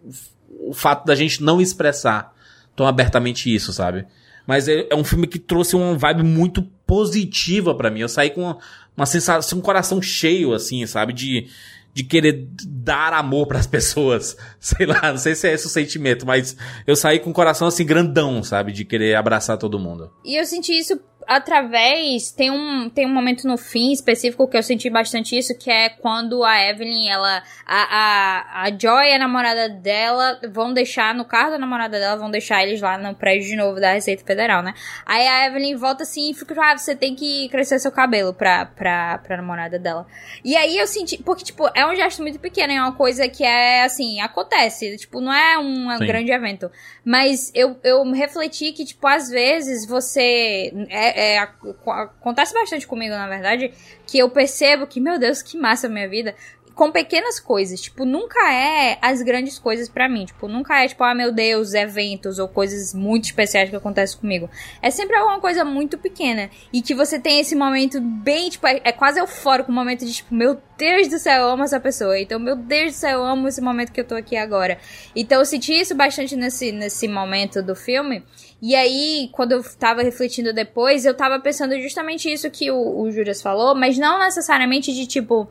o fato da gente não expressar tão abertamente isso, sabe? Mas é, é um filme que trouxe uma vibe muito positiva para mim. Eu saí com uma, uma sensação, um coração cheio, assim, sabe? De, de querer dar amor para as pessoas. [LAUGHS] Sei lá, não sei se é esse o sentimento, mas eu saí com o coração assim grandão, sabe? De querer abraçar todo mundo. E eu senti isso através. Tem um, tem um momento no fim específico que eu senti bastante isso, que é quando a Evelyn, ela. A, a, a Joy e a namorada dela vão deixar, no carro da namorada dela, vão deixar eles lá no prédio de novo da Receita Federal, né? Aí a Evelyn volta assim e fica, ah, você tem que crescer seu cabelo pra, pra, pra namorada dela. E aí eu senti. Porque, tipo, é um gesto muito pequeno, é uma coisa que é assim, acontece. Tipo, não é um Sim. grande evento. Mas eu, eu refleti que, tipo, às vezes você. É, é, acontece bastante comigo, na verdade, que eu percebo que, meu Deus, que massa a minha vida. Com pequenas coisas, tipo, nunca é as grandes coisas pra mim. Tipo, nunca é, tipo, ah, meu Deus, eventos ou coisas muito especiais que acontecem comigo. É sempre alguma coisa muito pequena. E que você tem esse momento bem, tipo, é, é quase eufórico, um momento de, tipo, meu Deus do céu, eu amo essa pessoa. Então, meu Deus do céu, eu amo esse momento que eu tô aqui agora. Então, eu senti isso bastante nesse, nesse momento do filme. E aí, quando eu tava refletindo depois, eu tava pensando justamente isso que o, o falou, mas não necessariamente de tipo.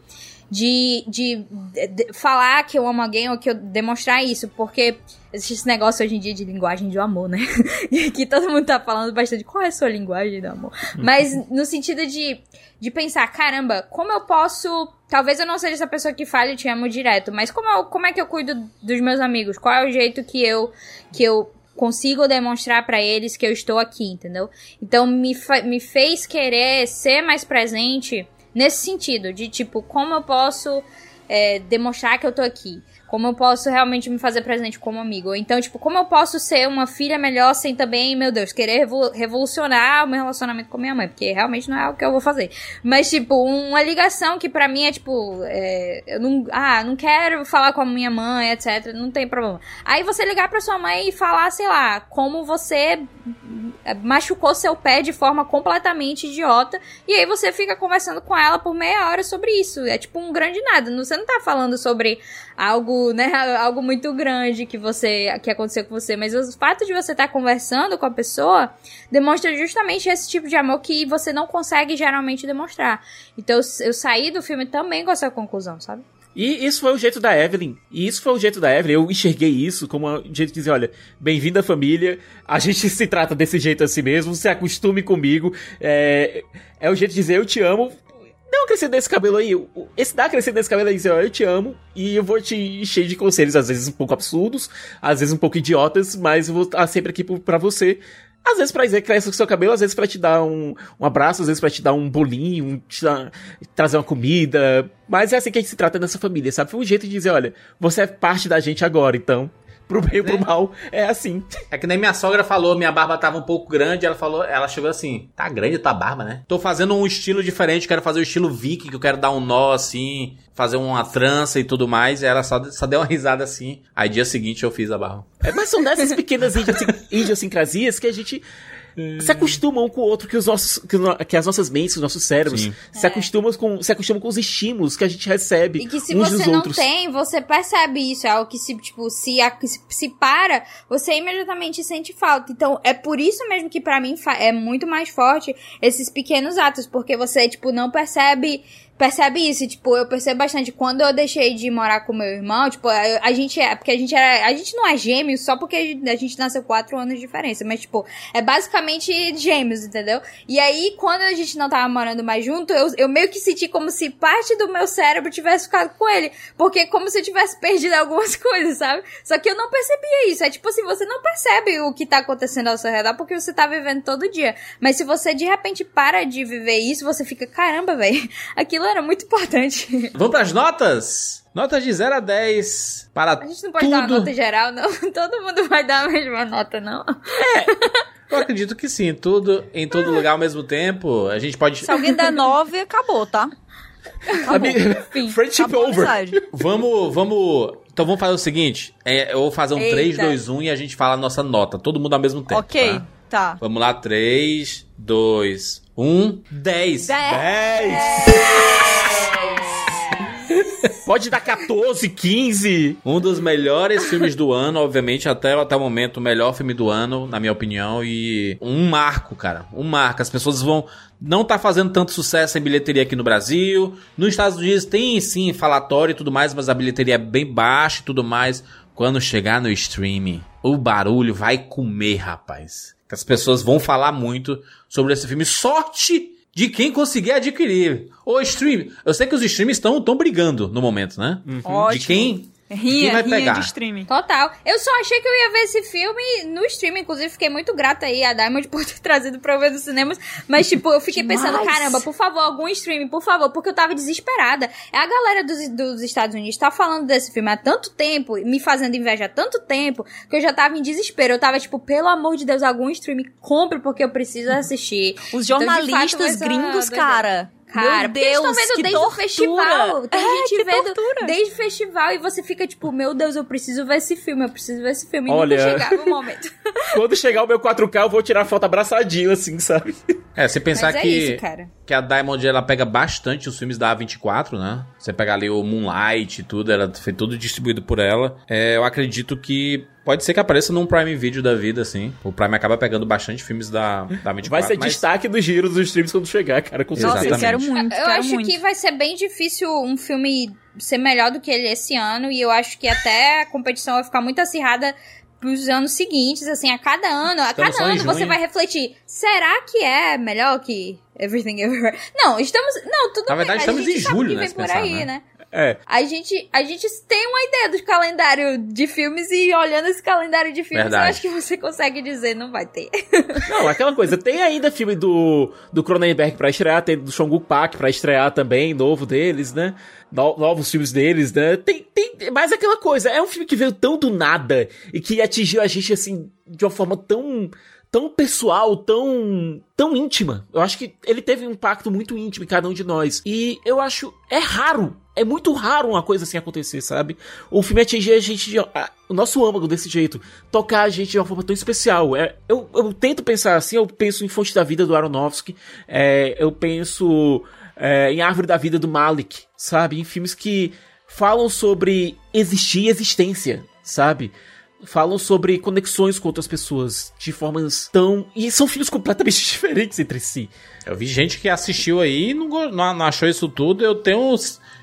De, de, de falar que eu amo alguém ou que eu demonstrar isso, porque existe esse negócio hoje em dia de linguagem do amor, né? [LAUGHS] E aqui todo mundo tá falando bastante qual é a sua linguagem do amor. Mas no sentido de, de pensar, caramba, como eu posso. Talvez eu não seja essa pessoa que fale te amo direto, mas como, eu, como é que eu cuido dos meus amigos? Qual é o jeito que eu, que eu consigo demonstrar para eles que eu estou aqui, entendeu? Então me, me fez querer ser mais presente nesse sentido, de tipo, como eu posso é, demonstrar que eu tô aqui? Como eu posso realmente me fazer presente como amigo? Então, tipo, como eu posso ser uma filha melhor sem também, meu Deus, querer revolucionar o meu relacionamento com minha mãe? Porque realmente não é o que eu vou fazer. Mas, tipo, uma ligação que para mim é, tipo, é, eu não, ah, não quero falar com a minha mãe, etc. Não tem problema. Aí você ligar pra sua mãe e falar, sei lá, como você machucou seu pé de forma completamente idiota. E aí você fica conversando com ela por meia hora sobre isso. É tipo um grande nada. Você não tá falando sobre algo, né, [LAUGHS] algo muito grande que você que aconteceu com você, mas o fato de você estar tá conversando com a pessoa demonstra justamente esse tipo de amor que você não consegue geralmente demonstrar. Então eu, eu saí do filme também com essa conclusão, sabe? E isso foi o jeito da Evelyn. E isso foi o jeito da Evelyn. Eu enxerguei isso como um jeito de dizer: olha, bem-vindo à família. A gente se trata desse jeito assim mesmo. Se acostume comigo. É, é o jeito de dizer: eu te amo. Dá uma crescida desse cabelo aí. Esse dá uma crescida desse cabelo aí dizer: olha, eu te amo. E eu vou te encher de conselhos, às vezes um pouco absurdos, às vezes um pouco idiotas, mas eu vou estar sempre aqui para você às vezes pra dizer que cresce o seu cabelo, às vezes pra te dar um, um abraço, às vezes pra te dar um bolinho, te dar, trazer uma comida. Mas é assim que a gente se trata nessa família, sabe? Foi um jeito de dizer, olha, você é parte da gente agora, então pro bem ou pro mal, é assim. É que nem minha sogra falou, minha barba tava um pouco grande, ela falou, ela chegou assim, tá grande a tua barba, né? Tô fazendo um estilo diferente, quero fazer o estilo viking, que eu quero dar um nó assim, fazer uma trança e tudo mais, e ela só, só deu uma risada assim. Aí dia seguinte eu fiz a barba. É, mas são dessas pequenas idiosincrasias que a gente se acostumam um com o outro, que, os nossos, que, que as nossas mentes, os nossos cérebros Sim. se, é. acostumam com, se acostumam com os estímulos que a gente recebe. E que se uns você dos não outros. tem, você percebe isso. É algo que se, tipo, se, se, se para, você imediatamente sente falta. Então, é por isso mesmo que para mim é muito mais forte esses pequenos atos, porque você, tipo, não percebe percebe isso, tipo, eu percebo bastante. Quando eu deixei de morar com meu irmão, tipo, a, a gente é, porque a gente era, a gente não é gêmeo só porque a gente, a gente nasceu quatro anos de diferença, mas, tipo, é basicamente gêmeos, entendeu? E aí, quando a gente não tava morando mais junto, eu, eu meio que senti como se parte do meu cérebro tivesse ficado com ele, porque como se eu tivesse perdido algumas [LAUGHS] coisas, sabe? Só que eu não percebia isso, é tipo assim, você não percebe o que tá acontecendo ao seu redor porque você tá vivendo todo dia, mas se você de repente para de viver isso, você fica, caramba, velho, [LAUGHS] aquilo era muito importante. [LAUGHS] Vamos pras notas? Notas de 0 a 10 para A gente não pode tudo. dar uma nota geral, não. [LAUGHS] Todo mundo vai dar a mesma nota, não. É. Eu acredito que sim. Tudo em todo lugar ao mesmo tempo. A gente pode. Se alguém der 9, acabou, tá? Acabou. Fim. Friendship Acabou over. Vamos, vamos. Então vamos fazer o seguinte: é, eu vou fazer um Eita. 3, 2, 1 e a gente fala a nossa nota. Todo mundo ao mesmo tempo. Ok, tá? tá. Vamos lá, 3, 2, 1, 10. 10! Pode dar 14, 15. Um dos melhores filmes do ano, obviamente, até, até o momento, o melhor filme do ano, na minha opinião. E um marco, cara. Um marco. As pessoas vão. Não tá fazendo tanto sucesso em bilheteria aqui no Brasil. Nos Estados Unidos tem sim falatório e tudo mais, mas a bilheteria é bem baixa e tudo mais. Quando chegar no streaming, o barulho vai comer, rapaz. Que as pessoas vão falar muito sobre esse filme. Sorte de quem conseguir adquirir. O stream. Eu sei que os streams estão brigando no momento, né? Ótimo. De quem Rinha, rinha pegar? de streaming. Total. Eu só achei que eu ia ver esse filme no streaming. Inclusive, fiquei muito grata aí a Diamond [LAUGHS] por ter trazido pra eu ver nos cinemas. Mas, tipo, eu fiquei Demais. pensando, caramba, por favor, algum streaming, por favor, porque eu tava desesperada. A galera dos, dos Estados Unidos tá falando desse filme há tanto tempo, me fazendo inveja há tanto tempo, que eu já tava em desespero. Eu tava, tipo, pelo amor de Deus, algum streaming, compre porque eu preciso assistir. Os Então, de fato, jornalistas essa gringos, cara. Cara, meu porque eles Deus, estão vendo que desde tortura. o festival. Tem É, gente que vendo tortura. desde o festival e você fica tipo, meu Deus, eu preciso ver esse filme, eu preciso ver esse filme. E Olha. nunca chegava o momento. [LAUGHS] Quando chegar o meu 4K, eu vou tirar foto abraçadinho, assim, sabe? É, você pensar Mas é que, isso, cara. que a Diamond ela pega bastante os filmes da A24, né? Você pegar ali o Moonlight e tudo, ela foi tudo distribuído por ela. É, eu acredito que pode ser que apareça num Prime Video da vida, assim. O Prime acaba pegando bastante filmes da, da 24. Vai ser mas- destaque dos giros dos streams quando chegar, cara, com Nossa, certeza. eu quero muito, Eu quero acho muito. que vai ser bem difícil um filme ser melhor do que ele esse ano. E eu acho que até a competição vai ficar muito acirrada pros anos seguintes, assim, a cada ano, a Estamos cada ano você vai refletir, será que é melhor que Everything Everywhere? Não, estamos, não, tudo Na bem, verdade, mas estamos a gente em sabe julho, que né, por pensar, aí, né? né? É. A gente, a gente tem uma ideia do calendário de filmes e olhando esse calendário de filmes, Verdade. eu acho que você consegue dizer, não vai ter. [LAUGHS] Não, aquela coisa, tem ainda filme do, do Cronenberg pra estrear, tem do Shong Pak pra estrear também, novo deles, né? No- novos filmes deles, né? Tem, tem, mas aquela coisa, é um filme que veio tão do nada e que atingiu a gente, assim, de uma forma tão, tão pessoal, tão, tão íntima. Eu acho que ele teve um impacto muito íntimo em cada um de nós. E eu acho, é raro, é muito raro uma coisa assim acontecer, sabe? O filme atingir a gente, de, a- o nosso âmago desse jeito, tocar a gente de uma forma tão especial. É, eu, eu tento pensar assim, eu penso em Fonte da Vida do Aronofsky, é, eu penso é, em Árvore da Vida do Malik, sabe? Em filmes que falam sobre existir e existência, sabe? Falam sobre conexões com outras pessoas de formas tão. E são filmes completamente [LAUGHS] diferentes entre si. Eu vi gente que assistiu aí e não, não, não achou isso tudo. Eu tenho.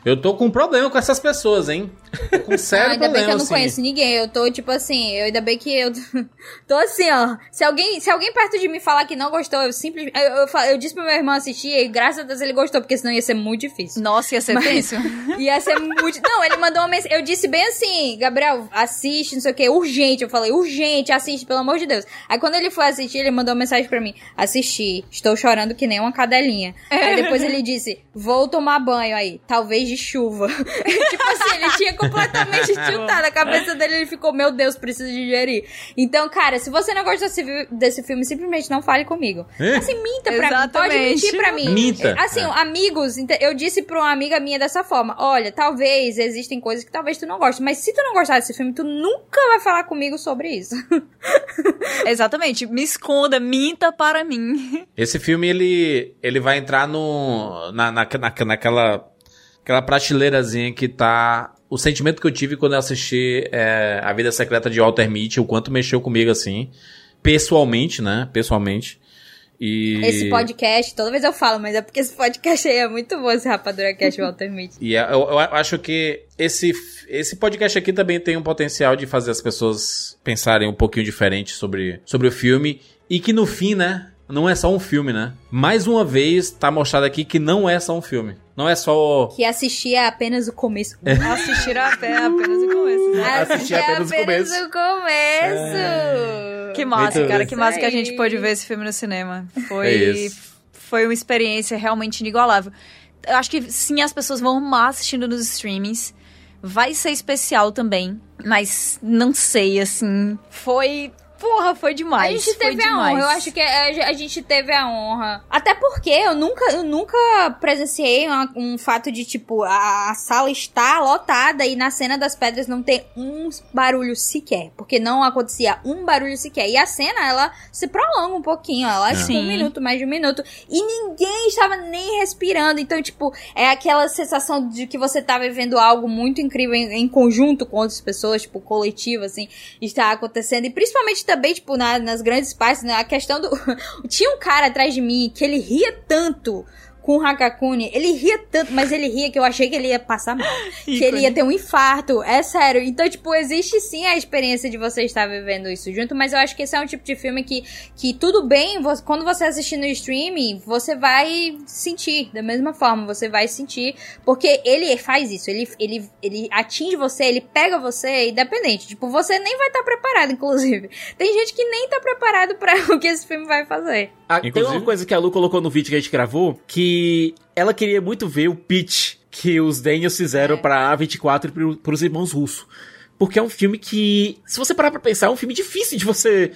Eu tô com um problema com essas pessoas, hein? Tô com um [LAUGHS] sério Ah, ainda bem problema, que eu não assim. conheço ninguém. Eu tô, tipo assim, eu, ainda bem que eu [LAUGHS] tô assim, ó. Se alguém, se alguém perto de mim falar que não gostou, eu simplesmente. Eu, eu, eu disse pro meu irmão assistir e graças a Deus ele gostou, porque senão ia ser muito difícil. Nossa, ia ser tenso. [LAUGHS] Ia ser muito. Não, ele mandou uma mensagem. Eu disse bem assim, Gabriel, assiste, não sei o que, urgente. Eu falei, urgente, assiste, pelo amor de Deus. Aí quando ele foi assistir, ele mandou uma mensagem pra mim: assisti, estou chorando que nem uma cadelinha. Aí depois ele disse: vou tomar banho aí, talvez de chuva. [LAUGHS] tipo assim, ele tinha completamente [LAUGHS] tiltado a cabeça dele. Ele ficou, meu Deus, preciso digerir. Então, cara, se você não gosta desse, filme, simplesmente não fale comigo. É? Assim, minta pra mim. Pode Exatamente. mentir pra mim. Minta. Assim, É. amigos, eu disse pra uma amiga minha dessa forma: olha, talvez existem coisas que talvez tu não goste, mas se tu não gostar desse filme, tu nunca vai falar comigo sobre isso. [LAUGHS] Exatamente. Me esconda, minta para mim. Esse filme, ele, ele vai entrar no, na, na, na- naquela, aquela prateleirazinha que tá... O sentimento que eu tive quando eu assisti é, A Vida Secreta de Walter Mitty, o quanto mexeu comigo, assim, pessoalmente, né? Pessoalmente. E... Esse podcast, toda vez eu falo, mas é porque esse podcast aí é muito bom, esse Rapadura Cast Walter Mitty. [LAUGHS] E é- eu, eu acho que esse, esse podcast aqui também tem um potencial de fazer as pessoas pensarem um pouquinho diferente sobre, sobre o filme. E que no fim, né? Não é só um filme, né? Mais uma vez, tá mostrado aqui que não é só um filme. Não é só. Que assistia apenas o começo. [LAUGHS] Assistir a pé apenas o começo. né? Assistir apenas o começo. o começo. Que massa, Muito cara. bem. Que massa que a gente pôde ver esse filme no cinema. Foi, É isso. foi uma experiência realmente inigualável. Eu acho que sim, as pessoas vão amar assistindo nos streamings. Vai ser especial também. Mas não sei, assim. Foi. Porra, foi demais. A gente teve a honra, eu acho que a, a gente teve a honra. Até porque eu nunca, eu nunca presenciei uma- um fato de, tipo, a, a sala está lotada e na cena das pedras não tem um barulho sequer. Porque não acontecia um barulho sequer. E a cena, ela se prolonga um pouquinho. Ela é um minuto, mais de um minuto. E ninguém estava nem respirando. Então, tipo, é aquela sensação de que você tá vivendo algo muito incrível em, em conjunto com outras pessoas, tipo, coletivo, assim, está acontecendo. E principalmente também, tipo, na- nas grandes partes, né? A questão do. [LAUGHS] Tinha um cara atrás de mim que ele ria tanto com o Hakakuni, ele ria tanto, mas ele ria que eu achei que ele ia passar mal. [LAUGHS] que ele ia ter um infarto. É sério. Então, tipo, existe sim a experiência de você estar vivendo isso junto, mas eu acho que esse é um tipo de filme que, que tudo bem, você, quando você assistir no streaming, você vai sentir da mesma forma, você vai sentir, porque ele faz isso, ele, ele, ele atinge você, ele pega você, independente. Tipo, você nem vai estar preparado, inclusive. Tem gente que nem tá preparado para [LAUGHS] o que esse filme vai fazer. Ah, tem uma coisa que a Lu colocou no vídeo que a gente gravou, que ela queria muito ver o pitch que os Daniels fizeram É. pra A24 e pro, pros irmãos russos. Porque é um filme que, se você parar pra pensar, é um filme difícil de você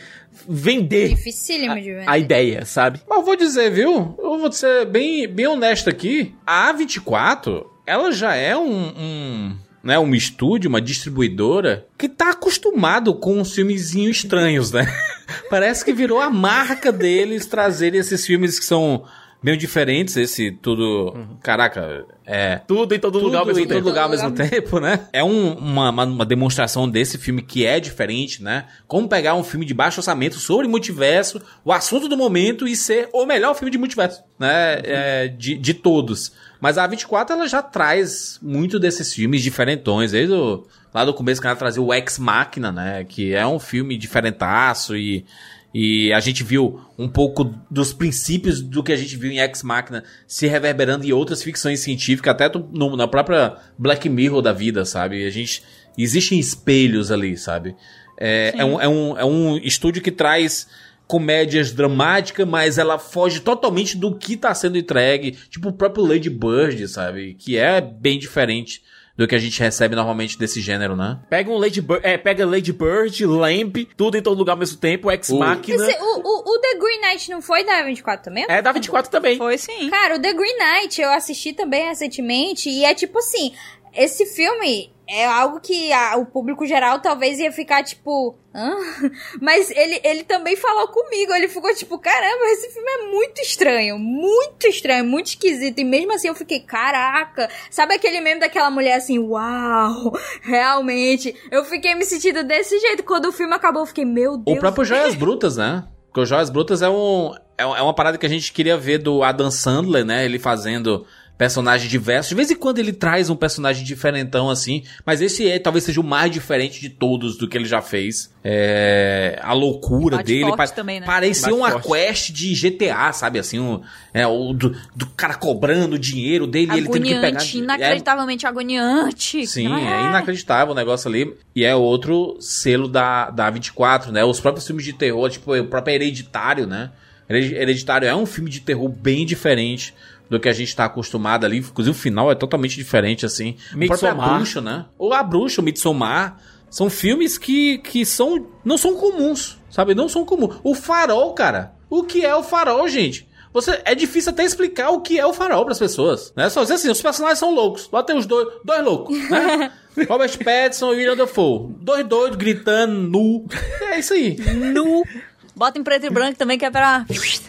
vender Dificílimo de ver. a ideia, sabe? Mas eu vou dizer, viu? Eu vou ser bem, bem honesto aqui. A A24, ela já é um, um, né, um estúdio, uma distribuidora que tá acostumado com uns filmezinhos estranhos, né? [LAUGHS] Parece que virou a marca deles trazerem esses filmes que são bem diferentes. Esse tudo. Caraca, é. Tudo em todo Tudo lugar ao mesmo em todo tempo. lugar ao mesmo tempo, né? É um- uma, uma, demonstração desse filme que é diferente, né? Como pegar um filme de baixo orçamento sobre multiverso, o assunto do momento e ser o melhor filme de multiverso, né? É, de, de todos. Mas a 24 ela já traz muito desses filmes diferentões, desde o, lá do começo que ela trazia o Ex Machina, né? Que é um filme diferentaço e e a gente viu um pouco dos princípios do que a gente viu em Ex Machina se reverberando em outras ficções científicas, até no- na própria Black Mirror da vida, sabe? A gente. Existem espelhos ali, sabe? É, é, um, é, um, é um estúdio que traz comédias dramáticas, mas ela foge totalmente do que tá sendo entregue. Tipo o próprio Lady Bird, sabe? Que é bem diferente do que a gente recebe normalmente desse gênero, né? Pega um Lady Bird, é, pega Lady Bird, Lamp, tudo em todo lugar ao mesmo tempo, Ex O- Machina. Esse- o, o, o The Green Knight não foi da 24 também? É da 24 também. Foi sim. Cara, o The Green Knight eu assisti também recentemente e é tipo assim, esse filme é algo que a- o público geral talvez ia ficar tipo, Hã? [LAUGHS] mas ele, ele também falou comigo, ele ficou tipo, caramba, esse filme é muito estranho, muito estranho, muito esquisito e mesmo assim eu fiquei, caraca, sabe aquele meme daquela mulher assim, uau, realmente, eu fiquei me sentindo desse jeito, quando o filme acabou eu fiquei, meu Deus. O próprio Joias Brutas, né? Porque o Joias Brutas é um é um- é uma parada que a gente queria ver do Adam Sandler, né? Ele fazendo personagens diversos. De vez em quando ele traz um personagem diferentão assim, mas esse é, talvez seja o mais diferente de todos do que ele já fez. É, a loucura Bate dele pa- também, né? parecia Bate uma forte. quest de GTA, sabe? Assim, um, é, o do, do cara cobrando o dinheiro dele, e ele tendo que pegar. Agoniante, é, inacreditavelmente agoniante. Sim, Não é inacreditável o negócio ali. E é outro selo da, da 24, né? Os próprios filmes de terror, tipo, o próprio Hereditário, né? Hered- Hereditário é um filme de terror bem diferente do que a gente tá acostumado ali. Inclusive, o final é totalmente diferente, assim. O Midsommar. Bruxa, né? Ou A Bruxa, o Midsommar. São filmes que, que são, não são comuns, sabe? Não são comuns. O Farol, cara. O que é o Farol, gente? Você, é difícil até explicar o que é o farol pras pessoas, né? Só dizer assim, os personagens são loucos. Lá tem os dois, dois loucos, né? [LAUGHS] Robert Pattinson e William Dafoe. Dois doidos gritando, nu. É isso aí. Nu. Bota em preto e branco também, que é pra...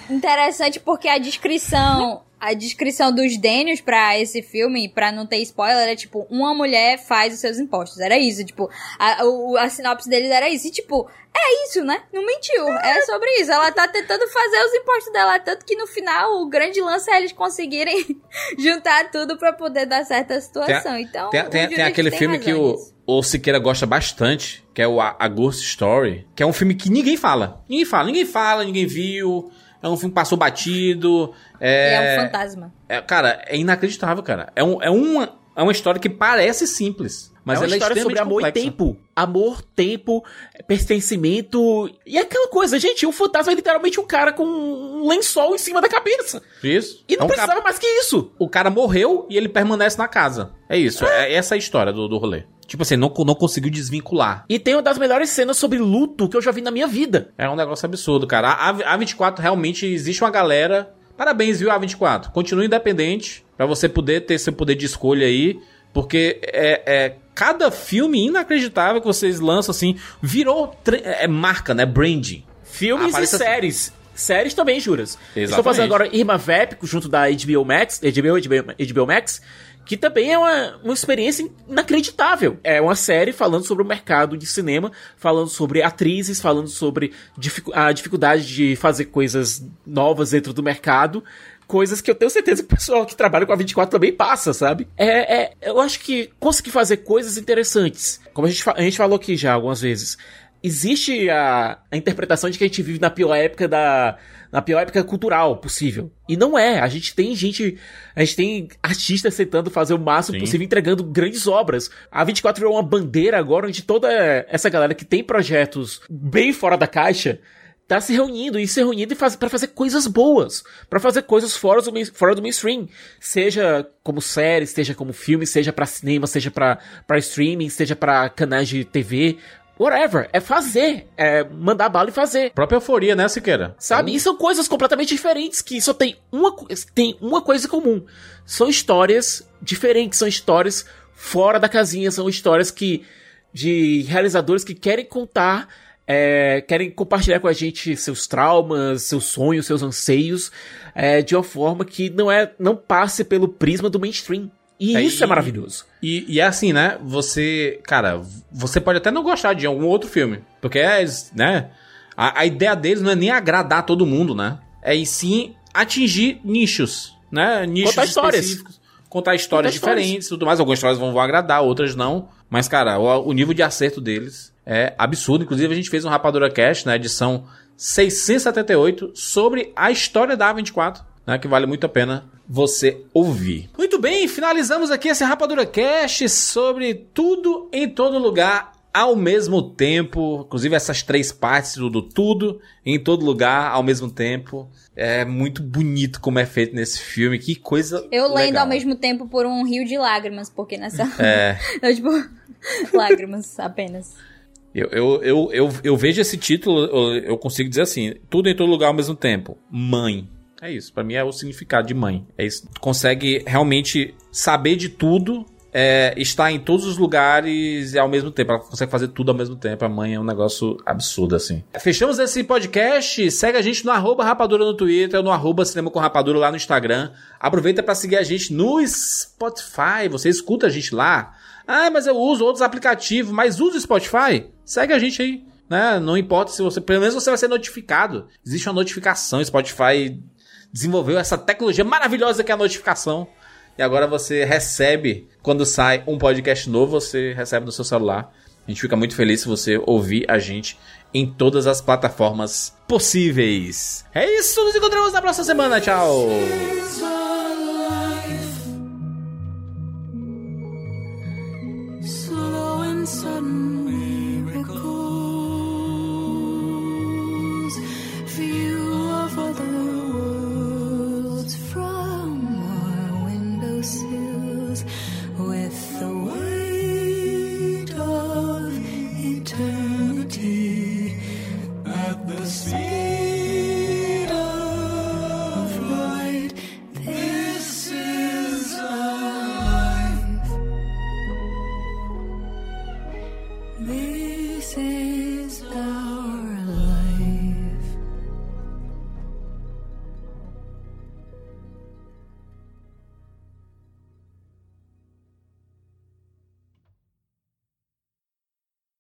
Interessante porque a descrição, a descrição dos Daniels pra esse filme, pra não ter spoiler, é tipo, uma mulher faz os seus impostos. Era isso, tipo, a, o- a sinopse deles era isso. E tipo, é isso, né? Não mentiu. É sobre isso. Ela tá tentando fazer os impostos dela, tanto que no final o grande lance é eles conseguirem [LAUGHS] juntar tudo pra poder dar certa situação. então, Tem, o tem, tem Judith aquele tem filme que o, o Siqueira gosta bastante, que é o A, Ghost Story, que é um filme que ninguém fala. Ninguém fala, ninguém fala, ninguém viu. É um filme que passou batido. É, é um fantasma. é, cara, é inacreditável, cara. É, um, é, uma, é uma história que parece simples, mas é uma ela história é sobre extremamente amor complexa. e tempo. Amor, tempo, pertencimento. E aquela coisa, gente, o fantasma é literalmente um cara com um lençol em cima da cabeça. Isso. E não É um precisava cara- mais que isso. O cara morreu e ele permanece na casa. É isso. É, essa a história do, do rolê. Tipo assim, não, não conseguiu desvincular. E tem uma das melhores cenas sobre luto que eu já vi na minha vida. É um negócio absurdo, cara. A, a 24 realmente existe uma galera. Parabéns, viu, A24. Continue independente pra você poder ter seu poder de escolha aí. Porque é, é cada filme inacreditável que vocês lançam, assim, virou tre- é marca, né? Branding. Filmes Ah, e assim. séries. Séries também, juras. Estou Exatamente. fazendo agora Irma Vep, junto da HBO Max, HBO, HBO, HBO Max, que também é uma, uma experiência inacreditável. É uma série falando sobre o mercado de cinema, falando sobre atrizes, falando sobre dificu- a dificuldade de fazer coisas novas dentro do mercado, coisas que eu tenho certeza que o pessoal que trabalha com a 24 também passa, sabe? É, é eu acho que conseguir fazer coisas interessantes. Como a gente, a gente falou aqui já algumas vezes. Existe a, a interpretação de que a gente vive na pior época da, na pior época cultural possível. E não é. A gente tem gente. A gente tem artistas tentando fazer o máximo Sim. possível, entregando grandes obras. A 24 virou uma bandeira agora onde toda essa galera que tem projetos bem fora da caixa tá se reunindo e se reunindo faz, para fazer coisas boas, para fazer coisas fora do, fora do mainstream, seja como série, seja como filme, seja para cinema, seja para streaming, seja para canais de TV, whatever. É fazer. É mandar bala e fazer. Própria euforia, né, Siqueira? Sabe? É. E são coisas completamente diferentes que só tem uma, tem uma coisa em comum. São histórias diferentes, são histórias fora da casinha, são histórias que de realizadores que querem contar é, querem compartilhar com a gente seus traumas, seus sonhos, seus anseios, é, de uma forma que não é não passe pelo prisma do mainstream. E é, isso é maravilhoso. E, e, é assim, né? Você, cara, você pode até não gostar de algum outro filme. Porque é, né? A, a ideia deles não é nem agradar todo mundo, né? É em sim atingir nichos, né? Nichos Contar histórias. Contar histórias Contar diferentes e tudo mais. Algumas histórias vão, vão agradar, outras não. Mas, cara, o, o, nível de acerto deles é absurdo. Inclusive, a gente fez um Rapadura Cast na edição 678 sobre a história da A24, né? Que vale muito a pena você ouvir. Muito bem, finalizamos aqui esse Rapadura Cast sobre tudo em todo lugar ao mesmo tempo, inclusive essas três partes do tudo em todo lugar ao mesmo tempo. É muito bonito como é feito nesse filme, que coisa Eu lendo legal. ao mesmo tempo por um rio de lágrimas, porque nessa É. eu, [LAUGHS] tipo [LAUGHS] lágrimas apenas. Eu, eu, eu, eu, eu vejo esse título, eu, eu consigo dizer assim, tudo em todo lugar ao mesmo tempo. Mãe. É isso, para mim é o significado de mãe. É isso. Consegue realmente saber de tudo, é, estar em todos os lugares e ao mesmo tempo. Ela consegue fazer tudo ao mesmo tempo. A mãe é um negócio absurdo, assim. Fechamos esse podcast. Segue a gente no arroba rapadura no Twitter, no arroba cinema com rapadura lá no Instagram. Aproveita para seguir a gente no Spotify. Você escuta a gente lá. Ah, mas eu uso outros aplicativos, mas usa o Spotify? Segue a gente aí. Né? Não importa se você. Pelo menos você vai ser notificado. Existe uma notificação. Spotify desenvolveu essa tecnologia maravilhosa que é a notificação. E agora você recebe, quando sai um podcast novo, você recebe no seu celular. A gente fica muito feliz se você ouvir a gente em todas as plataformas possíveis. É isso, nos encontramos na próxima semana. Tchau!